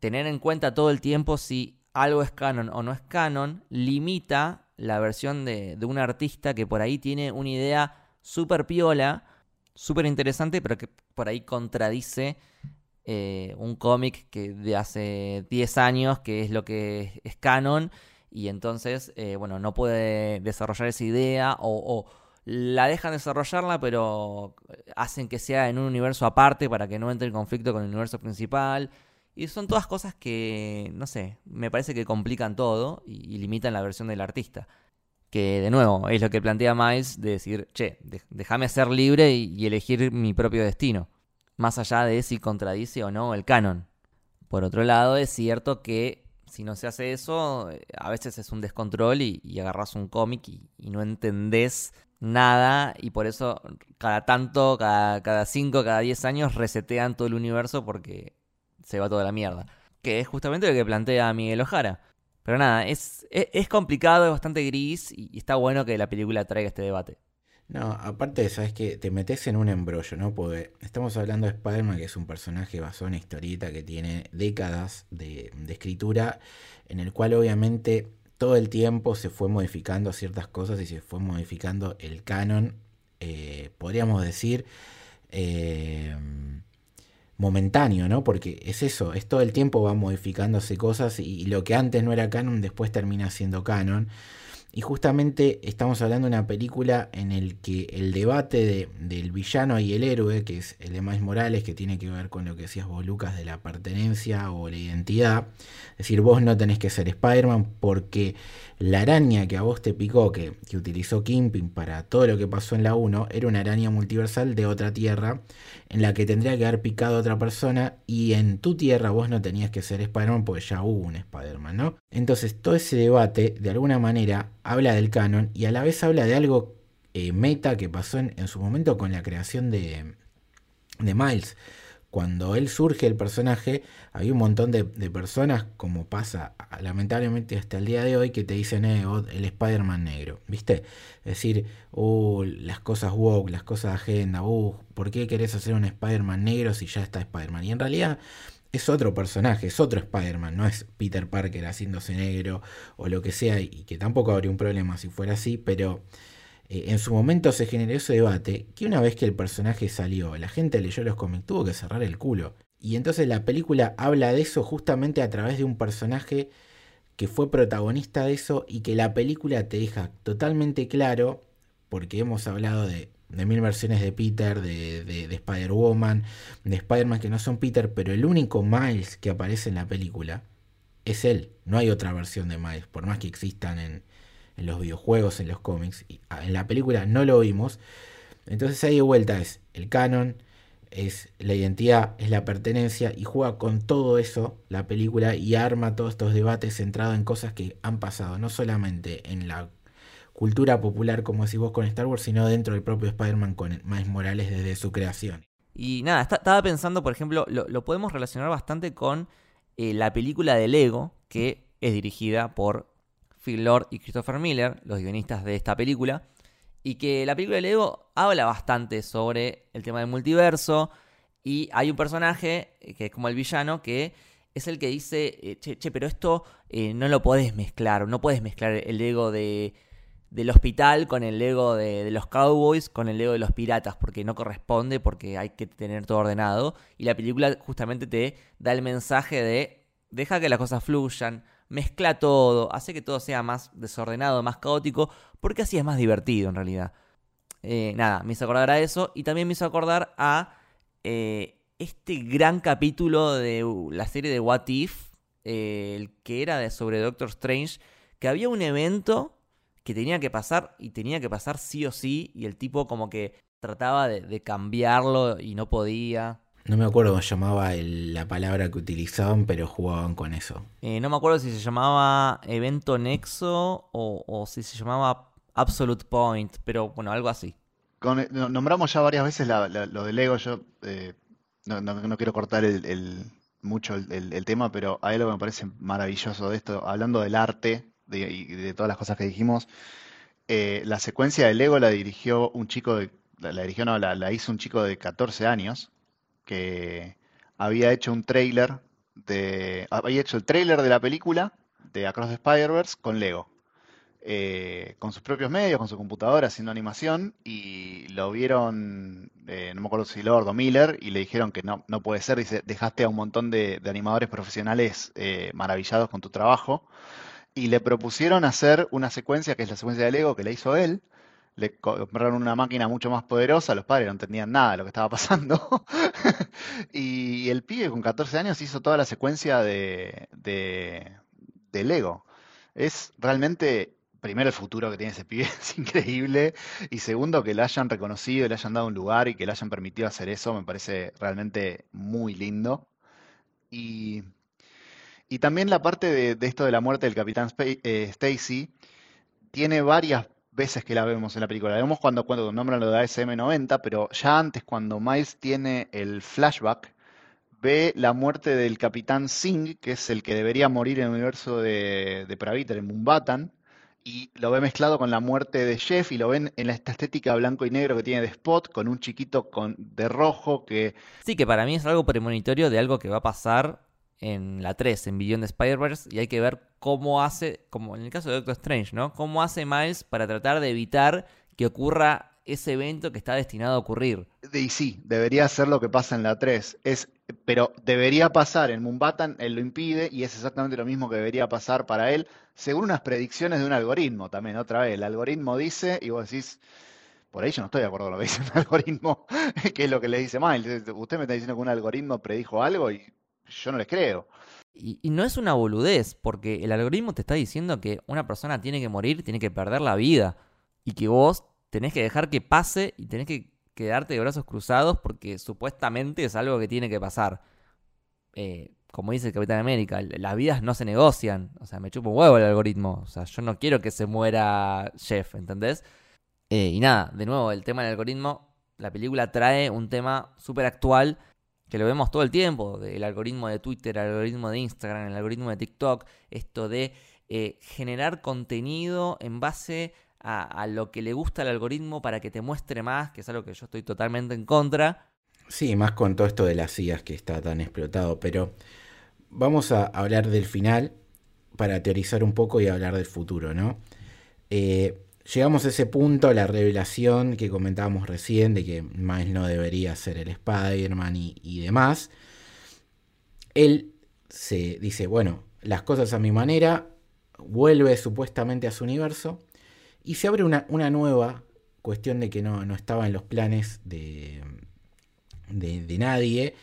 tener en cuenta todo el tiempo si algo es canon o no es canon, limita la versión de, de un artista que por ahí tiene una idea súper piola, súper interesante, pero que por ahí contradice eh, un cómic que de hace 10 años, que es lo que es, canon, y entonces, eh, bueno, no puede desarrollar esa idea o, la dejan desarrollarla, pero hacen que sea en un universo aparte para que no entre en conflicto con el universo principal. Y son todas cosas que, no sé, me parece que complican todo y, limitan la versión del artista. Que de nuevo, es lo que plantea Miles de decir, che, déjame ser libre y elegir mi propio destino más allá de si contradice o no el canon. Por otro lado, es cierto que si no se hace eso, eh, a veces es un descontrol y, agarras un cómic y, no entendés nada y por eso cada tanto, cada, cada cinco, cada diez años resetean todo el universo porque se va toda la mierda. Que es justamente lo que plantea Miguel Ojara. Pero nada, es, es complicado, es bastante gris y está bueno que la película traiga este debate. No, aparte de sabes que te metes en un embrollo, ¿no? Porque estamos hablando de Spider-Man, que es un personaje basado en historieta que tiene décadas de, escritura, en el cual obviamente todo el tiempo se fue modificando ciertas cosas y se fue modificando el canon, eh, podríamos decir, eh, momentáneo, ¿no? Porque es eso, es todo el tiempo va modificándose cosas y lo que antes no era canon después termina siendo canon. Y justamente estamos hablando de una película en el que el debate del villano y el héroe, que es el de Miles Morales, que tiene que ver con lo que decías vos, Lucas, de la pertenencia o la identidad. Es decir, vos no tenés que ser Spider-Man porque la araña que a vos te picó, que, que utilizó Kimping para todo lo que pasó en la 1, era una araña multiversal de otra tierra en la que tendría que haber picado a otra persona y en tu tierra vos no tenías que ser Spider-Man porque ya hubo un Spider-Man, ¿no? Entonces todo ese debate de alguna manera habla del canon y a la vez habla de algo eh, meta que pasó en, su momento con la creación de, de Miles cuando él surge el personaje, hay un montón de, personas, como pasa lamentablemente hasta el día de hoy, que te dicen eh, el Spider-Man negro, ¿viste? Es decir, uh, las cosas woke, las cosas agenda, uh, ¿por qué querés hacer un Spider-Man negro si ya está Spider-Man? Y en realidad es otro personaje, es otro Spider-Man, no es Peter Parker haciéndose negro o lo que sea, y que tampoco habría un problema si fuera así, pero eh, en su momento se generó ese debate que una vez que el personaje salió, la gente leyó los cómics, tuvo que cerrar el culo. Y entonces la película habla de eso justamente a través de un personaje que fue protagonista de eso y que la película te deja totalmente claro, porque hemos hablado de, mil versiones de Peter, de, de, de Spider-Woman, de Spider-Man que no son Peter, pero el único Miles que aparece en la película es él, no hay otra versión de Miles, por más que existan en, en los videojuegos, en los cómics. Y ah, en la película no lo vimos. Entonces ahí de vuelta es el canon, es la identidad, es la pertenencia y juega con todo eso la película y arma todos estos debates centrados en cosas que han pasado, no solamente en la cultura popular como decís vos con Star Wars, sino dentro del propio Spider-Man con Miles Morales desde su creación. Y nada, estaba pensando, por ejemplo, lo, podemos relacionar bastante con eh, la película de Lego, que es dirigida por Phil Lord y Christopher Miller, los guionistas de esta película, y que la película de Lego habla bastante sobre el tema del multiverso, y hay un personaje eh, que es como el villano que es el que dice, eh, che, che pero esto eh, no lo podés mezclar, no puedes mezclar el ego de, del hospital con el ego de, de, los cowboys, con el ego de los piratas, porque no corresponde, porque hay que tener todo ordenado. Y la película justamente te da el mensaje de, deja que las cosas fluyan, mezcla todo, hace que todo sea más desordenado, más caótico, porque así es más divertido en realidad. Eh, nada, me hizo acordar a eso y también me hizo acordar a eh, este gran capítulo de uh, la serie de What If, eh, el que era de, sobre Doctor Strange, que había un evento que tenía que pasar y tenía que pasar sí o sí y el tipo como que trataba de cambiarlo y no podía. No me acuerdo cómo llamaba la palabra que utilizaban, pero jugaban con eso. Eh, no me acuerdo si se llamaba Evento Nexo o, si se llamaba Absolute Point, pero bueno, algo así. con- no- nombramos ya varias veces la- la- lo de Lego. Yo eh, no, no- no quiero cortar el, el- mucho el, el- el tema, pero hay algo que me parece maravilloso de esto, hablando del arte de- y de todas las cosas que dijimos. eh, la secuencia de Lego la dirigió un chico de, la, la dirigió, no, la, la hizo un chico de 14 años que había hecho un tráiler de, había hecho el tráiler de la película de Across the Spider-Verse con Lego. Eh, con sus propios medios, con su computadora, haciendo animación, y lo vieron, eh, no me acuerdo si Lord o Miller, y le dijeron que no, no puede ser, dice, dejaste a un montón de, de animadores profesionales eh, maravillados con tu trabajo, y le propusieron hacer una secuencia, que es la secuencia de Lego, que la hizo él, le co- compraron una máquina mucho más poderosa, los padres no entendían nada de lo que estaba pasando, y el pibe con 14 años hizo toda la secuencia de, de, de Lego. Es realmente, primero, el futuro que tiene ese pibe es increíble. Y segundo, que le hayan reconocido, le hayan dado un lugar y que le hayan permitido hacer eso, me parece realmente muy lindo. Y, y también la parte de, esto de la muerte del Capitán Spa- eh, Stacy, tiene varias veces que la vemos en la película. La vemos cuando, cuando nombran lo de ASM-90, pero ya antes, cuando Miles tiene el flashback, ve la muerte del Capitán Singh, que es el que debería morir en el universo de, de Praviter, en Mumbatan, y lo ve mezclado con la muerte de Jeff, y lo ven en esta estética blanco y negro que tiene de Spot, con un chiquito con, de rojo que... Sí, que para mí es algo premonitorio de algo que va a pasar en la 3, en Beyond the Spider-Verse, y hay que ver cómo hace, como en el caso de Doctor Strange, ¿no? Cómo hace Miles para tratar de evitar que ocurra ese evento que está destinado a ocurrir. Y sí, debería ser lo que pasa en la 3. Es, pero debería pasar en Mumbatan, él lo impide y es exactamente lo mismo que debería pasar para él, según unas predicciones de un algoritmo también. Otra vez, el algoritmo dice y vos decís, por ahí yo no estoy de acuerdo con lo que dice un algoritmo, que es lo que le dice Miles. Usted me está diciendo que un algoritmo predijo algo y yo no les creo. Y, no es una boludez, porque el algoritmo te está diciendo que una persona tiene que morir, tiene que perder la vida, y que vos tenés que dejar que pase y tenés que quedarte de brazos cruzados porque supuestamente es algo que tiene que pasar. Eh, como dice el Capitán América, las vidas no se negocian. O sea, me chupa un huevo el algoritmo. O sea, yo no quiero que se muera Jeff, ¿entendés? Eh, y nada, de nuevo, el tema del algoritmo, la película trae un tema súper actual que lo vemos todo el tiempo, el algoritmo de Twitter, el algoritmo de Instagram, el algoritmo de TikTok, esto de eh, generar contenido en base a, lo que le gusta al algoritmo para que te muestre más, que es algo que yo estoy totalmente en contra. Sí, más con todo esto de las IAs que está tan explotado, pero vamos a hablar del final para teorizar un poco y hablar del futuro, ¿no? Eh, llegamos a ese punto, la revelación que comentábamos recién de que Miles no debería ser el Spider-Man y, y demás. Él se dice, bueno, las cosas a mi manera, vuelve supuestamente a su universo y se abre una, nueva cuestión de que no, no estaba en los planes de, de, de nadie,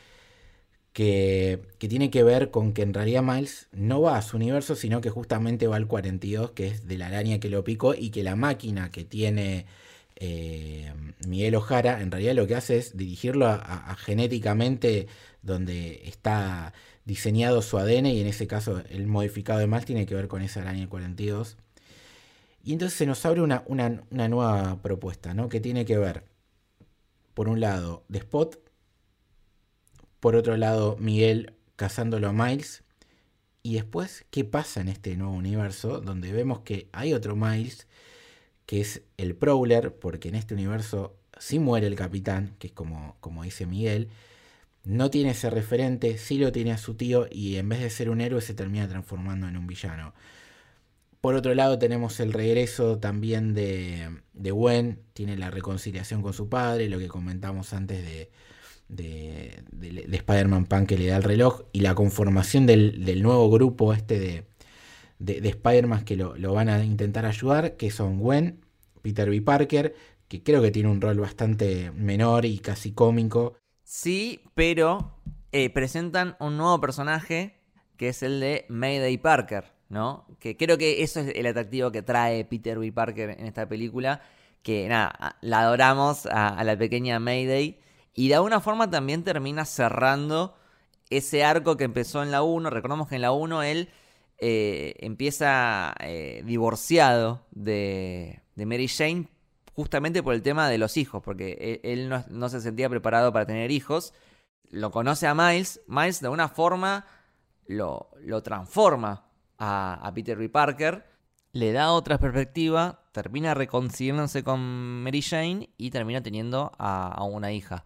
que, tiene que ver con que en realidad Miles no va a su universo, sino que justamente va al 42, que es de la araña que lo picó, y que la máquina que tiene eh, Miguel Ojara, en realidad lo que hace es dirigirlo a, genéticamente donde está diseñado su ADN, y en ese caso el modificado de Miles tiene que ver con esa araña 42. Y entonces se nos abre una, una- una nueva propuesta, ¿no? Que tiene que ver, por un lado, de Spot, por otro lado, Miguel cazándolo a Miles. Y después, ¿qué pasa en este nuevo universo? Donde vemos que hay otro Miles, que es el Prowler, porque en este universo sí muere el capitán, que es como, como dice Miguel. No tiene ese referente, sí lo tiene a su tío, y en vez de ser un héroe se termina transformando en un villano. Por otro lado tenemos el regreso también de, de Gwen, tiene la reconciliación con su padre, lo que comentamos antes de, de, de- de Spider-Man Pan que le da el reloj, y la conformación del, del nuevo grupo este de, de, de Spider-Man que lo, lo van a intentar ayudar, que son Gwen, Peter B. Parker, que creo que tiene un rol bastante menor y casi cómico. Sí, pero eh, presentan un nuevo personaje que es el de Mayday Parker, ¿no? Que creo que eso es el atractivo que trae Peter B. Parker en esta película, que nada, la adoramos a la pequeña Mayday y de alguna forma también termina cerrando ese arco que empezó en la 1. Recordamos que en la 1 él eh, empieza eh, divorciado de, de Mary Jane justamente por el tema de los hijos, porque e, él, no, se sentía preparado para tener hijos. Lo conoce a Miles, Miles de alguna forma lo, lo transforma a, Peter B. Parker, le da otra perspectiva, termina reconciliándose con Mary Jane y termina teniendo a, una hija.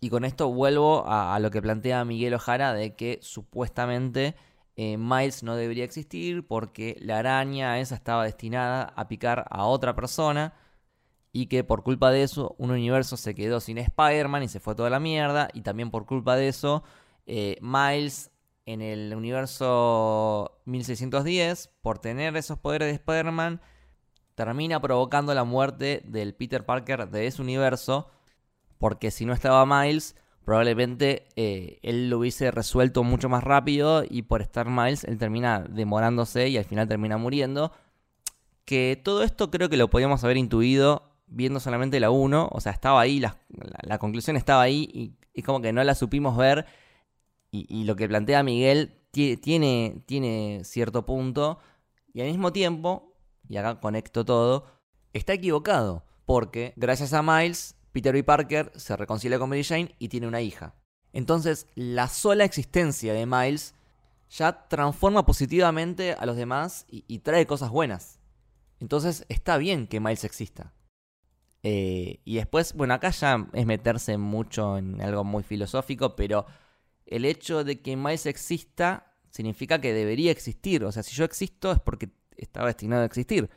Y con esto vuelvo a, lo que plantea Miguel Ojara de que supuestamente eh, Miles no debería existir porque la araña esa estaba destinada a picar a otra persona y que por culpa de eso un universo se quedó sin Spider-Man y se fue toda la mierda y también por culpa de eso eh, Miles en el universo 1610 por tener esos poderes de Spider-Man termina provocando la muerte del Peter Parker de ese universo porque si no estaba Miles probablemente eh, él lo hubiese resuelto mucho más rápido y por estar Miles él termina demorándose y al final termina muriendo. Que todo esto creo que lo podíamos haber intuido viendo solamente la 1, o sea, estaba ahí, la, conclusión estaba ahí y es como que no la supimos ver y, lo que plantea Miguel tiene, tiene cierto punto y al mismo tiempo, y acá conecto todo, está equivocado porque gracias a Miles, Peter B. Parker se reconcilia con Mary Jane y tiene una hija. Entonces, la sola existencia de Miles ya transforma positivamente a los demás y trae cosas buenas. Entonces, está bien que Miles exista. Eh, y después, bueno, acá ya es meterse mucho en algo muy filosófico, pero el hecho de que Miles exista significa que debería existir. O sea, si yo existo es porque estaba destinado a existir.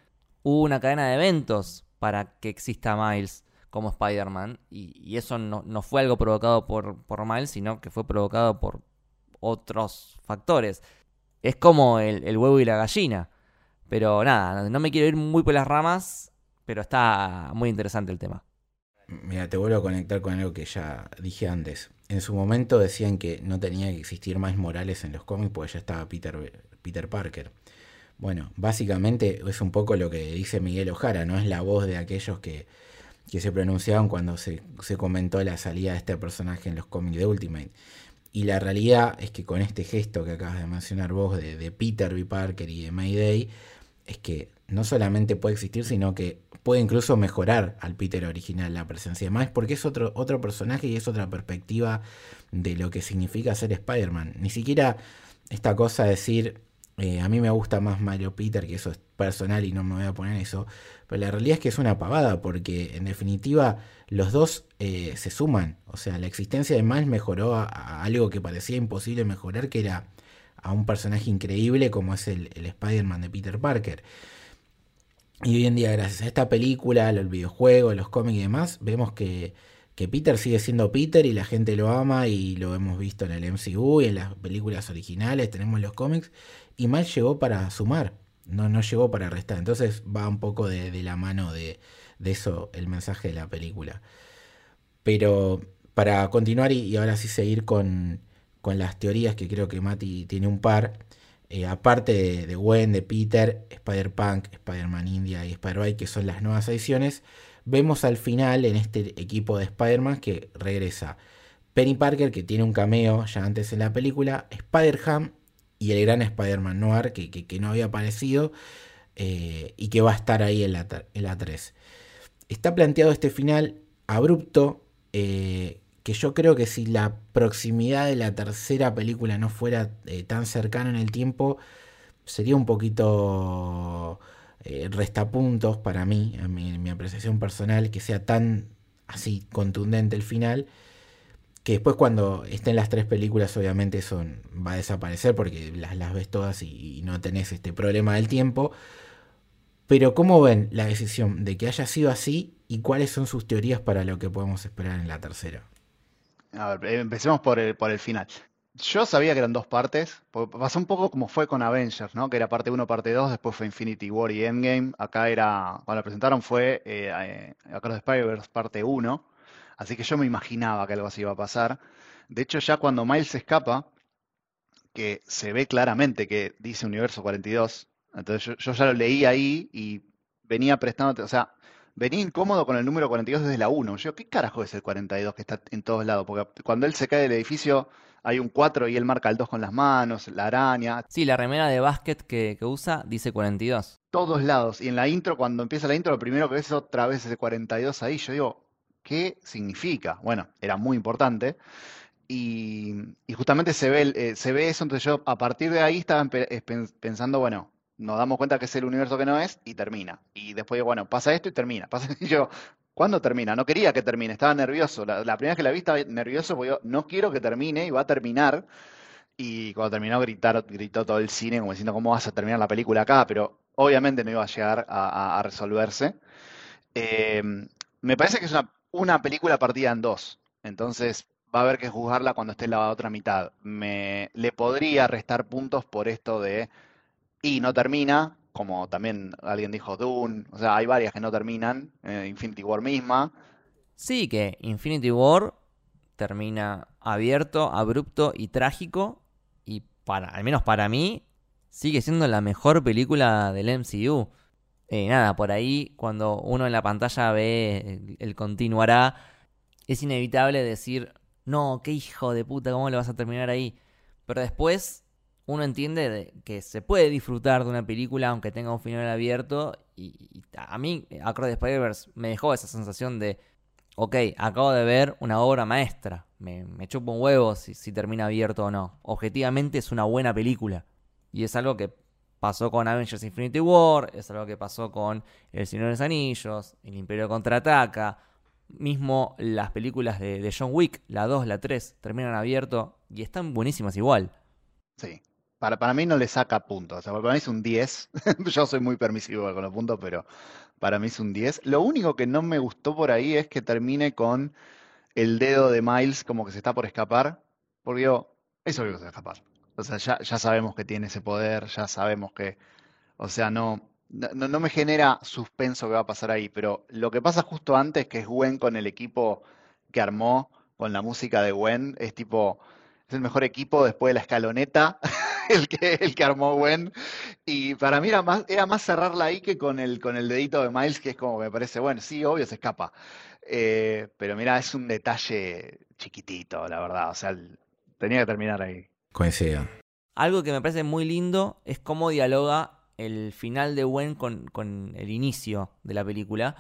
Hubo una cadena de eventos para que exista Miles como Spider-Man, y, eso no, fue algo provocado por, por Miles, sino que fue provocado por otros factores. Es como el, huevo y la gallina. Pero nada, no me quiero ir muy por las ramas. Pero está muy interesante el tema. Mira, te vuelvo a conectar con algo que ya dije antes. En su momento decían que no tenía que existir más Morales en los cómics porque ya estaba Peter, Peter Parker. Bueno, básicamente es un poco lo que dice Miguel Ojara, no es la voz de aquellos que, que se pronunciaban cuando se, comentó la salida de este personaje en los cómics de Ultimate. Y la realidad es que con este gesto que acabas de mencionar vos de, de Peter B. Parker y de Mayday, es que no solamente puede existir, sino que puede incluso mejorar al Peter original la presencia Miles, porque es otro, otro personaje y es otra perspectiva de lo que significa ser Spider-Man. Ni siquiera esta cosa de decir, eh, a mí me gusta más Mario Peter, que eso es personal y no me voy a poner eso, pero la realidad es que es una pavada, porque en definitiva los dos eh, se suman. O sea, la existencia de Miles mejoró a, algo que parecía imposible mejorar, que era a un personaje increíble como es el, el Spider-Man de Peter Parker. Y hoy en día, gracias a esta película, los videojuegos, los cómics y demás, vemos que, Peter sigue siendo Peter y la gente lo ama y lo hemos visto en el MCU y en las películas originales, tenemos los cómics, y Miles llegó para sumar, no, no llegó para restar. Entonces va un poco de, la mano de, eso el mensaje de la película. Pero para continuar y, ahora sí seguir con, con las teorías, que creo que Mati tiene un par, eh, aparte de, de, Gwen, de Peter, Spider-Punk, Spider-Man India y Spider-Man, que son las nuevas ediciones, vemos al final en este equipo de Spider-Man que regresa Penny Parker, que tiene un cameo ya antes en la película, Spider-Ham y el gran Spider-Man Noir, que, no había aparecido eh, y que va a estar ahí en la, en la 3. Está planteado este final abrupto, eh, que yo creo que si la proximidad de la tercera película no fuera eh, tan cercana en el tiempo, sería un poquito restapuntos para mí, en mi, apreciación personal, que sea tan así contundente el final, que después cuando estén las tres películas obviamente eso va a desaparecer porque las, las ves todas y, no tenés este problema del tiempo. Pero ¿cómo ven la decisión de que haya sido así y cuáles son sus teorías para lo que podemos esperar en la tercera? A ver, empecemos por el, por el final. Yo sabía que eran dos partes. Pasó un poco como fue con Avengers, ¿no? Que era parte 1, parte 2, después fue Infinity War y Endgame. Acá era, cuando la presentaron fue eh, eh, los Spider-Verse parte 1. Así que yo me imaginaba que algo así iba a pasar. De hecho, ya cuando Miles escapa, que se ve claramente que dice Universo 42, entonces yo, yo ya lo leí ahí y venía prestando, o sea, venía incómodo con el número 42 desde la 1. Yo, ¿qué carajo es el 42 que está en todos lados? Porque cuando él se cae del edificio hay un 4 y él marca el 2 con las manos, la araña. Sí, la remera de básquet que, usa dice 42. Todos lados. Y en la intro, cuando empieza la intro, lo primero que ves es otra vez ese 42 ahí. Yo digo, ¿qué significa? Bueno, era muy importante. Y, justamente se ve, eh, se ve eso, entonces yo a partir de ahí estaba pensando, bueno, nos damos cuenta que es el universo que no es y termina. Y después, bueno, pasa esto y termina. Y yo, ¿cuándo termina? No quería que termine, estaba nervioso. La, primera vez que la vi estaba nervioso porque yo no quiero que termine y va a terminar. Y cuando terminó gritar, gritó todo el cine como diciendo, ¿cómo vas a terminar la película acá? Pero obviamente no iba a llegar a, resolverse. Em, me parece que es una, una película partida en dos. Entonces va a haber que juzgarla cuando esté la otra mitad. Me, le podría restar puntos por esto de y no termina, como también alguien dijo Dune, o sea, hay varias que no terminan, eh, Infinity War misma. Sí, que Infinity War termina abierto, abrupto y trágico, y para, al menos para mí, sigue siendo la mejor película del MCU. Eh, nada, por ahí cuando uno en la pantalla ve el continuará, es inevitable decir, no, qué hijo de puta, ¿cómo le vas a terminar ahí? Pero después uno entiende que se puede disfrutar de una película aunque tenga un final abierto. Y, a mí, Across the Spider-Verse me dejó esa sensación de, ok, acabo de ver una obra maestra. Me, chupo un huevo si termina abierto o no. Objetivamente es una buena película. Y es algo que pasó con Avengers Infinity War, es algo que pasó con El Señor de los Anillos, El Imperio Contraataca. Mismo las películas de, John Wick, la 2, la 3, terminan abierto y están buenísimas igual. Sí, para, para mí no le saca puntos. O sea, para mí es un 10. Yo soy muy permisivo con los puntos, pero para mí es un 10. Lo único que no me gustó por ahí es que termine con el dedo de Miles como que se está por escapar. Porque yo, eso digo que se va a escapar. O sea, ya, ya sabemos que tiene ese poder, ya sabemos que. O sea, no, no, me genera suspenso que va a pasar ahí. Pero lo que pasa justo antes, que es Gwen con el equipo que armó, con la música de Gwen, es tipo. Es el mejor equipo después de la escaloneta. el que, el que armó Gwen. Y para mí era más, era más cerrarla ahí que con el, con el dedito de Miles, que es como me parece, bueno, sí, obvio se escapa. Eh, pero mira, es un detalle chiquitito, la verdad. O sea, tenía que terminar ahí. Coincido. Algo que me parece muy lindo es cómo dialoga el final de Gwen con, con el inicio de la película.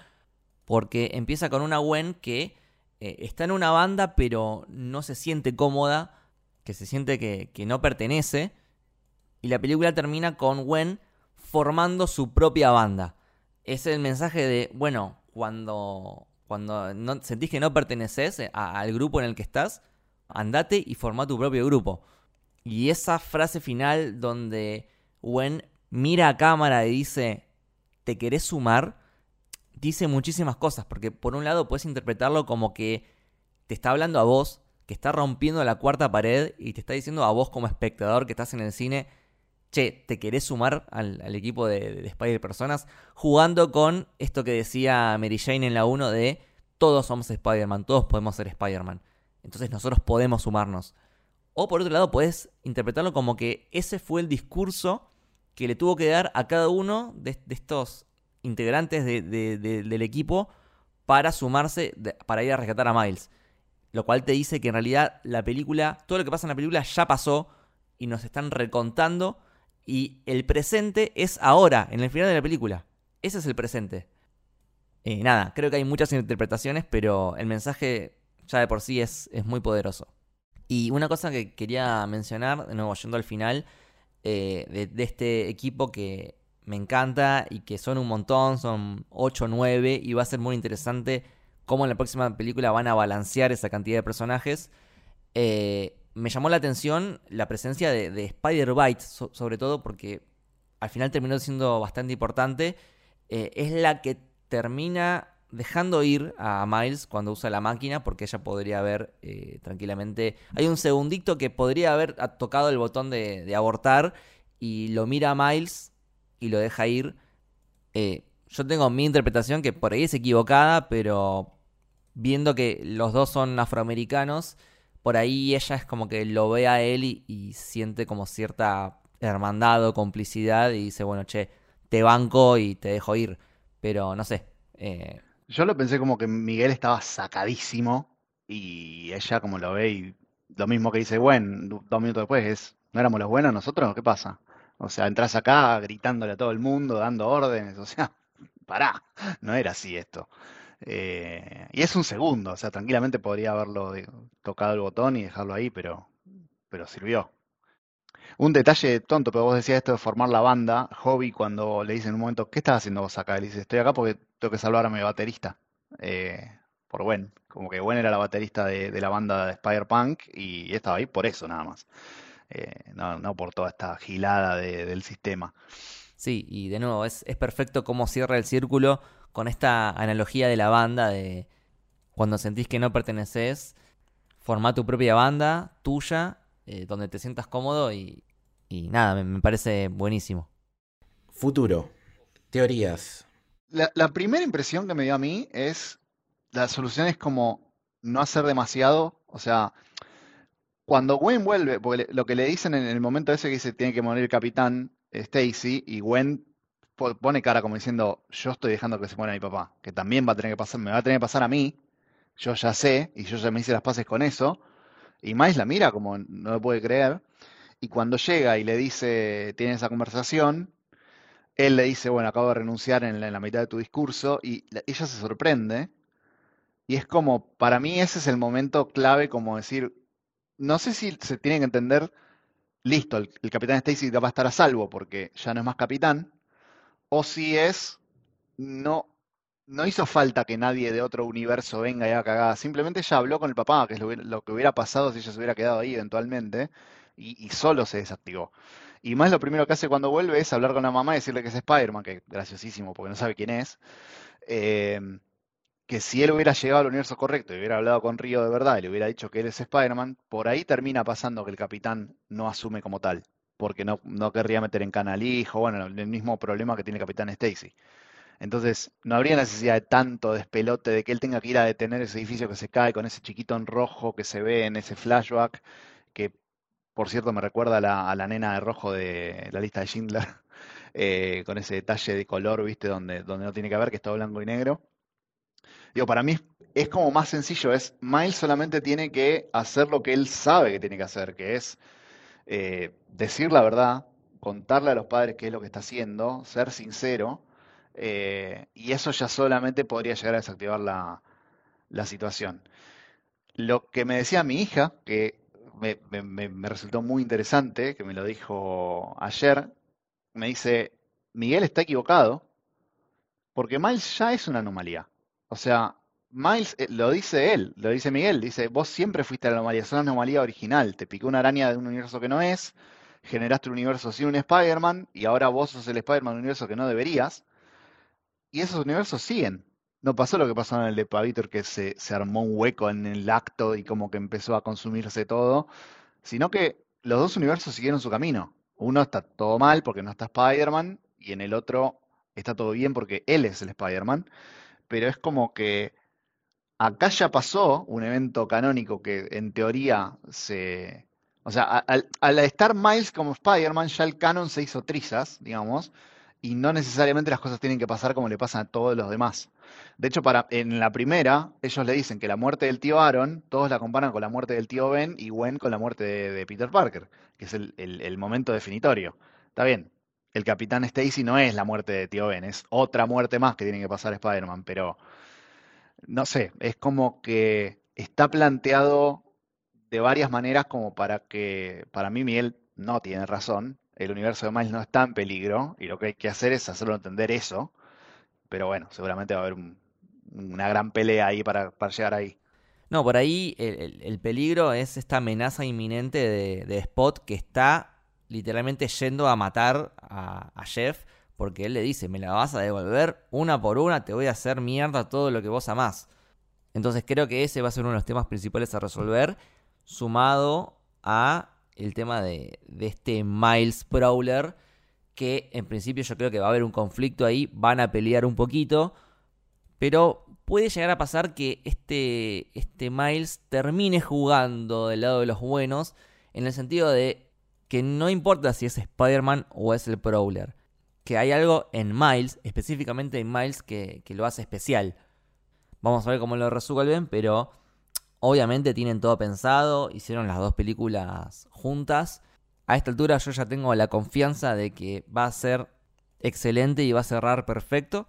Porque empieza con una Gwen que eh, está en una banda, pero no se siente cómoda, que se siente que, que no pertenece y la película termina con Gwen formando su propia banda. Es el mensaje de, bueno, cuando, cuando no, sentís que no perteneces al grupo en el que estás, andate y forma tu propio grupo. Y esa frase final donde Gwen mira a cámara y dice, ¿te querés sumar? Dice muchísimas cosas, porque por un lado puedes interpretarlo como que te está hablando a vos, que está rompiendo la cuarta pared y te está diciendo a vos como espectador que estás en el cine, che, ¿te querés sumar al, equipo de, Spider-Personas? Jugando con esto que decía Mary Jane en la 1 de todos somos Spider-Man, todos podemos ser Spider-Man. Entonces nosotros podemos sumarnos. O por otro lado, puedes interpretarlo como que ese fue el discurso que le tuvo que dar a cada uno de, estos integrantes del equipo para sumarse, para ir a rescatar a Miles. Lo cual te dice que en realidad la película, todo lo que pasa en la película ya pasó y nos están recontando y el presente es ahora, en el final de la película. Ese es el presente. Eh, nada, creo que hay muchas interpretaciones, pero el mensaje ya de por sí es, es muy poderoso. Y una cosa que quería mencionar, de nuevo yendo al final, eh, de, este equipo que me encanta y que son un montón, son 8 o 9, y va a ser muy interesante cómo en la próxima película van a balancear esa cantidad de personajes. Eh, me llamó la atención la presencia de, Spider-Bite, sobre todo porque al final terminó siendo bastante importante. Eh, es la que termina dejando ir a Miles cuando usa la máquina, porque ella podría haber eh, tranquilamente. Hay un segundito que podría haber tocado el botón de, abortar y lo mira a Miles y lo deja ir. Eh, yo tengo mi interpretación que por ahí es equivocada, pero viendo que los dos son afroamericanos por ahí ella es como que lo ve a él y, siente como cierta hermandad o complicidad y dice, bueno, che, te banco y te dejo ir. Pero no sé, Eh, Yo lo pensé como que Miguel estaba sacadísimo y ella como lo ve y lo mismo que dice du- dos minutos después es, ¿no éramos los buenos nosotros? ¿Qué pasa? O sea, entras acá gritándole a todo el mundo, dando órdenes, o sea, pará, no era así esto. Eh, y es un segundo, o sea, tranquilamente podría haberlo tocado el botón y dejarlo ahí, pero, pero sirvió. Un detalle tonto, pero vos decías esto de formar la banda. Hobby, cuando le dicen en un momento, ¿qué estás haciendo vos acá? Él dice, estoy acá porque tengo que salvar a mi baterista. eh, por Gwen. Como que Gwen era la baterista de, de la banda de Spider-Punk y estaba ahí por eso nada más. Eh, no, por toda esta gilada de- del sistema. sí, y de nuevo, es, es perfecto cómo cierra el círculo con esta analogía de la banda de cuando sentís que no perteneces, formá tu propia banda, tuya, eh, donde te sientas cómodo y, y nada, me, me parece buenísimo. Futuro. Teorías. La, la primera impresión que me dio a mí es, la solución es como no hacer demasiado. O sea, cuando Gwen vuelve, porque le- lo que le dicen en el momento ese que dice tiene que morir el capitán Stacy y Gwen po- pone cara como diciendo yo estoy dejando que se muera mi papá, que también va a tener que pasar, me va a tener que pasar a mí, yo ya sé y yo ya me hice las paces con eso. Y Miles la mira como no lo puede creer. Y cuando llega y le dice, tiene esa conversación, él le dice, bueno, acabo de renunciar en la, mitad de tu discurso, y la- ella se sorprende. Y es como, para mí ese es el momento clave, como decir, no sé si se tiene que entender, listo, el, el capitán Stacy va a estar a salvo porque ya no es más capitán, o si es, no, no hizo falta que nadie de otro universo venga y haga cagada, simplemente ella habló con el papá, que es lo, que hubiera pasado si ella se hubiera quedado ahí eventualmente, y, y solo se desactivó. Y más lo primero que hace cuando vuelve es hablar con la mamá y decirle que es Spider-Man, que es graciosísimo porque no sabe quién es. Eh, que si él hubiera llegado al universo correcto y hubiera hablado con Río de verdad y le hubiera dicho que él es Spider-Man, por ahí termina pasando que el capitán no asume como tal, porque no, no querría meter en cana al hijo, bueno, el mismo problema que tiene el capitán Stacy. Entonces, no habría necesidad de tanto despelote de que él tenga que ir a detener ese edificio que se cae con ese chiquito en rojo que se ve en ese flashback, que por cierto me recuerda a la, nena de rojo de la lista de Schindler, eh, con ese detalle de color, viste, donde, donde no tiene que haber, que es blanco y negro. Digo, para mí es, es como más sencillo, es Miles solamente tiene que hacer lo que él sabe que tiene que hacer, que es eh, decir la verdad, contarle a los padres qué es lo que está haciendo, ser sincero, eh, y eso ya solamente podría llegar a desactivar la, la situación. Lo que me decía mi hija, que me, resultó muy interesante, que me lo dijo ayer, me dice, Miguel está equivocado, porque Miles ya es una anomalía. O sea, Miles, eh, lo dice él, lo dice Miguel, dice, vos siempre fuiste la anomalía, sos una anomalía original, te picó una araña de un universo que no es, generaste un universo sin un Spider-Man, y ahora vos sos el Spider-Man de un universo que no deberías, y esos universos siguen. No pasó lo que pasó en el de Pavitor, que se, se armó un hueco en el acto y como que empezó a consumirse todo, sino que los dos universos siguieron su camino. Uno está todo mal porque no está Spider-Man, y en el otro está todo bien porque él es el Spider-Man, pero es como que acá ya pasó un evento canónico que en teoría se... O sea, al, al estar Miles como Spider-Man, ya el canon se hizo trizas, digamos, y no necesariamente las cosas tienen que pasar como le pasan a todos los demás. De hecho, para, en la primera, ellos le dicen que la muerte del tío Aaron, todos la comparan con la muerte del tío Ben y Gwen con la muerte de, Peter Parker, que es el, el- el momento definitorio. Está bien, el Capitán Stacy no es la muerte de tío Ben, es otra muerte más que tiene que pasar Spider-Man, pero no sé, es como que está planteado de varias maneras como para que, para mí Miguel no tiene razón, el universo de Miles no está en peligro y lo que hay que hacer es hacerlo entender eso, pero bueno, seguramente va a haber un- una gran pelea ahí para, para llegar ahí. No, por ahí el, el- el peligro es esta amenaza inminente de, de Spot que está literalmente yendo a matar a, a Jeff porque él le dice, me la vas a devolver una por una, te voy a hacer mierda todo lo que vos amás. Entonces creo que ese va a ser uno de los temas principales a resolver, sumado a el tema de, de este Miles Prowler, que en principio yo creo que va a haber un conflicto ahí, van a pelear un poquito, pero puede llegar a pasar que este, este Miles termine jugando del lado de los buenos, en el sentido de que no importa si es Spider-Man o es el Prowler. que hay algo en Miles, específicamente en Miles, que, que lo hace especial. Vamos a ver cómo lo resuelven, pero obviamente tienen todo pensado, hicieron las dos películas juntas. A esta altura yo ya tengo la confianza de que va a ser excelente y va a cerrar perfecto.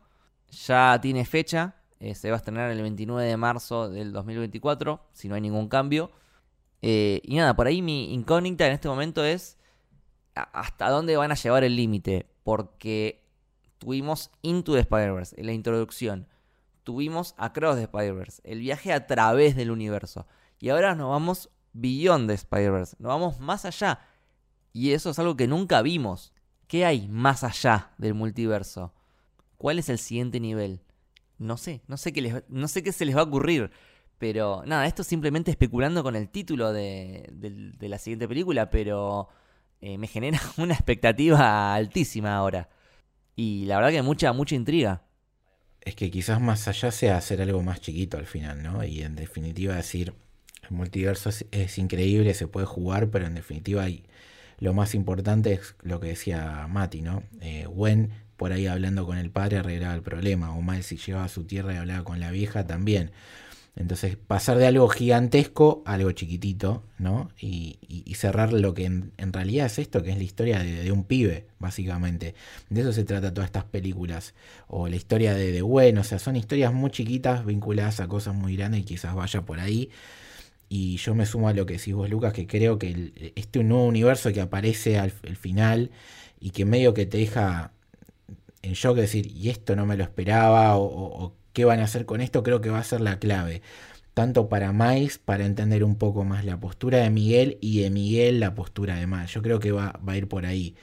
Ya tiene fecha, eh, se va a estrenar el 29 de marzo del 2024, si no hay ningún cambio. Eh, y nada, por ahí mi incógnita en este momento es hasta dónde van a llevar el límite, porque tuvimos Into the Spider-Verse la introducción, tuvimos Across the Spider-Verse, el viaje a través del universo, y ahora nos vamos Beyond the Spider-Verse, nos vamos más allá, y eso es algo que nunca vimos. ¿Qué hay más allá del multiverso? ¿Cuál es el siguiente nivel? No sé, no sé qué, les, no sé qué se les va a ocurrir. Pero nada, esto simplemente especulando con el título de, la siguiente película, pero eh, me genera una expectativa altísima ahora. Y la verdad que mucha, mucha intriga. Es que quizás más allá sea hacer algo más chiquito al final, ¿no? Y en definitiva decir, el multiverso es, increíble, se puede jugar, pero en definitiva lo más importante es lo que decía Mati, ¿no? Eh, por ahí hablando con el padre arreglaba el problema, o Miles si llevaba a su tierra y hablaba con la vieja también. Entonces, pasar de algo gigantesco a algo chiquitito, ¿no? Y, cerrar lo que en, realidad es esto, que es la historia de, un pibe, básicamente. De eso se trata todas estas películas. O la historia de, de Gwen, o sea, son historias muy chiquitas vinculadas a cosas muy grandes y quizás vaya por ahí. Y yo me sumo a lo que decís vos, Lucas, que creo que este nuevo universo que aparece al, final y que medio que te deja en shock decir, y esto no me lo esperaba, o qué van a hacer con esto, creo que va a ser la clave. Tanto para Miles, para entender un poco más la postura de Miguel y de Miguel la postura de Miles. Yo creo que va, a ir por ahí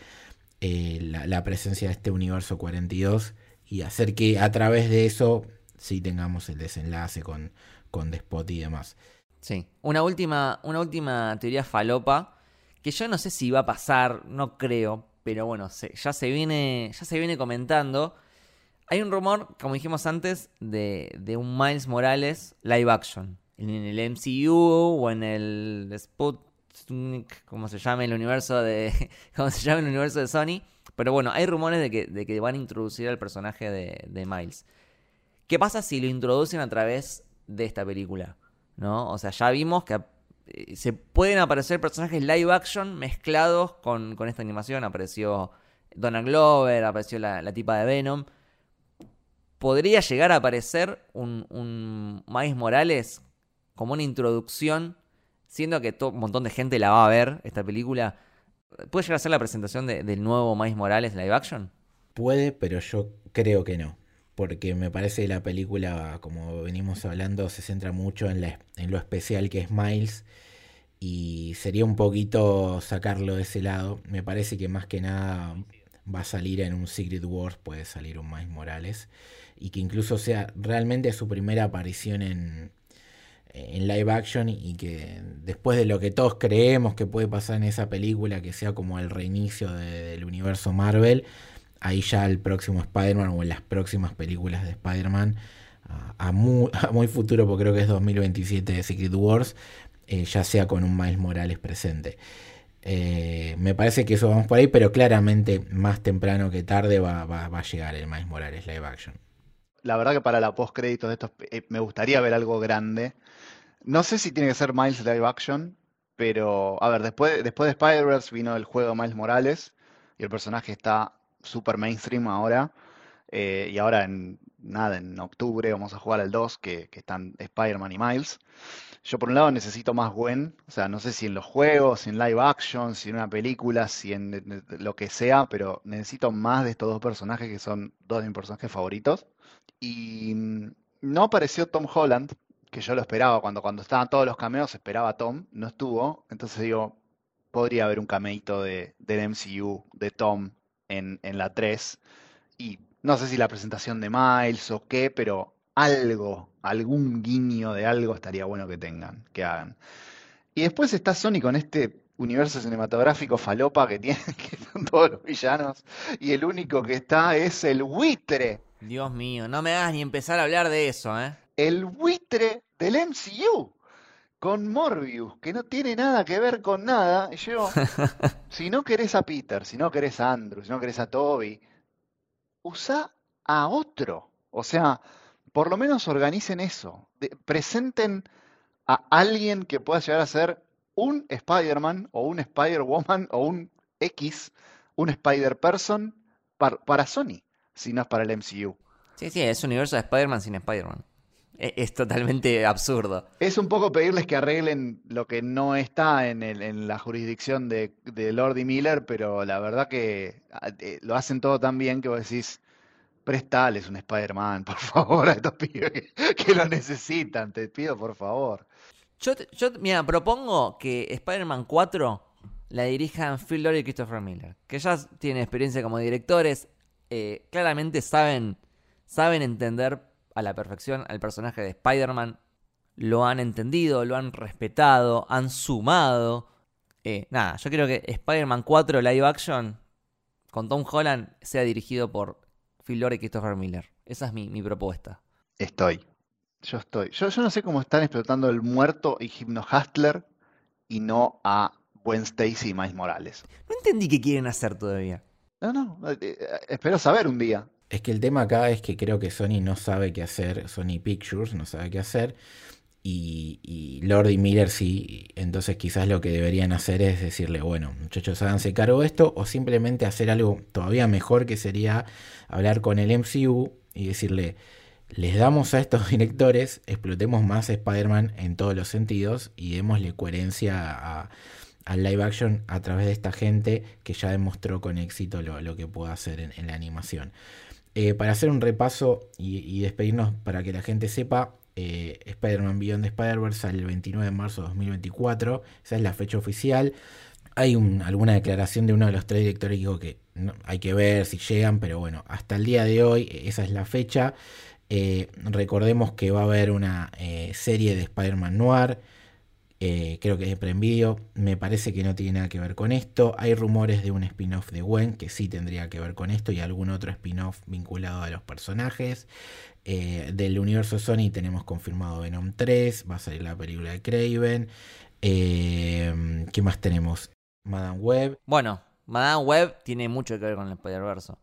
eh, la, presencia de este universo 42 y hacer que a través de eso sí tengamos el desenlace con, con Despot y demás. Sí, una última, una última teoría falopa que yo no sé si va a pasar, no creo, pero bueno, ya, se viene, ya se viene comentando hay un rumor, como dijimos antes, de, un Miles Morales live action. En el MCU o en el Sputnik, como se llame el universo de. como se llama el universo de Sony. Pero bueno, hay rumores de que, van a introducir al personaje de, Miles. ¿Qué pasa si lo introducen a través de esta película? ¿No? O sea, ya vimos que eh, se pueden aparecer personajes live action mezclados con, esta animación. Apareció Donald Glover, apareció la tipa de Venom podría llegar a aparecer un, un Miles Morales como una introducción, siendo que un montón de gente la va a ver, esta película. ¿Puede llegar a ser la presentación del nuevo Miles Morales live action? Puede, pero yo creo que no. Porque me parece que la película, como venimos hablando, se centra mucho en, en lo especial que es Miles. Y sería un poquito sacarlo de ese lado. Me parece que más que nada va a salir en un Secret Wars, puede salir un Miles Morales y que incluso sea realmente su primera aparición en, en live action y que después de lo que todos creemos que puede pasar en esa película, que sea como el reinicio del universo Marvel, ahí ya el próximo Spider-Man o en las próximas películas de Spider-Man, a, muy, futuro, porque creo que es 2027 de Secret Wars, eh, ya sea con un Miles Morales presente. Eh, me parece que eso vamos por ahí, pero claramente más temprano que tarde va, va a llegar el Miles Morales live action la verdad que para la post créditos de estos eh, me gustaría ver algo grande. No sé si tiene que ser Miles live action, pero a ver, después, después de Spider-Verse vino el juego Miles Morales y el personaje está super mainstream ahora. Eh, y ahora en nada, en octubre vamos a jugar al 2, que, que están Spider-Man y Miles. Yo por un lado necesito más Gwen, o sea, no sé si en los juegos, si en live action, si en una película, si en lo que sea, pero necesito más de estos dos personajes que son dos de mis personajes favoritos. Y mm, no apareció Tom Holland, que yo lo esperaba cuando, cuando estaban todos los cameos, esperaba Tom, no estuvo. Entonces digo, podría haber un cameito de, del MCU de Tom en, en la 3. Y no sé si la presentación de Miles o qué, pero algo, algún guiño de algo estaría bueno que tengan, que hagan. Y después está Sony con este universo cinematográfico falopa que tiene, que son todos los villanos, y el único que está es el buitre. Dios mío, no me hagas ni empezar a hablar de eso, ¿eh? El buitre del MCU con Morbius, que no tiene nada que ver con nada. Y yo, si no querés a Peter, si no querés a Andrew, si no querés a Toby, usa a otro. O sea, por lo menos organicen eso. presenten a alguien que pueda llegar a ser un Spider-Man o un Spider-Woman o un X, un Spider-Person para Sony, es para el MCU. Sí, sí, es un universo de Spider-Man sin Spider-Man. E, es, totalmente absurdo. Es un poco pedirles que arreglen lo que no está en, la jurisdicción de, de Lord Miller, pero la verdad que eh, lo hacen todo tan bien que vos decís, prestales un Spider-Man, por favor, a estos pibes que, lo necesitan, te pido por favor. Yo, yo mira, propongo que Spider-Man 4 la dirijan Phil Lord y Christopher Miller, que ya tienen experiencia como directores, eh, claramente saben, saben entender a la perfección al personaje de Spider-Man, lo han entendido, lo han respetado, han sumado. Eh, nada, yo creo que Spider-Man 4 live action con Tom Holland sea dirigido por Phil Lord y Christopher Miller. Esa es mi, propuesta. Estoy. Yo estoy. Yo, yo, no sé cómo están explotando el muerto y Hypno Hustler y no a Gwen Stacy y Miles Morales. No entendí qué quieren hacer todavía. No, no. Eh, eh, espero saber un día. Es que el tema acá es que creo que Sony no sabe qué hacer, Sony Pictures no sabe qué hacer, y, Lord y Miller sí, entonces quizás lo que deberían hacer es decirle, bueno, muchachos, háganse cargo de esto, o simplemente hacer algo todavía mejor que sería hablar con el MCU y decirle, les damos a estos directores, explotemos más Spider-Man en todos los sentidos y démosle coherencia al live action a través de esta gente que ya demostró con éxito lo, que puede hacer en la animación. Eh, para hacer un repaso y, despedirnos para que la gente sepa, eh, Spider-Man Beyond Spider-Verse sale el 29 de marzo de 2024, esa es la fecha oficial. Hay alguna declaración de uno de los tres directores que dijo que hay que ver si llegan, pero bueno, hasta el día de hoy eh, esa es la fecha. recordemos que va a haber una serie de Spider-Man Noir eh, creo que es de Prime me parece que no tiene nada que ver con esto. Hay rumores de un spin-off de Gwen que sí tendría que ver con esto y algún otro spin-off vinculado a los personajes. Eh, del universo Sony tenemos confirmado Venom 3, va a salir la película de Craven. Eh, ¿Qué más tenemos? Madame Web. Bueno, Madame Web tiene mucho que ver con el Spider-Verse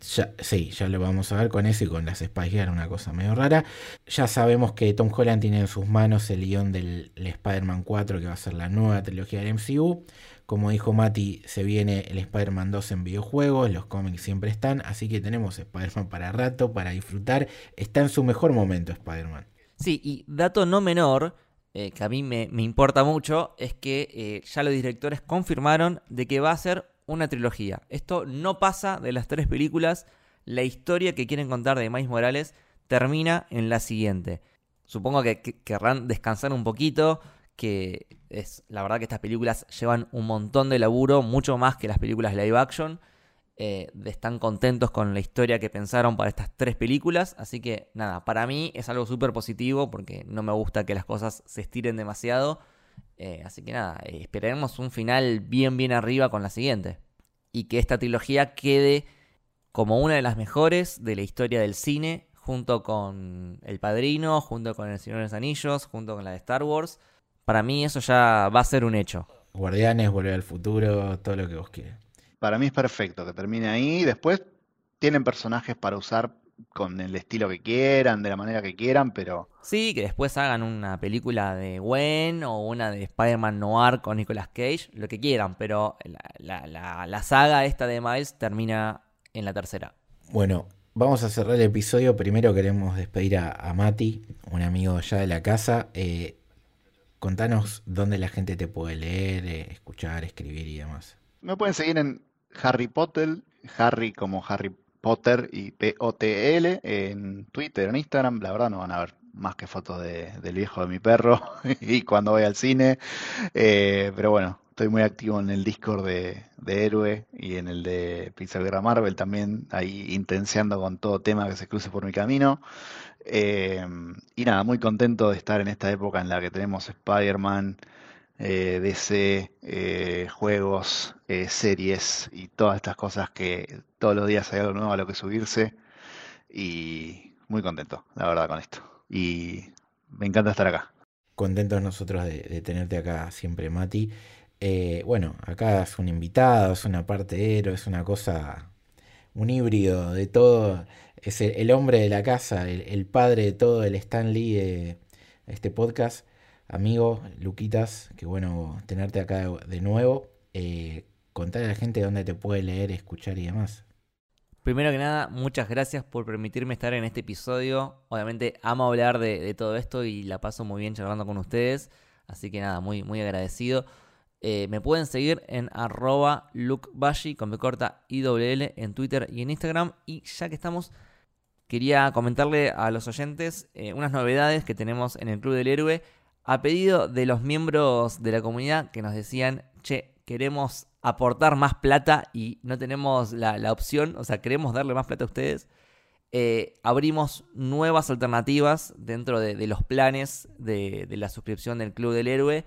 sí, ya lo vamos a ver con eso y con las Spice una cosa medio rara. Ya sabemos que Tom Holland tiene en sus manos el guion del Spider-Man 4, que va a ser la nueva trilogía del MCU. Como dijo Mati, se viene el Spider-Man 2 en videojuegos, los cómics siempre están, así que tenemos Spider-Man para rato, para disfrutar. Está en su mejor momento Spider-Man. Sí, y dato no menor, eh, que a mí me, importa mucho, es que eh, ya los directores confirmaron de que va a ser una trilogía. Esto no pasa de las tres películas. La historia que quieren contar de Miles Morales termina en la siguiente. Supongo que, querrán descansar un poquito, que es la verdad que estas películas llevan un montón de laburo, mucho más que las películas live action. Eh, están contentos con la historia que pensaron para estas tres películas. Así que nada, para mí es algo súper positivo porque no me gusta que las cosas se estiren demasiado. Eh, así que nada, eh, esperaremos un final bien, bien arriba con la siguiente. Y que esta trilogía quede como una de las mejores de la historia del cine, junto con El Padrino, junto con El Señor de los Anillos, junto con la de Star Wars. Para mí eso ya va a ser un hecho. Guardianes, Volver al Futuro, todo lo que vos quieras. Para mí es perfecto que termine ahí. Después tienen personajes para usar con el estilo que quieran, de la manera que quieran, pero... Sí, que después hagan una película de Gwen o una de Spider-Man Noir con Nicolas Cage, lo que quieran, pero la, saga esta de Miles termina en la tercera. Bueno, vamos a cerrar el episodio. Primero queremos despedir a, Mati, un amigo ya de la casa. Eh, contanos dónde la gente te puede leer, eh, escuchar, escribir y demás. Me pueden seguir en Harry Potter, Harry como Harry Potter y P-O-T-L en Twitter, en Instagram. La verdad no van a ver más que fotos del viejo de mi perro y cuando voy al cine. Eh, pero bueno, estoy muy activo en el Discord de, Héroe y en el de Pizza Marvel también, ahí intenciando con todo tema que se cruce por mi camino. Eh, y nada, muy contento de estar en esta época en la que tenemos Spider-Man, eh, DC, juegos, eh, series y todas estas cosas que todos los días hay algo nuevo a lo que subirse. Y muy contento, la verdad, con esto. Y me encanta estar acá. Contentos nosotros de, tenerte acá siempre, Mati. bueno, acá es un invitado, es una parte héroe, es una cosa un híbrido de todo. Es el, hombre de la casa, el, padre de todo, el Stan Lee de este podcast. Amigo, Luquitas, qué bueno tenerte acá de, nuevo. Eh, contar a la gente dónde te puede leer, escuchar y demás. Primero que nada, muchas gracias por permitirme estar en este episodio. Obviamente amo hablar de, todo esto y la paso muy bien charlando con ustedes. Así que nada, muy, muy agradecido. Eh, me pueden seguir en arroba lukebashi con B corta IWL en Twitter y en Instagram. Y ya que estamos, quería comentarle a los oyentes eh, unas novedades que tenemos en el Club del Héroe. A pedido de los miembros de la comunidad que nos decían, che, queremos aportar más plata y no tenemos la, opción, o sea, queremos darle más plata a ustedes. Eh, abrimos nuevas alternativas dentro de, los planes de, la suscripción del Club del Héroe.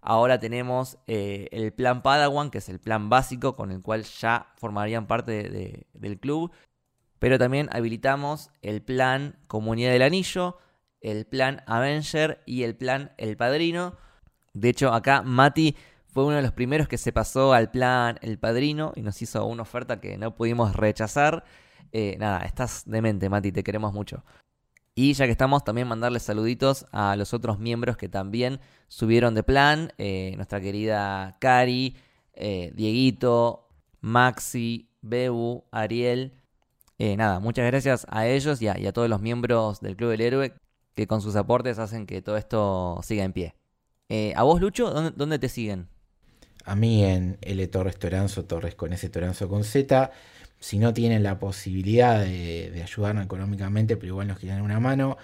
Ahora tenemos eh, el plan Padawan, que es el plan básico con el cual ya formarían parte del club. Pero también habilitamos el plan Comunidad del Anillo, el plan Avenger y el plan El Padrino. De hecho, acá Mati fue uno de los primeros que se pasó al plan El Padrino y nos hizo una oferta que no pudimos rechazar. Eh, nada, estás demente, Mati, te queremos mucho. Y ya que estamos, también mandarles saluditos a los otros miembros que también subieron de plan. Eh, nuestra querida Cari, eh, Dieguito, Maxi, Bebu, Ariel. nada, muchas gracias a ellos y a, todos los miembros del Club del Héroe que con sus aportes hacen que todo esto siga en pie. ¿A vos, Lucho, dónde, te siguen? A mí en L Torres Toranzo, Torres con S Toranzo con Z si no tienen la posibilidad de, ayudarnos económicamente, pero igual nos quieren una mano,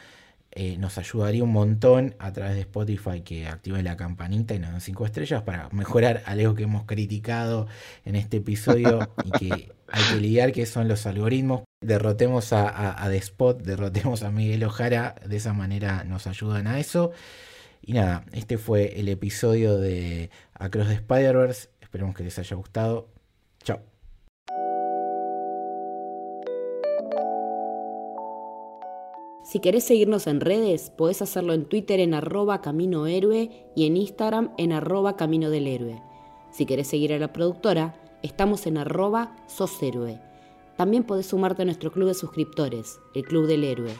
eh, nos ayudaría un montón a través de Spotify que active la campanita y nos den 5 estrellas para mejorar algo que hemos criticado en este episodio y que hay que lidiar, que son los algoritmos. Derrotemos a, a, Spot, derrotemos a Miguel Ojara, de esa manera nos ayudan a eso. Y nada, este fue el episodio de Across the Spider-Verse. Esperemos que les haya gustado. Chao. Si querés seguirnos en redes, podés hacerlo en Twitter en arroba Camino Héroe y en Instagram en arroba Camino del Héroe. Si querés seguir a la productora, estamos en arroba Sos Héroe. También podés sumarte a nuestro club de suscriptores, el Club del Héroe.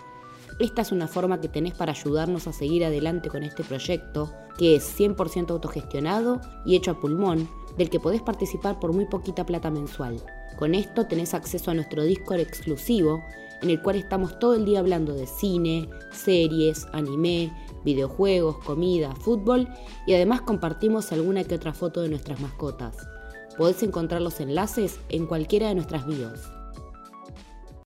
Esta es una forma que tenés para ayudarnos a seguir adelante con este proyecto, que es 100% autogestionado y hecho a pulmón, del que podés participar por muy poquita plata mensual. Con esto tenés acceso a nuestro Discord exclusivo, en el cual estamos todo el día hablando de cine, series, anime, videojuegos, comida, fútbol y además compartimos alguna que otra foto de nuestras mascotas. Podés encontrar los enlaces en cualquiera de nuestras bios.